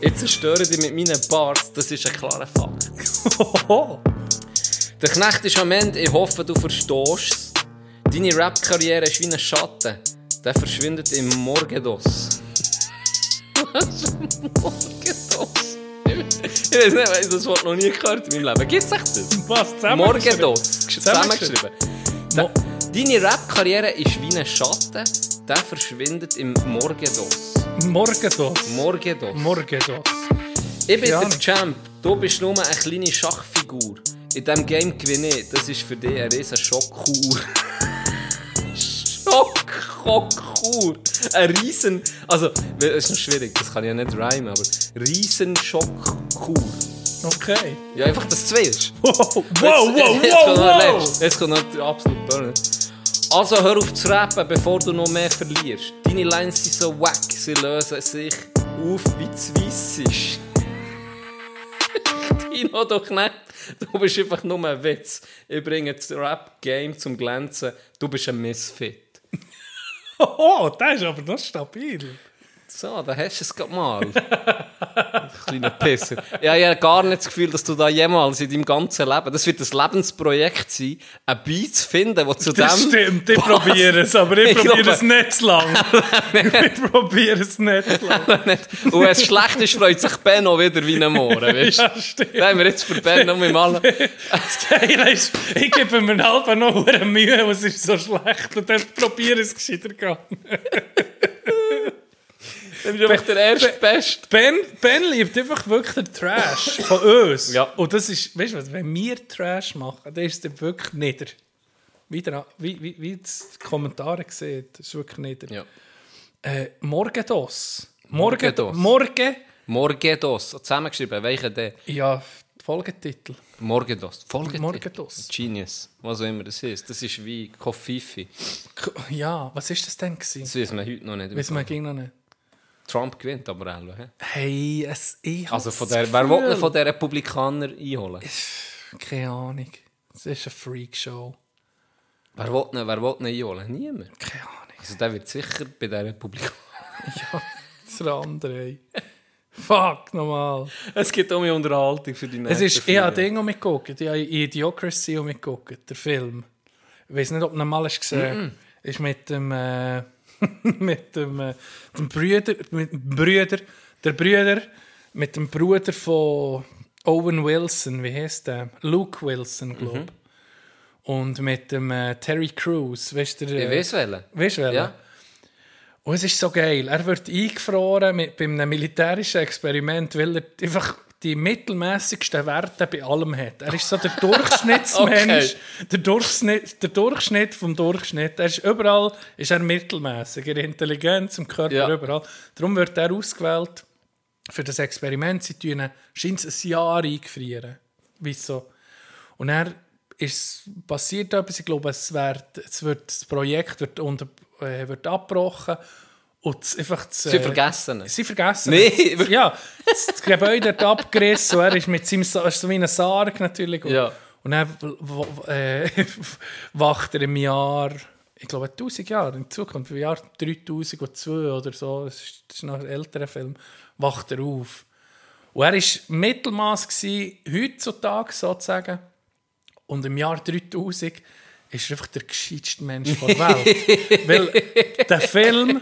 Ich zerstöre dich mit meinen Bars, das ist ein klarer Fakt. [laughs] Der Knecht ist am Ende, ich hoffe, du verstehst Deine Rap-Karriere ist wie ein Schatten, der verschwindet im Morgendos. Was? Morgendos? Ich weiß nicht, ich habe das Wort noch nie gehört in meinem Leben. Gibt es echt das? Was? Morgendos. Zusammengeschrieben. Zusammengeschrieben. Deine Rap-Karriere ist wie ein Schatten, der verschwindet im Morgendos. Morgendos. Morgendos. Morgendos. Ich bin Ja. der Champ, du bist nur eine kleine Schachfigur. In diesem Game gewinne ich, das ist für dich eine riesen Schockkur. [laughs] Schockkur. Ein riesen... Also, das ist noch schwierig, das kann ich ja nicht rhymen, aber riesen Schockkur. Okay. Ja, einfach das zwei ist. Wow, wow, wow, Jetzt noch der wow, wow. letzte. Jetzt kommt noch der absolute Burner. Also hör auf zu rappen, bevor du noch mehr verlierst. Deine Lines sind so wack, sie lösen sich auf wie das Weissisch. [laughs] Tino, doch nicht. Du bist einfach nur ein Witz. Ich bringe das Rap-Game zum Glänzen. Du bist ein Misfit. [laughs] Oh, der ist aber noch stabil. So, da hast du es gerade mal. [laughs] Kleiner Pisser. Ja, ich habe gar nicht das Gefühl, dass du da jemals in deinem ganzen Leben, das wird ein Lebensprojekt sein, ein Beat zu finden, das zu Das dem... stimmt, ich probiere es, aber ich, Ich probiere es nicht zu lang. [laughs] ich probiere es nicht zu lang. Und wenn es schlecht ist, freut sich Ben auch wieder wie ein Mohren, [laughs] weißt du? Ja, stimmt. Da haben wir jetzt für Ben noch mal... Das Geile ist, ich gebe mir halb noch eine Mühe, was ist so schlecht. Und dann probiere ich es gescheiter gar nicht. Das ist einfach der erste Best. Ben, ben liebt einfach wirklich den Trash von uns. Ja. Und das ist, weißt du was, wenn wir Trash machen, dann ist es dann wirklich nieder. Wieder, wie, wie, wie die Kommentare sehen, das ist wirklich nieder. Ja. Äh, Morgendos. Morgen, Morgendos. Morgen, Morgedos. Zusammengeschrieben, welcher der? ja, Folgetitel. Morgedos. Folgetitel. Morgedos. Genius. Was auch immer das ist. Das ist wie Kofifi. K- Ja, was ist das denn gewesen? Das wissen wir heute noch nicht. Wissen wir ging noch nicht. Trump gewinnt aber auch. hä? Hey, es, ich Also von der, wer will ihn Gefühl- von den Republikanern einholen? Keine Ahnung. Es ist eine Freakshow. Wer will ihn, wer will ihn einholen? Niemand. Keine Ahnung. Also der wird sicher bei den Republikanern. [laughs] Ja, das andere. Fuck, nochmal. Es gibt auch mehr Unterhaltung für die Es nächsten ist, vier ich habe Jahre. Ding auch mitgeguckt. Ich habe Idiocracy mitgeguckt, der Film. Ich weiß nicht, ob du ihn mal hast gesehen Ist mit dem, äh, [laughs] mit dem, äh, dem Brüder, mit dem Brüder, der Brüder, mit dem Bruder von Owen Wilson, wie heißt der? Luke Wilson, glaube ich. Und mit dem äh, Terry Crews, weißt du? Ich weiß welchen. Weißt du? Ja. Und es ist so geil. Er wird eingefroren mit, bei einem militärischen Experiment, weil er einfach die mittelmäßigsten Werte bei allem hat. Er ist so der Durchschnittsmensch, [laughs] der, Durchschnitt, der Durchschnitt vom Durchschnitt. Er ist überall ist er mittelmäßig, in Intelligenz, im Körper, Ja. überall. Darum wird er ausgewählt für das Experiment. Sie tun ihn scheint ein Jahr eingefrieren. Wieso? Und er ist passiert etwas, ich glaube, es wird, es wird, das Projekt wird, unter, äh, wird abgebrochen und einfach das, Sie äh, vergessen es. Sie vergessen Nee, wirklich? Ja, das Gebäude hat abgerissen und er ist mit seinem Sa- ist so wie ein Sarg natürlich. Und, Ja. und dann äh, [laughs] wacht er im Jahr, ich glaube 1000 Jahre in Zukunft, im Jahr 3002 oder so, das ist, das ist noch ein älterer Film, wacht er auf. Und er war Mittelmaß gewesen, heutzutage sozusagen. Und im Jahr 3000 ist er einfach der gescheiteste Mensch der [laughs] Welt. Weil der Film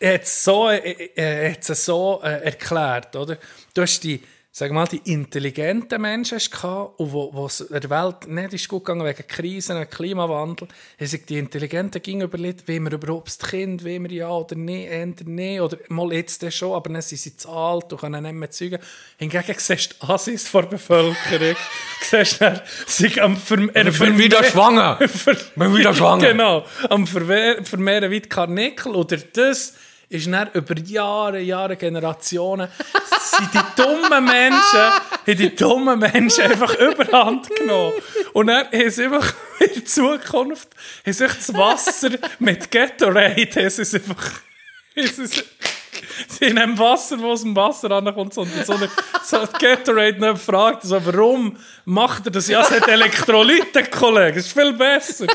hat es so, äh, äh, hat's so äh, erklärt, oder? Du hast die, sag mal, die intelligenten Menschen gehabt, und wo, wo es der Welt nicht ist gut gegangen wegen Krisen, Klimawandel, haben sich die Intelligenten ging überlegt, wie wir überhaupt das Kind, wie wir ja oder nicht, eher nicht, oder mal jetzt schon, aber dann sind sie zu alt und können nicht mehr zeugen. Hingegen siehst du Assis vor der Bevölkerung, [laughs] siehst du, sie am Verm er bin wieder schwanger. [laughs] Ver Bin wieder schwanger. Genau, am Vermehren wie die Karnickel. Oder das ist dann über Jahre, Jahre, Generationen, sind die dummen Menschen, haben die dummen Menschen einfach überhand genommen. Und dann haben sie einfach [laughs] in Zukunft, haben sich das Wasser mit Gatorade, haben sie es einfach, haben sie es- [laughs] Sie nehmen Wasser, wo aus dem Wasser ankommt, sondern so eine so Gatorade nicht fragt, also, warum macht er das? Ja, es hat Elektrolyte, Kollege, ist viel besser.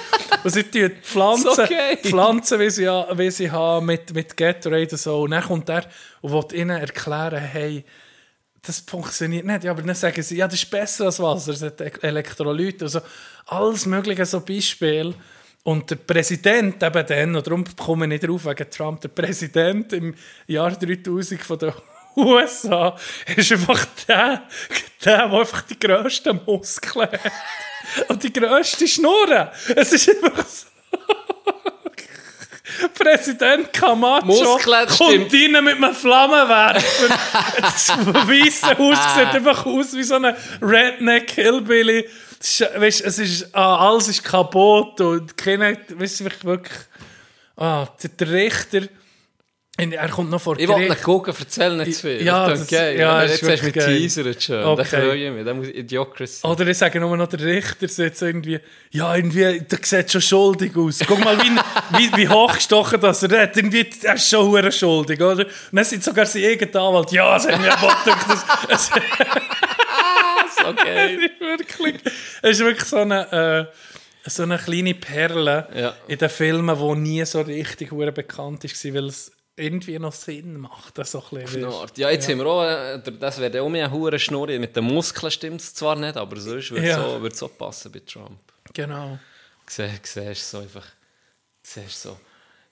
Und sie tun die Pflanzen, geil. Pflanzen wie sie, wie sie haben, mit, mit Gatorade und so. Und dann kommt er und will ihnen erklären, hey, das funktioniert nicht. Ja, aber dann sagen sie, ja, das ist besser als Wasser, es hat Elektrolyte. Also alles mögliche so Beispiel. Und der Präsident eben dann, und darum komme ich nicht drauf wegen Trump, der Präsident im Jahr 3000 von der [laughs] USA ist einfach der, der, der einfach die grössten Muskeln hat. [laughs] Und die grösste Schnurren. Es ist einfach so. [laughs] Präsident Camacho Muskeln, kommt stimmt. rein mit einem Flammenwerfer. [laughs] das weiße Haus sieht einfach aus wie so ein Redneck-Hillbilly. Weißt, es ist, ah, alles ist kaputt und keiner, weißt du, wirklich, ah, der Richter, er kommt noch vor Ich wollte nicht gucken, erzähl nicht zu viel. Ja, das das- geil. ja, das jetzt hast du mich wirklich geil. teasert schon. Okay. Da freue ich mich. Da muss ich Idiocracy. Oder ich sage nur noch, der Richter so irgendwie, ja, irgendwie, der sieht schon schuldig aus. Guck mal, wie, [laughs] wie, wie hochgestochen das er hat. Irgendwie, er ist schon hure schuldig, oder? Und dann sind sogar sein eigener Anwalt, ja, es hat mir das, so geil. [laughs] ist wirklich, es ist wirklich so eine, so eine kleine Perle Ja. in den Filmen, die nie so richtig bekannt war, weil es irgendwie noch Sinn macht. Das so ein bisschen. Ja, jetzt haben wir auch, äh, das wäre auch mehr eine hure Schnurri. Mit den Muskeln stimmt es zwar nicht, aber sonst würde es Ja. so, würde so passen bei Trump. Genau. Siehst du so einfach, siehst so,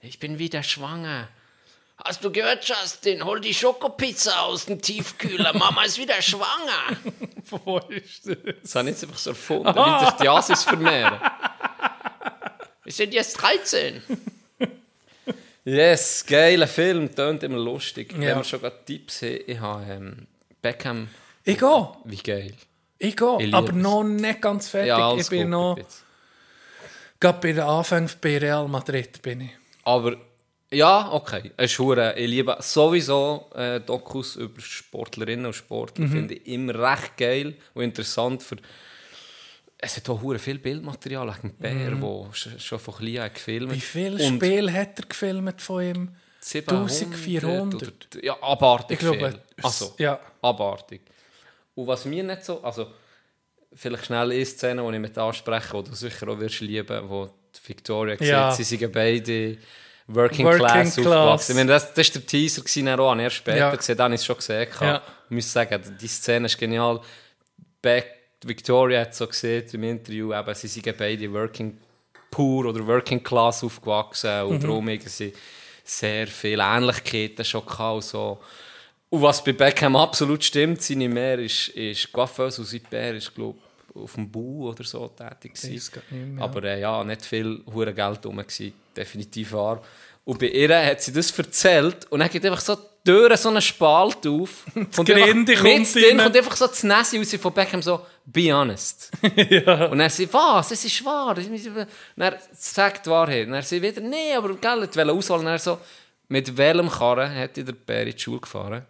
ich bin wieder schwanger. Hast du gehört, Justin? Hol die Schokopizza aus dem Tiefkühler. Mama ist wieder schwanger. [laughs] Wo ist das? Das habe ich jetzt einfach so erfunden, wie sich die Asis vermehren. Wir sind jetzt 13. Yes, geiler Film, tönt immer lustig. Wenn Ja. wir schon gerade Tipps haben, ich habe ähm, Beckham, Ich gehe. wie geil. Ich gehe. Ich Aber noch nicht ganz fertig. Ja, ich bin noch. Gerade bei den Anfängen bei Real Madrid bin ich. Aber ja, okay. Es ist hure- Ich liebe sowieso äh, Dokus über Sportlerinnen und Sportler. Mhm. Finde ich immer recht geil und interessant. Für es hat auch viel Bildmaterial dem Bär, wo sch- schon von klein an gefilmt Mhm. Wie viele Und Spiele hat er gefilmt von ihm? 700 1400? Oder, ja, abartig Ich glaube, viel. Also, ja. abartig. Und was mir nicht so... Also, vielleicht schnell eine Szene, die ich mit anspreche, die du sicher auch wirst lieben, wo Victoria Ja. sieht, sie sind beide Working, Working Class Class. aufgewachsen. Ich meine, das, das war der Teaser, gewesen, auch, erst später Ja. gesehen, dann habe ich es schon gesehen. Ja. Ich muss sagen, die Szene ist genial. Beck, Victoria hat so gesehen im Interview, eben, sie sind beide Working Poor oder Working Class aufgewachsen und darum irgendwie sehr viele Ähnlichkeiten schon gehabt und so. Und was bei Beckham absolut stimmt, seine Mehr ist, ist Coiffeuse und sein Bär ist, glaube auf dem Bau oder so tätig gewesen. Nicht mehr. Aber äh, ja, nicht viel hure Geld rum gewesen, definitiv wahr. Und bei ihr hat sie das erzählt und dann geht einfach so die Tür so einen Spalt auf. [laughs] und Grinde kommt kommt einfach so das Nässe raus von Beckham so, be honest. [laughs] Und er sagt, was, es ist wahr. Und er sagt die Wahrheit. Und er sagt wieder, nee, aber gell, ich wollte ausholen. Und er so, mit welchem Karren hat der Bär in die Schule gefahren?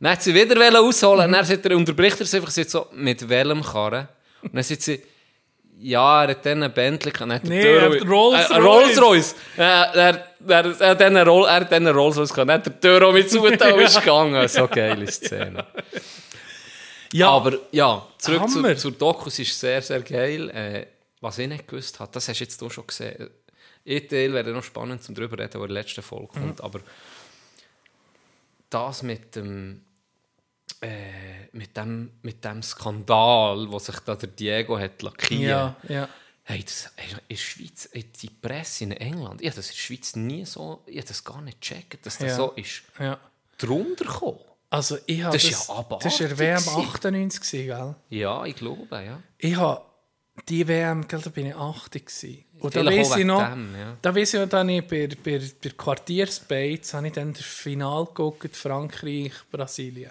Dann hat sie wieder wollen ausholen. Und dann sagt er, unterbricht er sie einfach sagt so, mit welchem Karren? Und dann sagt sie, ja, er hat dann einen Bentley, dann hat Nee, Tür- er hat Rolls äh, ein Royce. Rolls Royce. Äh, er, er, er, hat dann Roll, er hat dann Rolls Royce gehabt, dann hat der Tür auch mit zugetan und ist gegangen. So geile Szene. Ja, Aber ja, zurück zu, zur Dokus ist sehr, sehr geil. Äh, was ich nicht gewusst habe, das hast du jetzt auch schon gesehen. Ein Teil wäre noch spannend zum drüber reden, wo in der letzten Folge Mhm. kommt. Aber das mit dem, äh, mit dem, mit dem Skandal, wo sich da der Diego hat lackiert. ja, ja. Hey, das, hey, in der Schweiz, die Presse in England, ich habe das in der Schweiz nie so, ich habe das gar nicht gecheckt, dass das Ja. so ist ja. drunter gekommen. Also ich habe Das das, ist ja abartig das war der WM gewesen. 98, gewesen, gell? Ja, ich glaube, ja. Ich habe die WM, gell, da bin ich 80 gewesen. Und da weiss ich noch, dem, ja. da weiss ich noch, dass ich bei, bei, bei Quartiersbeiz habe ich dann das Finale geguckt, Frankreich, Brasilien.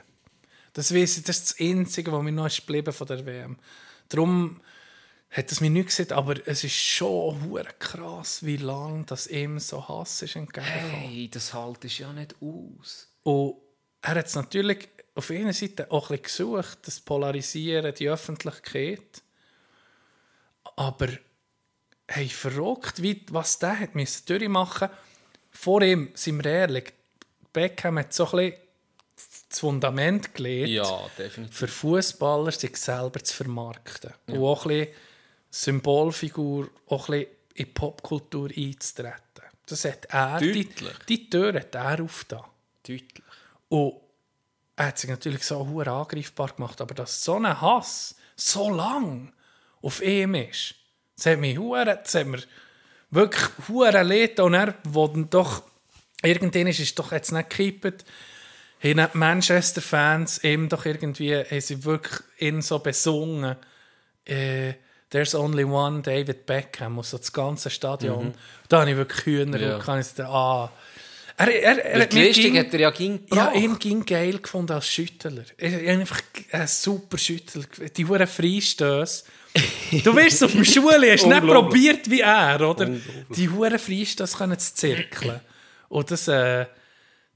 Das ich, das ist das Einzige, was mir noch ist geblieben von der WM. Darum hat es mir nicht gesehen, aber es ist schon hure krass, wie lange das ihm so Hass ist entgegengekommen. Hey, das haltest ja nicht aus. Und er hat es natürlich auf einer Seite auch ein bisschen gesucht, das Polarisieren, die Öffentlichkeit. Aber hey, verrückt, wie, was der hat müssen durchmachen Vor ihm, sind wir ehrlich, Beckham hat so ein bisschen das Fundament gelegt, Ja, für Fußballer sich selber zu vermarkten. Und auch ein bisschen Symbolfigur, auch ein bisschen in die Popkultur einzutreten. Das hat er, die, Deutlich. die Tür hat er aufgetan. Deutlich. Und er hat sich natürlich so hure angreifbar gemacht, aber dass so ein Hass so lang auf ihm ist, das hat mich hure, das hat mir wirklich hure leid und er, wo dann doch irgendwann ist, ist doch jetzt nicht gekippt, haben die Manchester-Fans ihm doch irgendwie, haben sie wirklich ihn so besungen, äh, There's only one David Beckham und so das ganze Stadion. Da habe ich wirklich Hühner Ja. und kann ich sagen, ah. Er, er, er die Leistung ging- hat er ja ging ja, gebracht. ihn ging geil gefunden als Schüttler. Ich habe einfach ein super Schüttler. Die huren Freistöße. Du wirst auf der [laughs] Schule, hast nicht probiert wie er, oder? Die huren Freistöße können zu zirkeln. Und das, äh,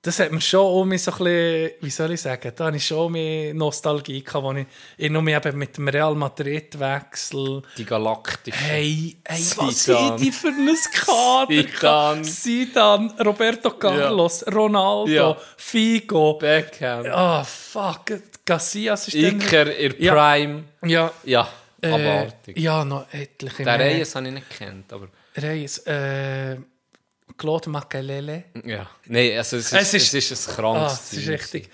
das hat mir schon um mich so ein bisschen, wie soll ich sagen, da hatte ich schon mehr Nostalgie gehabt, wo ich, ich mehr eben mit dem Real Madrid wechsel. Die Galaktik. Hey, hey was sind die für ein Kader? Zidane. Zidane, Roberto Carlos, Ronaldo, Ja. Figo. Beckham. Ah, fuck. Casillas ist. Iker Ja. Prime. Ja, Ja. Äh, Abartig. ja, noch etliche mehr. Reyes habe ich nicht gekannt, aber... Reyes, äh, Claude Makelele. Ja. Nein, also es ist, Es es ist- ist, ein Ah, krankes das ist Team richtig.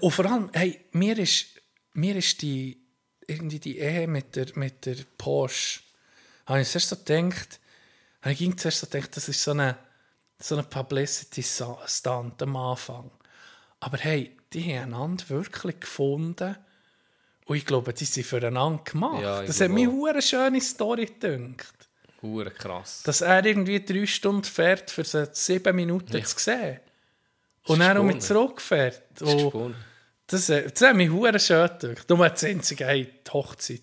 Und vor allem, hey, mir ist, mir ist die, irgendwie die Ehe mit der, mit der Porsche, habe ich zuerst so gedacht, habe ich ging zuerst so gedacht, das ist so eine, so eine Publicity-Stunt am Anfang. Aber hey, die haben einander wirklich gefunden und ich glaube, die sind füreinander gemacht. Ja, das hat mir eine schöne Story gedacht. Hure krass. Dass er irgendwie drei Stunden fährt, für so sieben Minuten Ja. zu sehen. Und dann auch mit zurückfährt. Das ist Und spannend. das, äh, das hat mich hure schön gedacht. Nur das einzige, hey, die Hochzeit.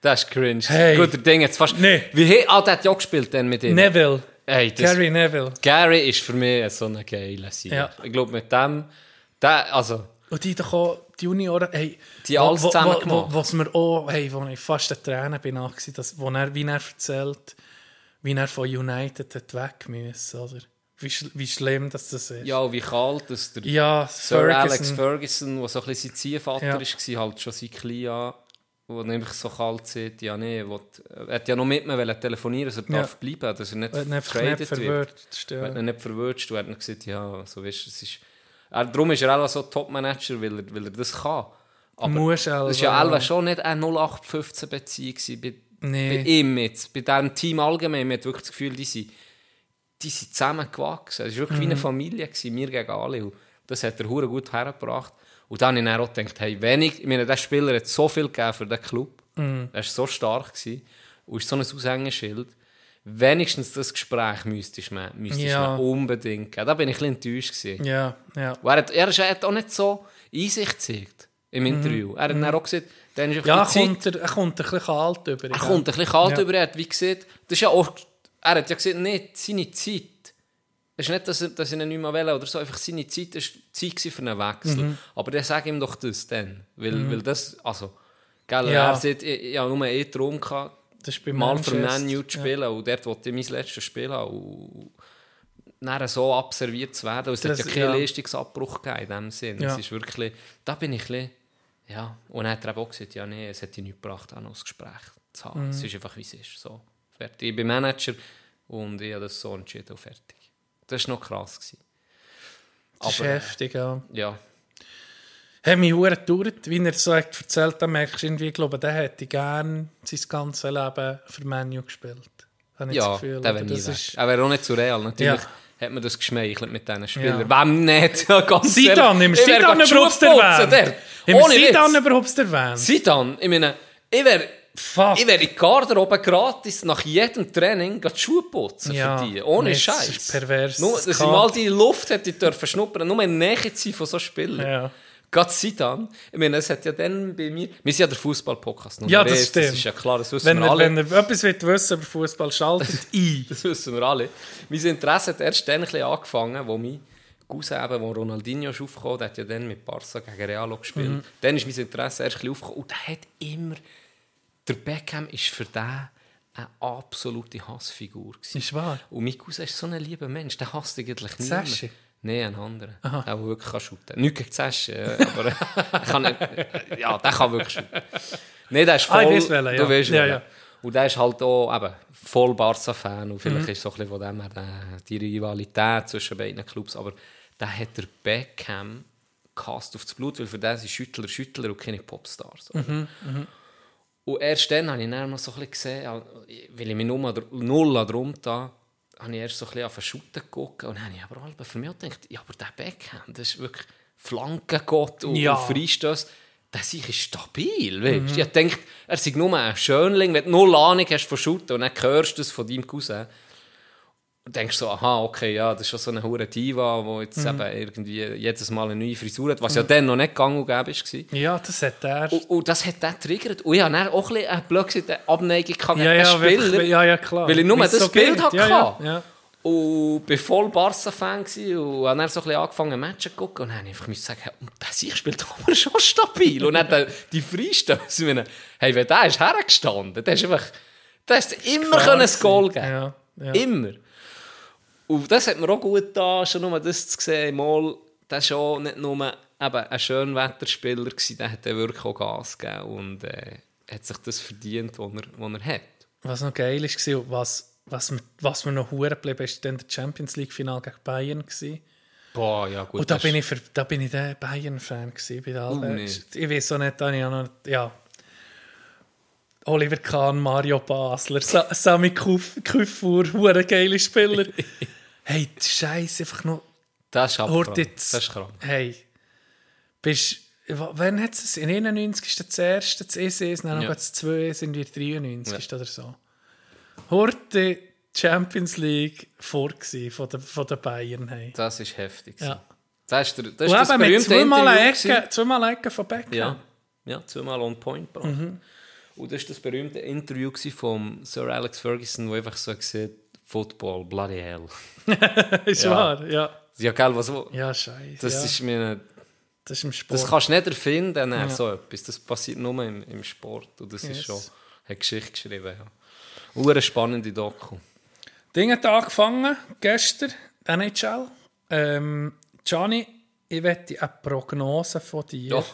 Das ist cringe. Hey. Gut, der Ding jetzt fast... Nee. Wie, he- ah, der hat ja auch gespielt dann mit ihm. Neville. Hey, das, Gary Neville. Gary ist für mich so ein geiler Sieger. Ja. Ich glaube, mit dem... Der, also... Und die doch auch, die Junioren, hey, Die alles zusammen gemacht. Was mir auch, hey, wo ich fast den Tränen bin, dass, wo er, wie er erzählt, wie er von United hat weg müssen, oder? Wie, schl- wie schlimm das, das ist. Ja, wie kalt dass der ja Sir Alex Ferguson, der so ein bisschen sein Ziehvater Ja. war, halt schon sein an, wo nämlich so kalt sieht, ja nee, will, er hat ja noch mit mir telefonieren, dass er Ja. darf bleiben, dass er nicht Wenn einfach traded nicht wird. verwirrt. Wenn Ja. er nicht verwirrt, du hat gesagt, ja, so weißt, es ist... Er, darum ist er auch so Top-Manager, weil er, weil er das kann. Aber Muss das war also, ja. Alva schon nicht eine 0815-Beziehung gewesen bei, Nee. bei ihm jetzt, bei diesem Team allgemein. Man hat wirklich das Gefühl, die sind, die sind zusammengewachsen. Es war wirklich wie Mhm. eine Familie, gewesen, wir gegen alle. Und das hat er hure gut hergebracht. Und dann habe ich dann auch gedacht, hey, wenn ich, ich meine, der Spieler hat so viel gegeben für den Club. Mhm. Er war so stark gewesen, und ist so ein Aushängeschild. Wenigstens das Gespräch müsstest du mir, müsstest Ja. mir unbedingt geben. Da bin ich ein bisschen enttäuscht. Gewesen. Ja, ja. Er hat, er, ist- er hat auch nicht so Einsicht gezeigt im Interview. Er hat dann auch gesagt, dann ist Mhm. Ja, Zeit, kommt er, er kommt ein bisschen kalt über. er kommt ein bisschen kalt Ja. über. Er hat wie gesagt, das ist ja auch, er hat ja gesagt, nicht seine Zeit. Es ist nicht, dass er, dass er ihn nicht mehr will oder so, einfach seine Zeit war Zeit für einen Wechsel. Mhm. Aber dann sag ihm doch das dann. Weil, weil das, also, gell, Ja. er sagt, ich, ich habe nur einen Traum gehabt, Das ist bei mal für. Man zu spielen und dort wollte ich mein letztes Spiel haben. Und dann so abserviert zu werden. Es hat ja keinen ja. Leistungsabbruch gegeben in dem Sinn. Ja. Es ist wirklich, da bin ich ein bisschen, ja. Und dann hat er auch gesagt, ja, nee, es hat dich nichts gebracht, auch noch das Gespräch zu haben. Mhm. Es ist einfach, wie es ist. So, fertig. Ich bin Manager und ich habe das so entschieden und fertig. Das war noch krass. Gewesen. Das ist Aber, äh, heftig, ja. Ja, Hat mich hure gedauert, wie er so erzählt hat, merkst du irgendwie, ich glaube, der hätte gerne sein ganzes Leben für Menu gespielt. Habe ich ja das Gefühl. der wäre nie das ist, Er wäre auch nicht zu real. Natürlich Ja. hat man das geschmeichelt mit diesen Spielern. Ja. Wem nicht? [laughs] Ganz Sidan, wäre Sidan überhaupt erwähnt? wir Sidan überhaupt erwähnt? Sidan, ich meine, ich wäre Fuck. ich wäre in die Garderobe gratis nach jedem Training die Schuhe putzen Ja, für die. Ohne nee, das Scheiß. ist pervers. Nur, Das dass ich mal die Luft hätte dürfen schnuppern, nur der Nähe zu von so Spielern. Ja. Gerade Sidan. Ich meine, es hat ja dann bei mir... Wir sind ja der Fußball-Podcast. Ja, das stimmt. Das ist ja klar, das wissen Wenn wir er, alle. wenn er etwas will wissen über Fußball schaltet [laughs] ein. Das wissen wir alle. Mein Interesse hat erst dann ein bisschen angefangen, wo mein Cousin, eben, wo Ronaldinho ist aufgekommen der hat ja dann mit Barca gegen Real gespielt. Mhm. Dann ist mein Interesse erst ein bisschen aufgekommen. Und der hat immer... Der Beckham ist für den eine absolute Hassfigur. gewesen. Ist wahr? Und mein Cousin ist so ein lieber Mensch, der hasst eigentlich nicht Nein, ein anderer. Der, der wirklich kann shooten Nicht gegen Sashi, äh, aber er [laughs] kann nicht, ja, der kann wirklich shooten. Nein, der ist voll... Ah, ich weiss welchen, ja. Du weißt Ja, ja. Und der ist halt auch eben, voll Barca-Fan und vielleicht Mhm. ist so ein bisschen von dem her äh, die Rivalität zwischen beiden Clubs, aber der hat der Beckham gehasst auf das Blut, weil für den sind Schüttler Schüttler und keine Popstars. Mhm, Und erst dann habe ich dann noch so ein bisschen gesehen, äh, weil ich mich nur null drum da, habe ich erst so ein bisschen auf den Shooten geguckt und dann habe ich aber auch für mich gedacht, ja, aber der Beckham, das ist wirklich Flankengott und, Ja. und Freistöß, der ist stabil, weißt? Ich denke, er sei nur ein Schönling, wenn du null Ahnung hast von Shooten und dann hörst du es von deinem Cousin denkst so, aha, okay, ja, das ist schon so eine hure Diva, die jetzt eben irgendwie jedes Mal eine neue Frisur hat, was ja dann noch nicht gang und gäbe war. Ja, das hat er. Und, und das hat den triggert. Und ich hatte dann auch ein bisschen eine gesagt, eine Abneigung gehabt gegen ja, ja, Spieler. ja, ja, klar. Weil ich nur Weil's das Bild geht. hatte. Ja, ja, ja. Und ich war voll Barca-Fan und habe dann so ein bisschen angefangen, Matches zu gucken. Und dann habe ich einfach sagen, hey, der Sieg spielt aber schon stabil. Und dann der- die Freistöße, ich meine, hey, wenn der ist hergestanden, der ist einfach, der ist immer können ein Goal geben. Ja, ja. Immer. Und das hat mir auch gut getan, schon nur das zu sehen. Mal, der war schon nicht nur eben ein Schönwetterspieler, gewesen, der hat wirklich auch Gas gegeben. Und äh, hat sich das verdient, was er, was er hat. Was noch geil war, und was, was, mir, was mir noch hure geblieben ist, dann der Champions League-Final gegen Bayern. Gewesen. Boah, ja gut. Und da das bin, ich für, da bin ich der Bayern-Fan. Bei der Uh, nicht. ich weiß auch nicht, da ich auch noch, ja. Oliver Kahn, Mario Basler, Sa Sami Kuf- Kufur, hure geile Spieler. [laughs] hey, die Scheiße, einfach noch. das ist aber Hört krank. jetzt. Das ist krank. Hey, bist. wa- Wann hat es? In 91 ist das erste, das EC, dann Ja. noch das 2 sind wir 93 Ja. oder so. Horte Champions League vor von den von der Bayern. Hey. Das ist heftig. Ja. Das ist, der, das, ist das berühmte zweimal Interview Ecke, zweimal Ecke von Beckham. Ja, ja zweimal on point gebracht. Mhm. Und das war das berühmte Interview von Sir Alex Ferguson, wo einfach so gesagt Football, bloody hell. [laughs] ist Ja. wahr, ja. Ja, gell, was... Ja, scheiße. Das ja. ist mir... das ist im Sport. Das kannst du nicht erfinden, Ja. so etwas. Das passiert nur im, im Sport. Und das Yes. ist schon... Hat Geschichte geschrieben, ja. Und eine spannende Doku. Ding hat angefangen, gestern, NHL. Ähm, Gianni, ich wette eine Prognose von dir. Ja.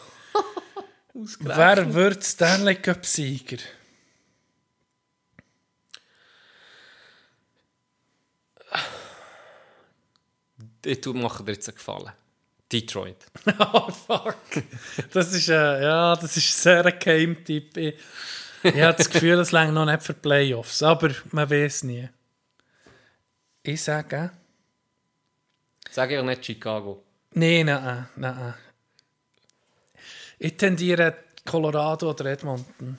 Wer wird Stanley Cup-Sieger? Ich mache dir jetzt einen Gefallen. Detroit. [laughs] oh, fuck. Das ist, äh, ja, das ist sehr ein Game-Tipp. Ich, ich habe das Gefühl, es längt noch nicht für Playoffs, aber man weiß nie. Ich sage, Sag ich nicht Chicago. nein, nein, nein. Ich tendiere Colorado oder Edmonton.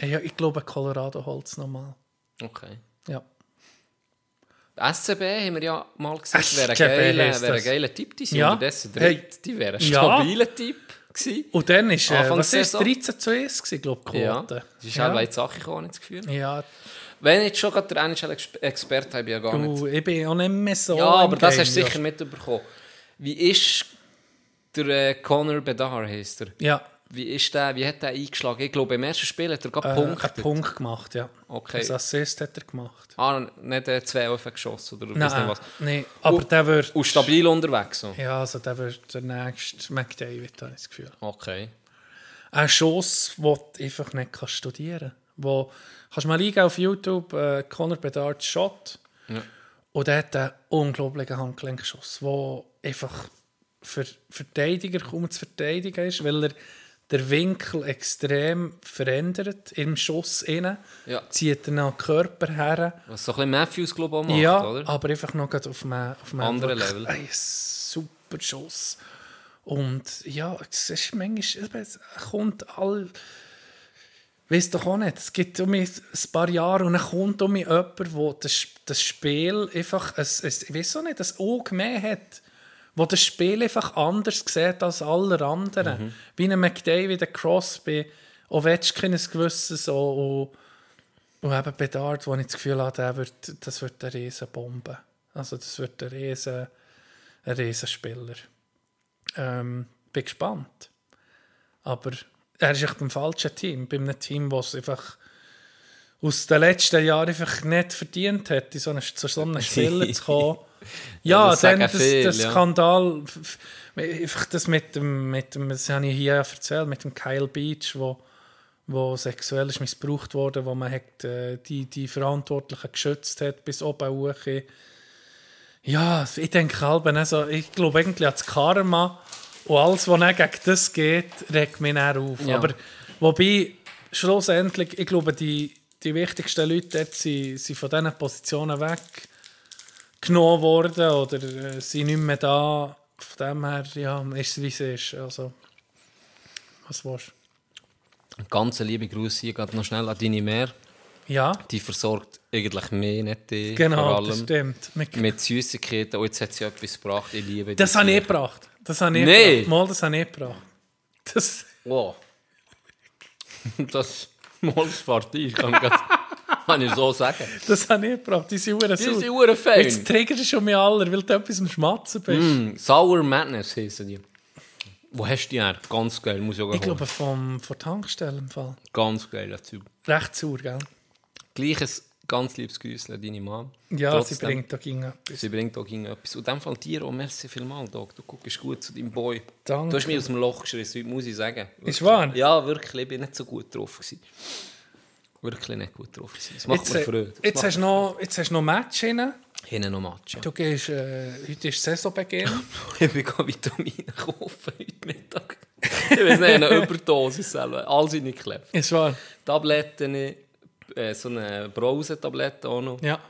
Ja, ich glaube, Colorado holt es nochmal. Okay. Ja. SCB haben wir ja mal gesagt, wäre ein geiler, das. geiler Tipp. Die sind Ja. unterdessen dritt. Die wäre ein Ja. stabiler Tipp gewesen. Und dann ist, äh, was ist Saison. 13 zu 1 gewesen, glaube ich, Ja, Quote. das ist ja. auch weit Sache gekommen, ich das Gefühl. ja, Wenn ich jetzt schon gerade der NHL-Experte habe, ich ja gar nicht. du, ich bin auch nicht mehr so Ja, aber das Game, hast du sicher mitbekommen. Wie ist der äh, Conor Bedard, heisst er? Ja, Wie, ist der, wie hat der eingeschlagen? Ich glaube, im ersten Spiel hat er gerade äh, Punkte. einen Punkt gemacht, ja. Okay. Das Assist hat er gemacht. Ah, nicht äh, zwei Öfen geschossen oder nicht Nein, was. nee, aber Und- der wird... Und stabil unterwegs. So. Ja, also der wird der nächste McDavid, habe ich das Gefühl. Okay. Ein Schuss, den du einfach nicht studieren kannst. Wo, kannst du mal eingeben auf YouTube, äh, Conor Bedard Shot. Ja. Und er hat einen unglaublichen Handgelenkschuss, der einfach für Verteidiger kaum zu verteidigen ist, weil er den Winkel extrem verändert im Schuss innen. Ja. Zieht dann den Körper her. Was so ein bisschen Matthews, glaube ich, auch macht, ja, oder? aber einfach noch auf einem, auf einem Anderen Level. Ein super Schuss. Und ja, es ist manchmal, es kommt all. Weißt doch auch nicht. Es gibt um mich ein paar Jahre und dann kommt um mich jemand, wo das, das Spiel einfach, ein, ein, ich weiß auch nicht, ein Auge mehr hat, wo das Spiel einfach anders sieht als alle anderen. Wie ein McDavid, ein Crosby, Ovechkin ein gewisses so, und, und eben Bedard, wo ich das Gefühl habe, der wird, das wird eine riesen Bombe. Also das wird ein riesen, ein riesen Spieler. Ähm, bin gespannt. Aber er ist echt beim falschen Team. Bei einem Team, das es einfach aus den letzten Jahren einfach nicht verdient hat, in so einen, zu so einem [laughs] Spieler zu kommen. Ja, das dann das, viele, das ja. Skandal, einfach das mit dem, mit dem, das habe ich hier erzählt, mit dem Kyle Beach, wo, wo sexuell ist missbraucht wurde, wo man hat, äh, die, die Verantwortlichen geschützt hat bis oben hoch. Ja, ich denke halb, also, ich glaube eigentlich an das Karma und alles, was dann gegen das geht, regt mich dann auf. Ja. Aber wobei, schlussendlich, ich glaube, die, die wichtigsten Leute dort sind, sind von diesen Positionen weggenommen worden oder äh, sind nicht mehr da. Von dem her, ja, ist es wie es ist. Also, was willst du? Ganz liebe Grüße hier gerade noch schnell an deine Mehr. Ja, Die versorgt eigentlich mehr, nicht die. genau, das stimmt. Mit, mit Süßigkeiten. Und jetzt hat sie etwas gebracht. Ich liebe das die habe ich gebracht. Das habe ich Nee. gebracht. Mal, das habe ich gebracht. Das, Wow. [laughs] Das Molspartie kann ich, grad- [laughs] kann ich so sagen. das habe ich gebracht. Die sind Die sind sauer. hure fein. Jetzt triggerst du schon mich alle, weil du etwas am Schmatzen bist. Mm, Sour Madness heissen die. Wo hast du die her? Ganz geil, muss ich auch Ich holen. glaube, vom, von Tankstelle im Fall. Ganz geiler Typ. Recht sauer, gell? Gleiches, Ganz liebes Grüße an deine Mom. Ja, Trotzdem, sie bringt da ging etwas. Sie bringt auch gegen etwas. Und in dem Fall dir auch merci vielmals, Doc. Du guckst gut zu deinem Boy. Danke. Du hast mich aus dem Loch heute muss ich sagen. Ist wahr? Ja, wirklich. Ich bin nicht so gut drauf. Gewesen. Wirklich nicht gut drauf. Gewesen. Das macht Jetzt, mir äh, Freude. Das jetzt, hast noch, jetzt hast du noch Match rein. Hinten noch Match. Ja. Du gehst, äh, heute ist Saisonbeginn. [laughs] Ich bin Vitamine kaufen heute Mittag. Ich weiß nicht, eine Überdosis selber. In nicht geklebt. ist wahr? Tabletten, äh, so eine Brausetablette auch noch. Ja.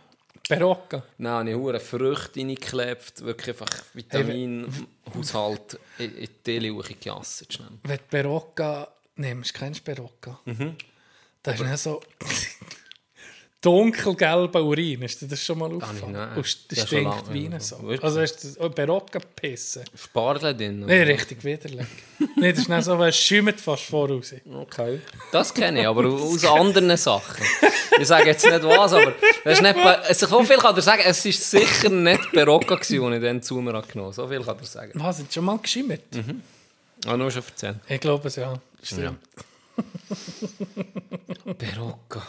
Dann habe ich hure Früchte reingeklebt, wirklich einfach Vitaminhaushalt in die Teeluche gejasset. Wenn du Berocca nimmst, kennst du Berocca? Mhm. Das ist nicht so [laughs] dunkelgelber Urin. Ist dir das schon mal aufgefallen? Ja, Das stinkt wie ja. eine so. Wirklich? Also hast du Berocca pissen? Spargel drin. Nein, richtig widerlich. [laughs] Nein, das ist nicht so, weil es schäumt fast voraus. Okay. Das kenne ich, aber [laughs] aus anderen Sachen. Ich sage jetzt nicht was, aber das ist nicht, also so viel kann er sagen, es war sicher nicht Berocca, den ich dann zu mir genommen So viel kann er sagen. Was, hat schon mal geschimmert? Ah, nur schon erzählt. Ich glaube es, ja. Stimmt. Berocca.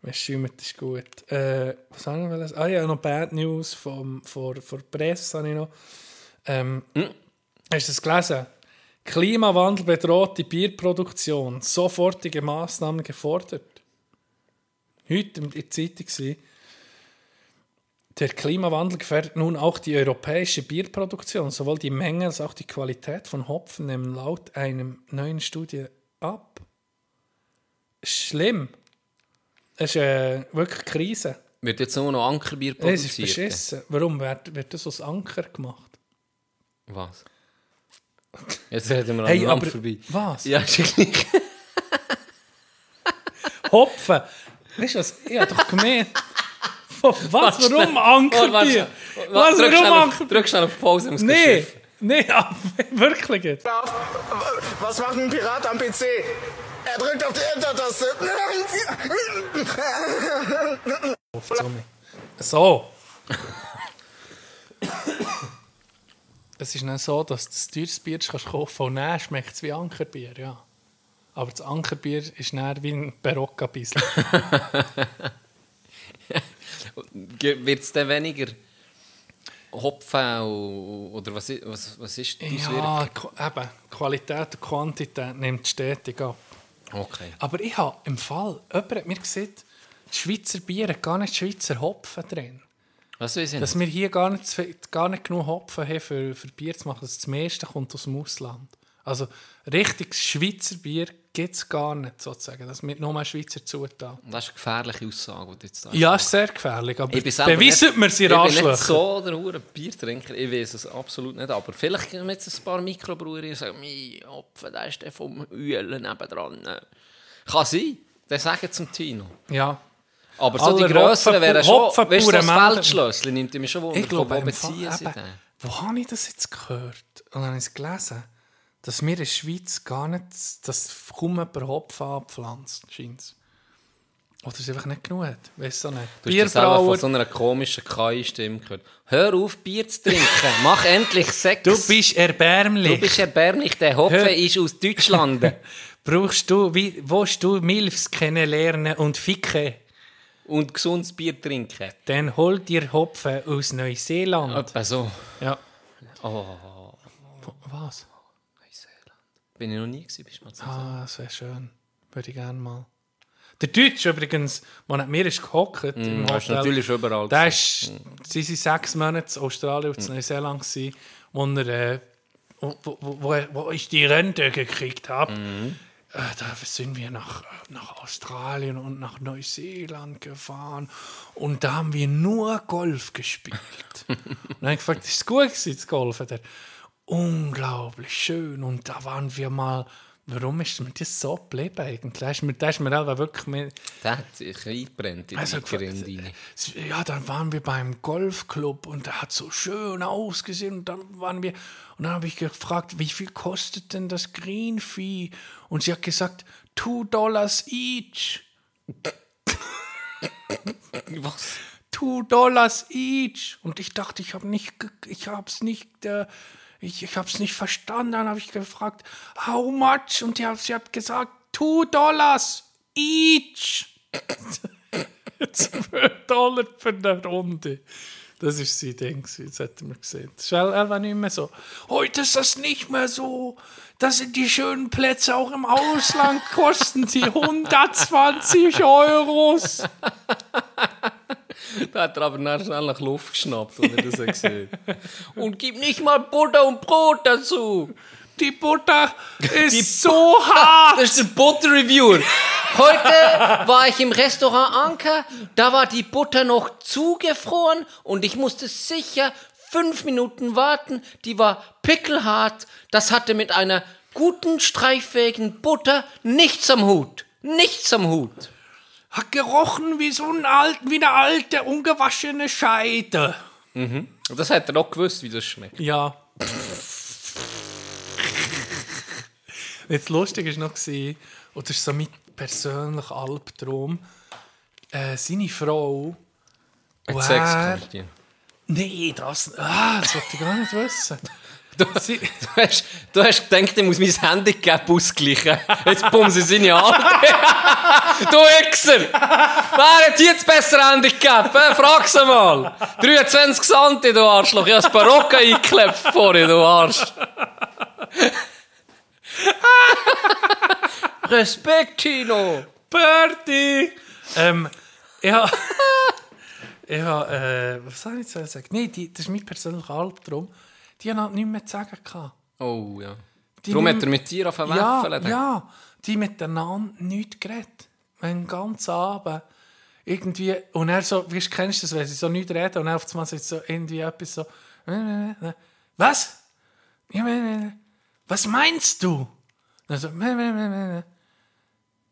Wenn es schimmert, ist gut. Äh, was haben wir? Ah ja, noch Bad News vom, vor, vor Presse habe ich noch. Ähm, Hast du das gelesen? Klimawandel bedroht die Bierproduktion. Sofortige Maßnahmen gefordert. Heute in der Zeitung war, der Klimawandel gefährdet nun auch die europäische Bierproduktion. Sowohl die Menge als auch die Qualität von Hopfen nehmen laut einem neuen Studie. Schlimm. Es ist äh, wirklich Krise. Wird jetzt nur noch Ankerbier Es ist produziert? beschissen. Warum wird, wird das als Anker gemacht? Was? Jetzt reden wir Hey, Land aber vorbei. was? Ja, ist ja gleich. [laughs] Hopfen! Weißt du was? Ich habe doch gemeint. Was? Warum Ankerbier? Was? Warum auf, Anker? drück schnell auf Pause, muss Nee, nee, [laughs] wirklich jetzt. Was macht ein Pirat am PC? Er drückt auf die Enter-Taste. So. es ist nicht so, dass du das teures Bier kannst kaufen und dann schmeckt es wie Ankerbier, ja. Aber das Ankerbier ist näher wie ein Berocca-Bissel. [laughs] Wird es dann weniger Hopfen oder was, was, was ist die ja, Auswirkung? Eben, Qualität und Quantität nimmt stetig ab. Okay. Aber ich habe im Fall, jemand hat mir gesagt, die Schweizer Bier hat gar nicht Schweizer Hopfen drin. Was weiß ich Dass wir hier gar nicht, gar nicht genug Hopfen haben, für, für Bier zu machen. Das meiste kommt aus dem Ausland. Also richtiges Schweizer Bier gibt es gar nicht, sozusagen. Das mit nur Schweizer Zutaten. Das ist eine gefährliche Aussage, die du jetzt da Ja, ist sehr gefährlich, aber beweisen wir sie Ich bin Arschlöcher. nicht so der hure Biertrinker, ich weiß es absolut nicht. Aber vielleicht kommen jetzt ein paar Mikrobrauereien und sagen, mein Hopfen, der ist der vom Ölen nebendran. Kann sein, dann sagen zum Tino. Ja, Aber so die Alle grösseren Hopfen- wären schon, Hopfenbauern weißt du, das Feldschlössli nimmt mich schon wunder, ich glaube, wo beziehen sie den? wo habe ich das jetzt gehört? Und dann habe ich es gelesen, dass wir in der Schweiz gar nicht, dass kaum jemand Hopfen anpflanzt, scheint Oder es einfach nicht genug hat. Weißt du nicht. Du hast das selber von so einer komischen KI-Stimme gehört. Hör auf, Bier zu trinken. [laughs] Mach endlich Sex. du bist erbärmlich. Du bist erbärmlich. Der Hopfen Hör- ist aus Deutschland. [laughs] Brauchst du, wie, willst du Milfs kennenlernen und ficken? und gesundes Bier trinken. Dann hol dir Hopfen aus Neuseeland. Etwa so. Ja. Oh, Was? Bin ich noch nie gewesen, bist du mal zu Ah, das wäre schön. Würde ich gerne mal. Der Deutsch übrigens, der neben mir ist gehockt im Das ist Hotel, natürlich überall. der ist, sie waren sechs Monate in Australien und in Neuseeland, gewesen, wo er, äh, wo, wo, wo, wo ich die Rente gekriegt habe. Äh, da sind wir nach, nach Australien und nach Neuseeland gefahren und da haben wir nur Golf gespielt. und [laughs] dann habe ich gefragt, ist es gut gewesen, das Golfen? Der, unglaublich schön und da waren wir mal, warum ist mir das so geblieben eigentlich? Da ist mir, da ist mir einfach wirklich mehr, Der hat sich eingebrennt in die also, rein. ja, dann waren wir beim Golfclub und der hat so schön ausgesehen und dann waren wir und dann habe ich gefragt, wie viel kostet denn das Green Fee? Und sie hat gesagt, two dollars each. [laughs] Was? Two dollars each. Und ich dachte, ich habe nicht, ich habe es nicht, äh, ich, ich habe es nicht verstanden. Dann habe ich gefragt, how much? Und sie hat gesagt, two dollars each. [laughs] 2 Dollar für eine Runde. Das war sein Ding, das hat mir gesehen. Das ist, er, er war nicht mehr so, heute ist das nicht mehr so. Das sind die schönen Plätze auch im Ausland, [laughs] kosten sie 120 Euros. [laughs] Da hat er aber dann schnell nach Luft geschnappt, als er das gesehen [laughs] Und gib nicht mal Butter und Brot dazu. Die Butter ist so [laughs] hart. Das ist der Butter-Reviewer. Heute war ich im Restaurant Anker, da war die Butter noch zugefroren und ich musste sicher fünf Minuten warten. Die war pickelhart. Das hatte mit einer guten, streichfähigen Butter nichts am Hut. Nichts am Hut. Hat gerochen wie so ein alt, wie eine alte, ungewaschene Scheide. Und das hat er auch gewusst, wie das schmeckt. Ja. Jetzt lustig war noch, und das ist so mein persönlicher Albtraum, äh, seine Frau. Und Sex die. Nee, das, ah, das wollte ich gar nicht wissen. [laughs] Du, Sie- du, hast, du hast gedacht, ich muss mein Handicap ausgleichen. Jetzt bumsen seine Alte. [laughs] du Wichser! Wer hat jetzt besser Handicap? Äh, frag sie mal. 23 Santi, du Arschloch. Ich habe das Barock eingeklebt vorhin, du Arsch. [laughs] Respekt, Tino. Birdie! Ähm, ja. ja, [laughs] äh, was soll ich jetzt sagen? Nee, die, das ist mein persönlicher Albtraum. Die haben halt nichts mehr zu sagen gehabt. Oh, ja. Die Darum hat er mit dir auf den Ja, Wäffeln. ja, die miteinander nichts geredet. Den ganzen Abend. Irgendwie, und er so, wie kennst du das, wenn sie so nichts reden und dann auf einmal sagt so irgendwie etwas so, [laughs] was? Was meinst du? Und er so,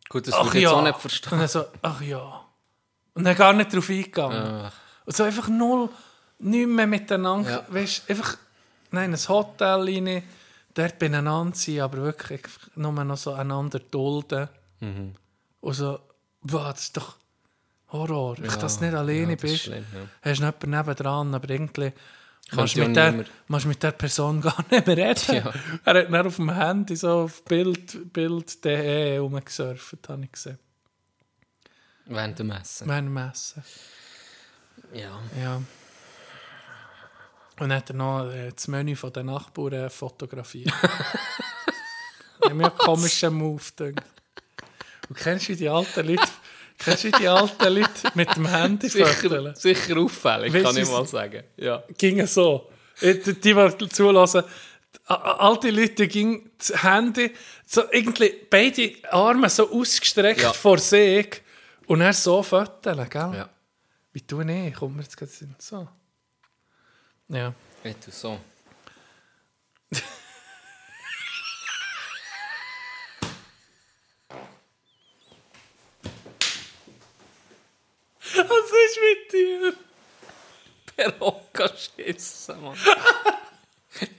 Gut, das ach ich ja. jetzt auch nicht Und verstehen. er so, ach ja. Und dann gar nicht drauf eingegangen. Und so einfach null, nicht mehr miteinander, Ja. weißt, einfach, nein, ein Hotel rein, dort beieinander sein, aber wirklich nur noch so einander dulden. Mhm. Und so, boah, das ist doch Horror. ich, dass du nicht ja, alleine das ist bist. schlimm, ja. Hast du jemanden nebendran, aber irgendwie kannst mit, der, kannst mit der Person [laughs] gar nicht mehr reden. Ja. Er hat dann auf dem Handy so auf Bild, Bild.de rumgesurft, habe ich gesehen. Während dem Essen. Während dem Essen. Ja. Ja. Und dann hat er noch äh, das Menü von den Nachbarn fotografiert. [laughs] ich mir einen komischen Move gedacht. Und kennst du wie die alten Leute, kennst du wie die alten Leute mit dem Handy Sicher, sicher auffällig, Weißt kann du, ich mal sagen. Ja. Gingen so. Die, die, die zulassen, alte Leute gingen das Handy, so irgendwie beide Arme so ausgestreckt Ja. vor sich und er so fotografieren, gell? ja. Wie du nicht? Kommt mir jetzt gerade so. Ja. Ich tu so. [laughs] Was ist mit dir? Perocca schissen, Mann.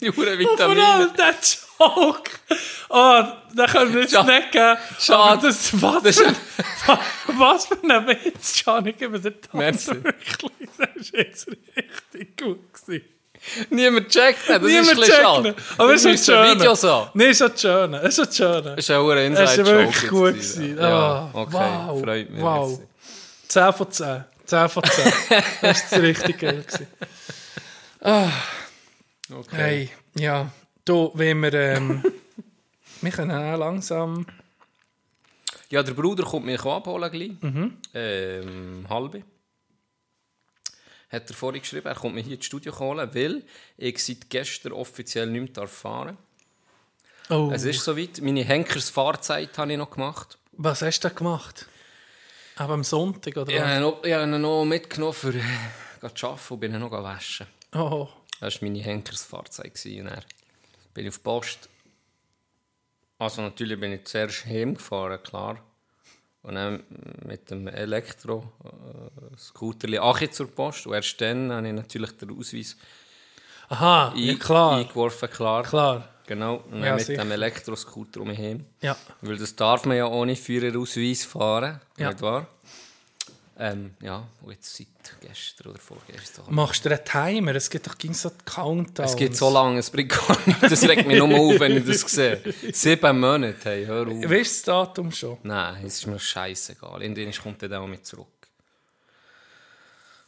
Die Hure Vor Vitamine. allem der Joke. Oh, da können wir nicht geben. Schade. Das, was, Das für, [laughs] was für ein Witz, gebe dir die Hand. Merci. Wirklich, das ist jetzt richtig gut gewesen. Niemand checkt das Niemand ist ein schade. Aber es ist ein. Videos an. Nein, es ist ein schöner. Es ist. Das ist ein hoher Es inside ist wirklich gut gewesen. Ja, Ah, okay, wow, freut mich. wow. Merci. 10 von 10. 10 von 10. [laughs] das das richtig geil. gewesen. Okay. Hey, ja. Du, wenn wir... Ähm, [laughs] wir können auch langsam... Ja, der Bruder kommt mich abholen gleich. Mhm. Ähm, halbe. Hat er vorhin geschrieben, er kommt mich hier ins Studio holen, weil ich seit gestern offiziell nicht mehr fahren darf. Oh, Es ist soweit. Meine Henkersfahrzeit habe ich noch gemacht. was hast du da gemacht? Aber am Sonntag, oder noch- ich habe ihn noch mitgenommen für äh, zu arbeiten und bin ihn noch waschen. Oh, Das war meine Henkersfahrzeit. Und dann bin ich auf die Post. Also natürlich bin ich zuerst heimgefahren, klar. Und dann mit dem Elektro-Scooter Achi zur Post. Und erst dann habe ich natürlich den Ausweis aha, ja, klar. eingeworfen, klar. Klar, Genau. Ja, mit sicher. dem Elektroscooter um heim. ja. Weil das darf man ja ohne Führerausweis fahren, Ja. nicht wahr? Ähm, ja, und jetzt seit gestern oder vorgestern. Machst du einen Timer? Es gibt doch ging so die Countdowns. Es geht so lange, es bringt gar nichts. Das regt mich nur auf, wenn ich das sehe. Sieben Monate, hey, hör auf. Weißt du das Datum schon? Nein, es ist mir scheißegal. Irgendwann kommt er dann auch mit zurück.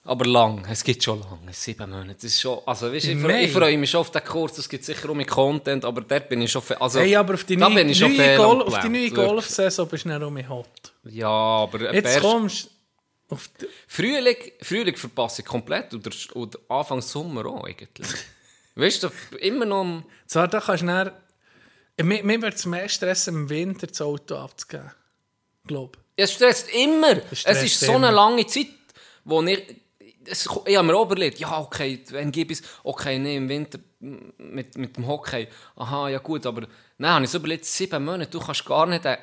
Aber lang, es gibt schon lange, sieben Monate. Das ist schon, also, weißt, ich, freue, ich freue mich schon auf den Kurs, es gibt sicher auch mit Content, aber dort bin ich schon... Also, Hey, aber auf die neue, bin ich schon neue, Gol auf die neue. Golfsaison bist du nicht um mich hot. Ja, aber... Jetzt Berst- kommst du auf die, Frühling, Frühling verpasse ich komplett oder, oder Anfang Sommer auch eigentlich. [laughs] weißt du, immer noch... Zwar, da kannst du dann... Mir, mir wird es mehr Stress, im Winter das Auto abzugeben. Glaub. Es stresst immer. Es stresst ist so immer. eine lange Zeit, wo ich... Es, ich habe mir überlegt, ja, okay, wenn ich es, okay, nee, im Winter mit, mit dem Hockey, aha, ja gut, aber nein, habe ich so überlegt, sieben Monate, du kannst gar nicht eine,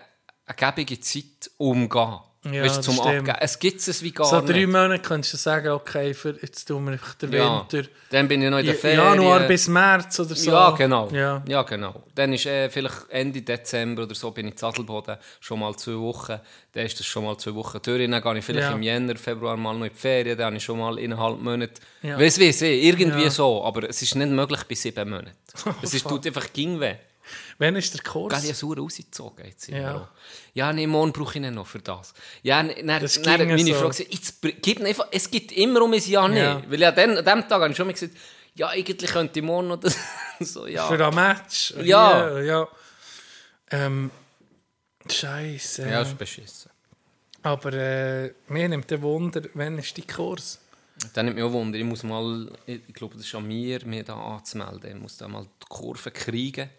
eine gebige Zeit umgehen. Ja, weißt, zum. Abgeben. Es gibt es wie gar So nicht. drei Monate könntest du sagen, okay, für, jetzt tun wir einfach den ja. Winter. Dann bin ich noch in der Ferien. Januar bis März oder so. Ja, genau. Ja. Ja. genau. Dann ist äh, vielleicht Ende Dezember oder so bin ich in Zadelboden schon mal zwei Wochen. Dann ist das schon mal zwei Wochen durch. Dann gehe ich vielleicht Ja. im Jänner, Februar mal noch in die Ferien. Dann habe ich schon mal innerhalb Monate. Ja. Weiss wie, irgendwie Ja. so. Aber es ist nicht möglich bei sieben Monaten. [laughs] Es ist, tut einfach ging weh. Wann ist der Kurs? Ich habe sauer rausgezogen jetzt Ja. Ja, nee, morgen brauche ich ihn noch für das. Ja, n- dann, Das dann meine so. Frau gesagt, jetzt, gib einfach, es gibt immer um ein Ja nicht. Ja. Weil ja, dann, an dem Tag habe ich schon mal gesagt, ja, eigentlich könnte ich morgen noch das... [laughs] so, ja. Für ein Match? Ja. Ja. ja. Ähm, Scheiße. Ja, ist beschissen. Aber äh, mir nimmt der Wunder, wann ist dein Kurs? Dann nimmt mich auch Wunder, ich muss mal, ich glaube, das ist an mir, mir da anzumelden. Ich muss da mal die Kurve kriegen.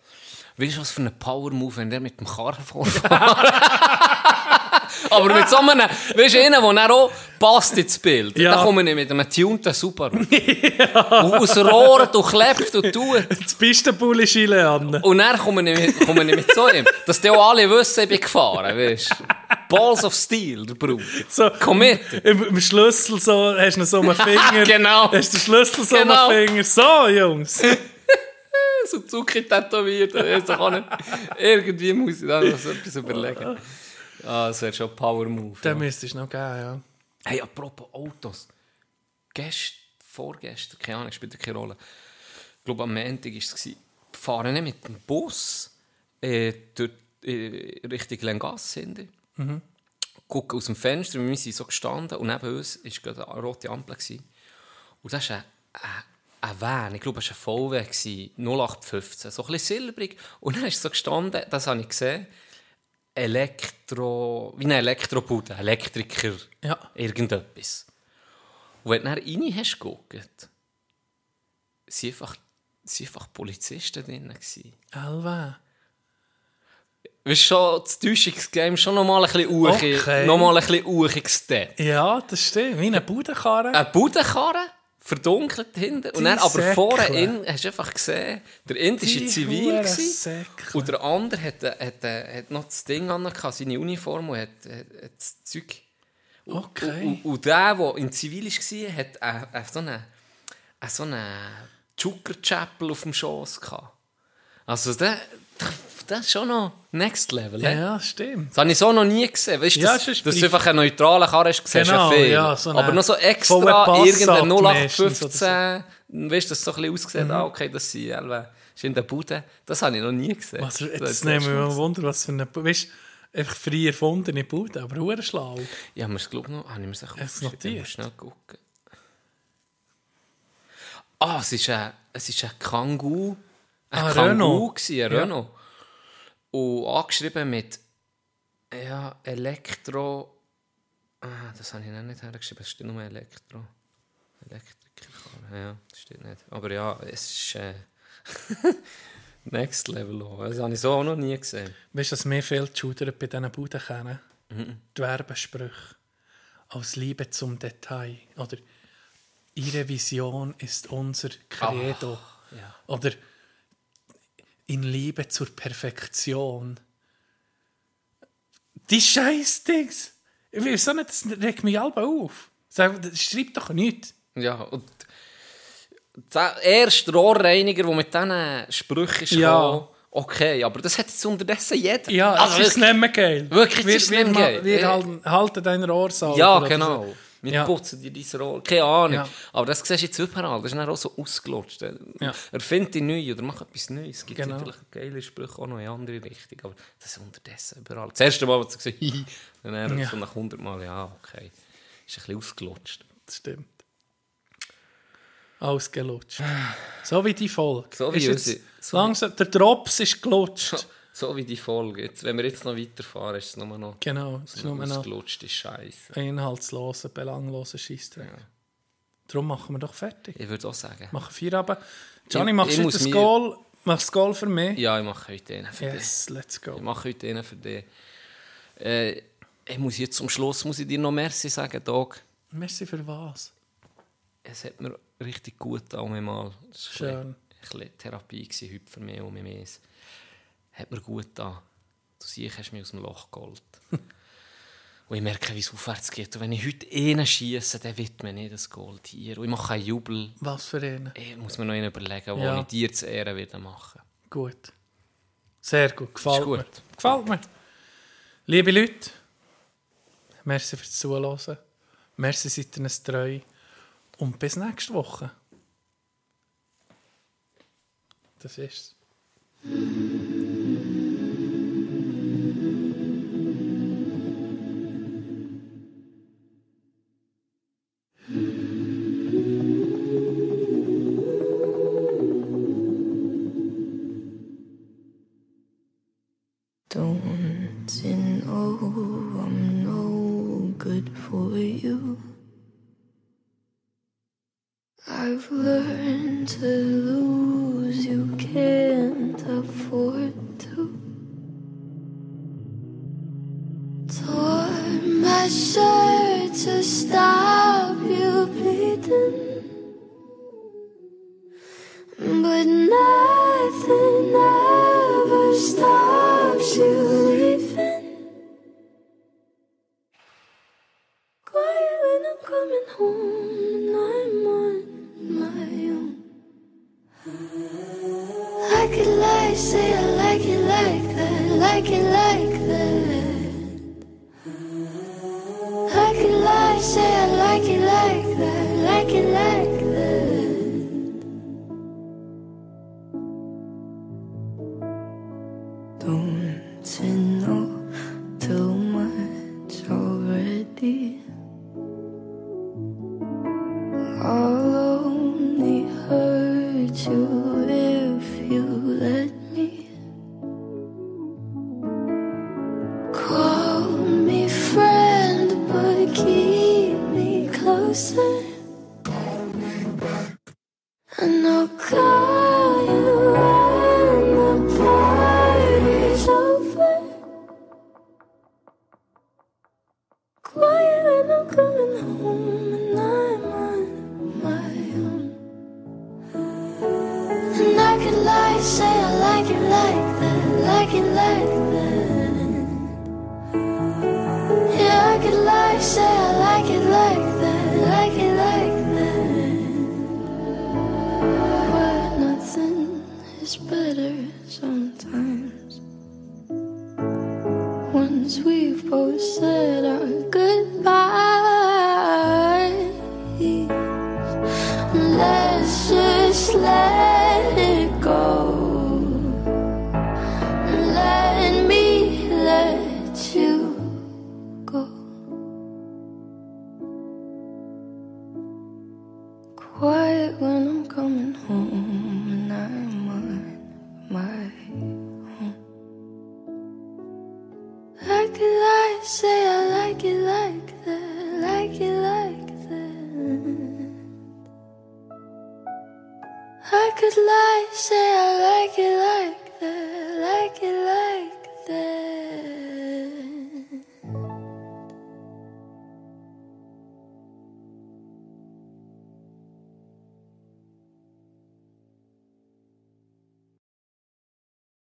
Weißt du, was für ein Power-Move, wenn der mit dem Karren vorfährt? [laughs] Aber mit so einem, weißt du, einer, der dann auch passt ins Bild. Ja. Da komme ich mit einem tunten Subaru. [laughs] Und aus Rohren durchlebt und tut. Das Pistenpulli Chile an. Und dann komme ich mit, komme ich mit so einem, dass die auch alle wissen, ich bin gefahren, weißt. Balls of Steel, der Bruder. So, Komm mit. Im, Im Schlüssel so, hast du noch so einen [laughs] Finger. Genau. Hast du den Schlüssel so Genau. einen Finger. So, Jungs. So Zucchi tätowiert. Auch nicht. Irgendwie muss ich da noch so etwas überlegen. Ah, das wäre schon ein Power-Move. Den Ja. müsstest du noch geben, ja. Hey, apropos Autos. Gestern, vorgestern, keine Ahnung, spielt keine Rolle. Ich glaube, am Montag war es. Fahren nicht mit dem Bus äh, durch, äh, Richtung Lengasse hinten. Gucken aus dem Fenster, wir sind so gestanden und neben uns war gerade eine rote Ampel. Gewesen. Und das ist ein, ein, ein Van, ich glaube, es war ein VW, gewesen, 0815, so ein bisschen silbrig. Und dann ist so gestanden, das habe ich gesehen, Elektro, wie ein Elektrobude, Elektriker, Ja. irgendetwas. Und wenn du dann rein hast geguckt, sind einfach, sind einfach Polizisten drin. Alva. Weißt schon das Täuschungsgame schon nochmal ein bisschen uchi, Okay. nochmal ein bisschen uchi Ja, das stimmt. Wie eine Budenkarre. Eine Budenkarre, verdunkelt hinten. Und dann aber vorne in, hast du einfach gesehen, der Ind war Die zivil. Säckle. Und der andere hat, äh, hat, äh, hat noch das Ding an, seine Uniform und hat, hat, hat das Zeug. Und, Okay. und, und der, der in Zivil war, hat äh, äh, so eine, äh, so eine Sugar Chapel auf dem Schoss gehabt. Also der, das ist schon noch Next Level. Ja, ja, stimmt. Das habe ich so noch nie gesehen. Weißt du, Ja, dass, das ist dass du einfach einen neutralen Karre hast, siehst Genau, viel. ja, so Aber noch so extra irgendein meistens oder 0815, weißt du, das so ein bisschen ausgesehen, ah, okay, das sind Elwe, ist in der Bude. Das habe ich noch nie gesehen. Was, Das jetzt ist nehmen wir mal Wunder, was für eine. Weißt du, einfach frei erfundene Bude, aber hure schlau. Ja, mir glaube noch, habe ich mir das aufgeschrieben? du notiert? Schnell gucken. Ah, es ist ein, es ist ein Kangoo. Ein Ah, Kangoo Renault. gewesen, ein Ja. Renault. Und angeschrieben mit ja, Elektro. Ah, das habe ich noch nicht hergeschrieben, es steht nur Elektro. Elektriker. Ja, das steht nicht. Aber ja, es ist äh, [laughs] Next Level auch. Das habe ich so auch noch nie gesehen. Weißt du, was mir viel geschudert bei diesen Buden kennen? Die Werbesprüche. Aus Liebe zum Detail. Oder Ihre Vision ist unser Credo. ja. Oder in Liebe zur Perfektion. Die Scheißdings. Ich weiß auch nicht, das regt mich alle auf. Sag, das schreibt doch nichts. Ja, und der erste Rohrreiniger, der mit diesen Sprüchen ist Ja. okay, aber das hat jetzt unterdessen jeder. Ja, also es ist nicht mehr geil. Wirklich, es wir, ist wir, nicht mehr geil. Wir Ja. halten, halten dein Ohr sauber. Ja, genau. so. Wir Ja. putzen dir dein Rohr. Keine Ahnung. Ja. Aber das siehst du jetzt überall. Das ist dann auch so ausgelutscht. Ja. Erfind dich neu oder mach etwas Neues. Es gibt Genau. vielleicht geile Sprüche auch noch in andere Richtung. Aber das ist unterdessen überall. Das erste Mal, als du gesagt hast, dann Ja. so nach 100 Mal, ja, okay. Ist ein bisschen ausgelutscht. Das stimmt. ausgelutscht. So wie die Folge. So wie Ist unsere- so langsam, der Drops ist gelutscht. [laughs] So wie die Folge. Jetzt, wenn wir jetzt noch weiterfahren, ist es nur noch Genau, es ist nur noch ausgelutschte Scheiße. inhaltsloser, belangloser Scheissdreck. Darum machen wir doch fertig. Ich würde auch sagen. Machen Feierabend. Johnny, Ich- machst ich du muss das Goal? Machst du das Goal für mich? Ja, ich mache heute einen für dich. Yes, let's Ich go. mache heute einen für dich. Äh, ich muss jetzt zum Schluss muss ich dir noch Merci sagen, Dog. Merci für was? Es hat mir richtig gut getan, mal. War Schön. ein bisschen, ein Therapie gewesen, heute für mich und mich. Hat mir gut getan. Du siehst, hast mich aus dem Loch geholt. [laughs] und ich merke, wie es aufwärts geht. Und wenn ich heute einen schiesse, dann widme ich nicht das Gold hier. Und ich mache einen Jubel. Was für einen? Ich muss mir noch einen überlegen, wo Ja. ich dir zu Ehren werde machen. Gut. Sehr gut. Gefällt gut. mir. Gefällt mir. Liebe Leute, merci fürs Zuhören. Merci, seid ihr uns treu. Und bis nächste Woche. Das ist's.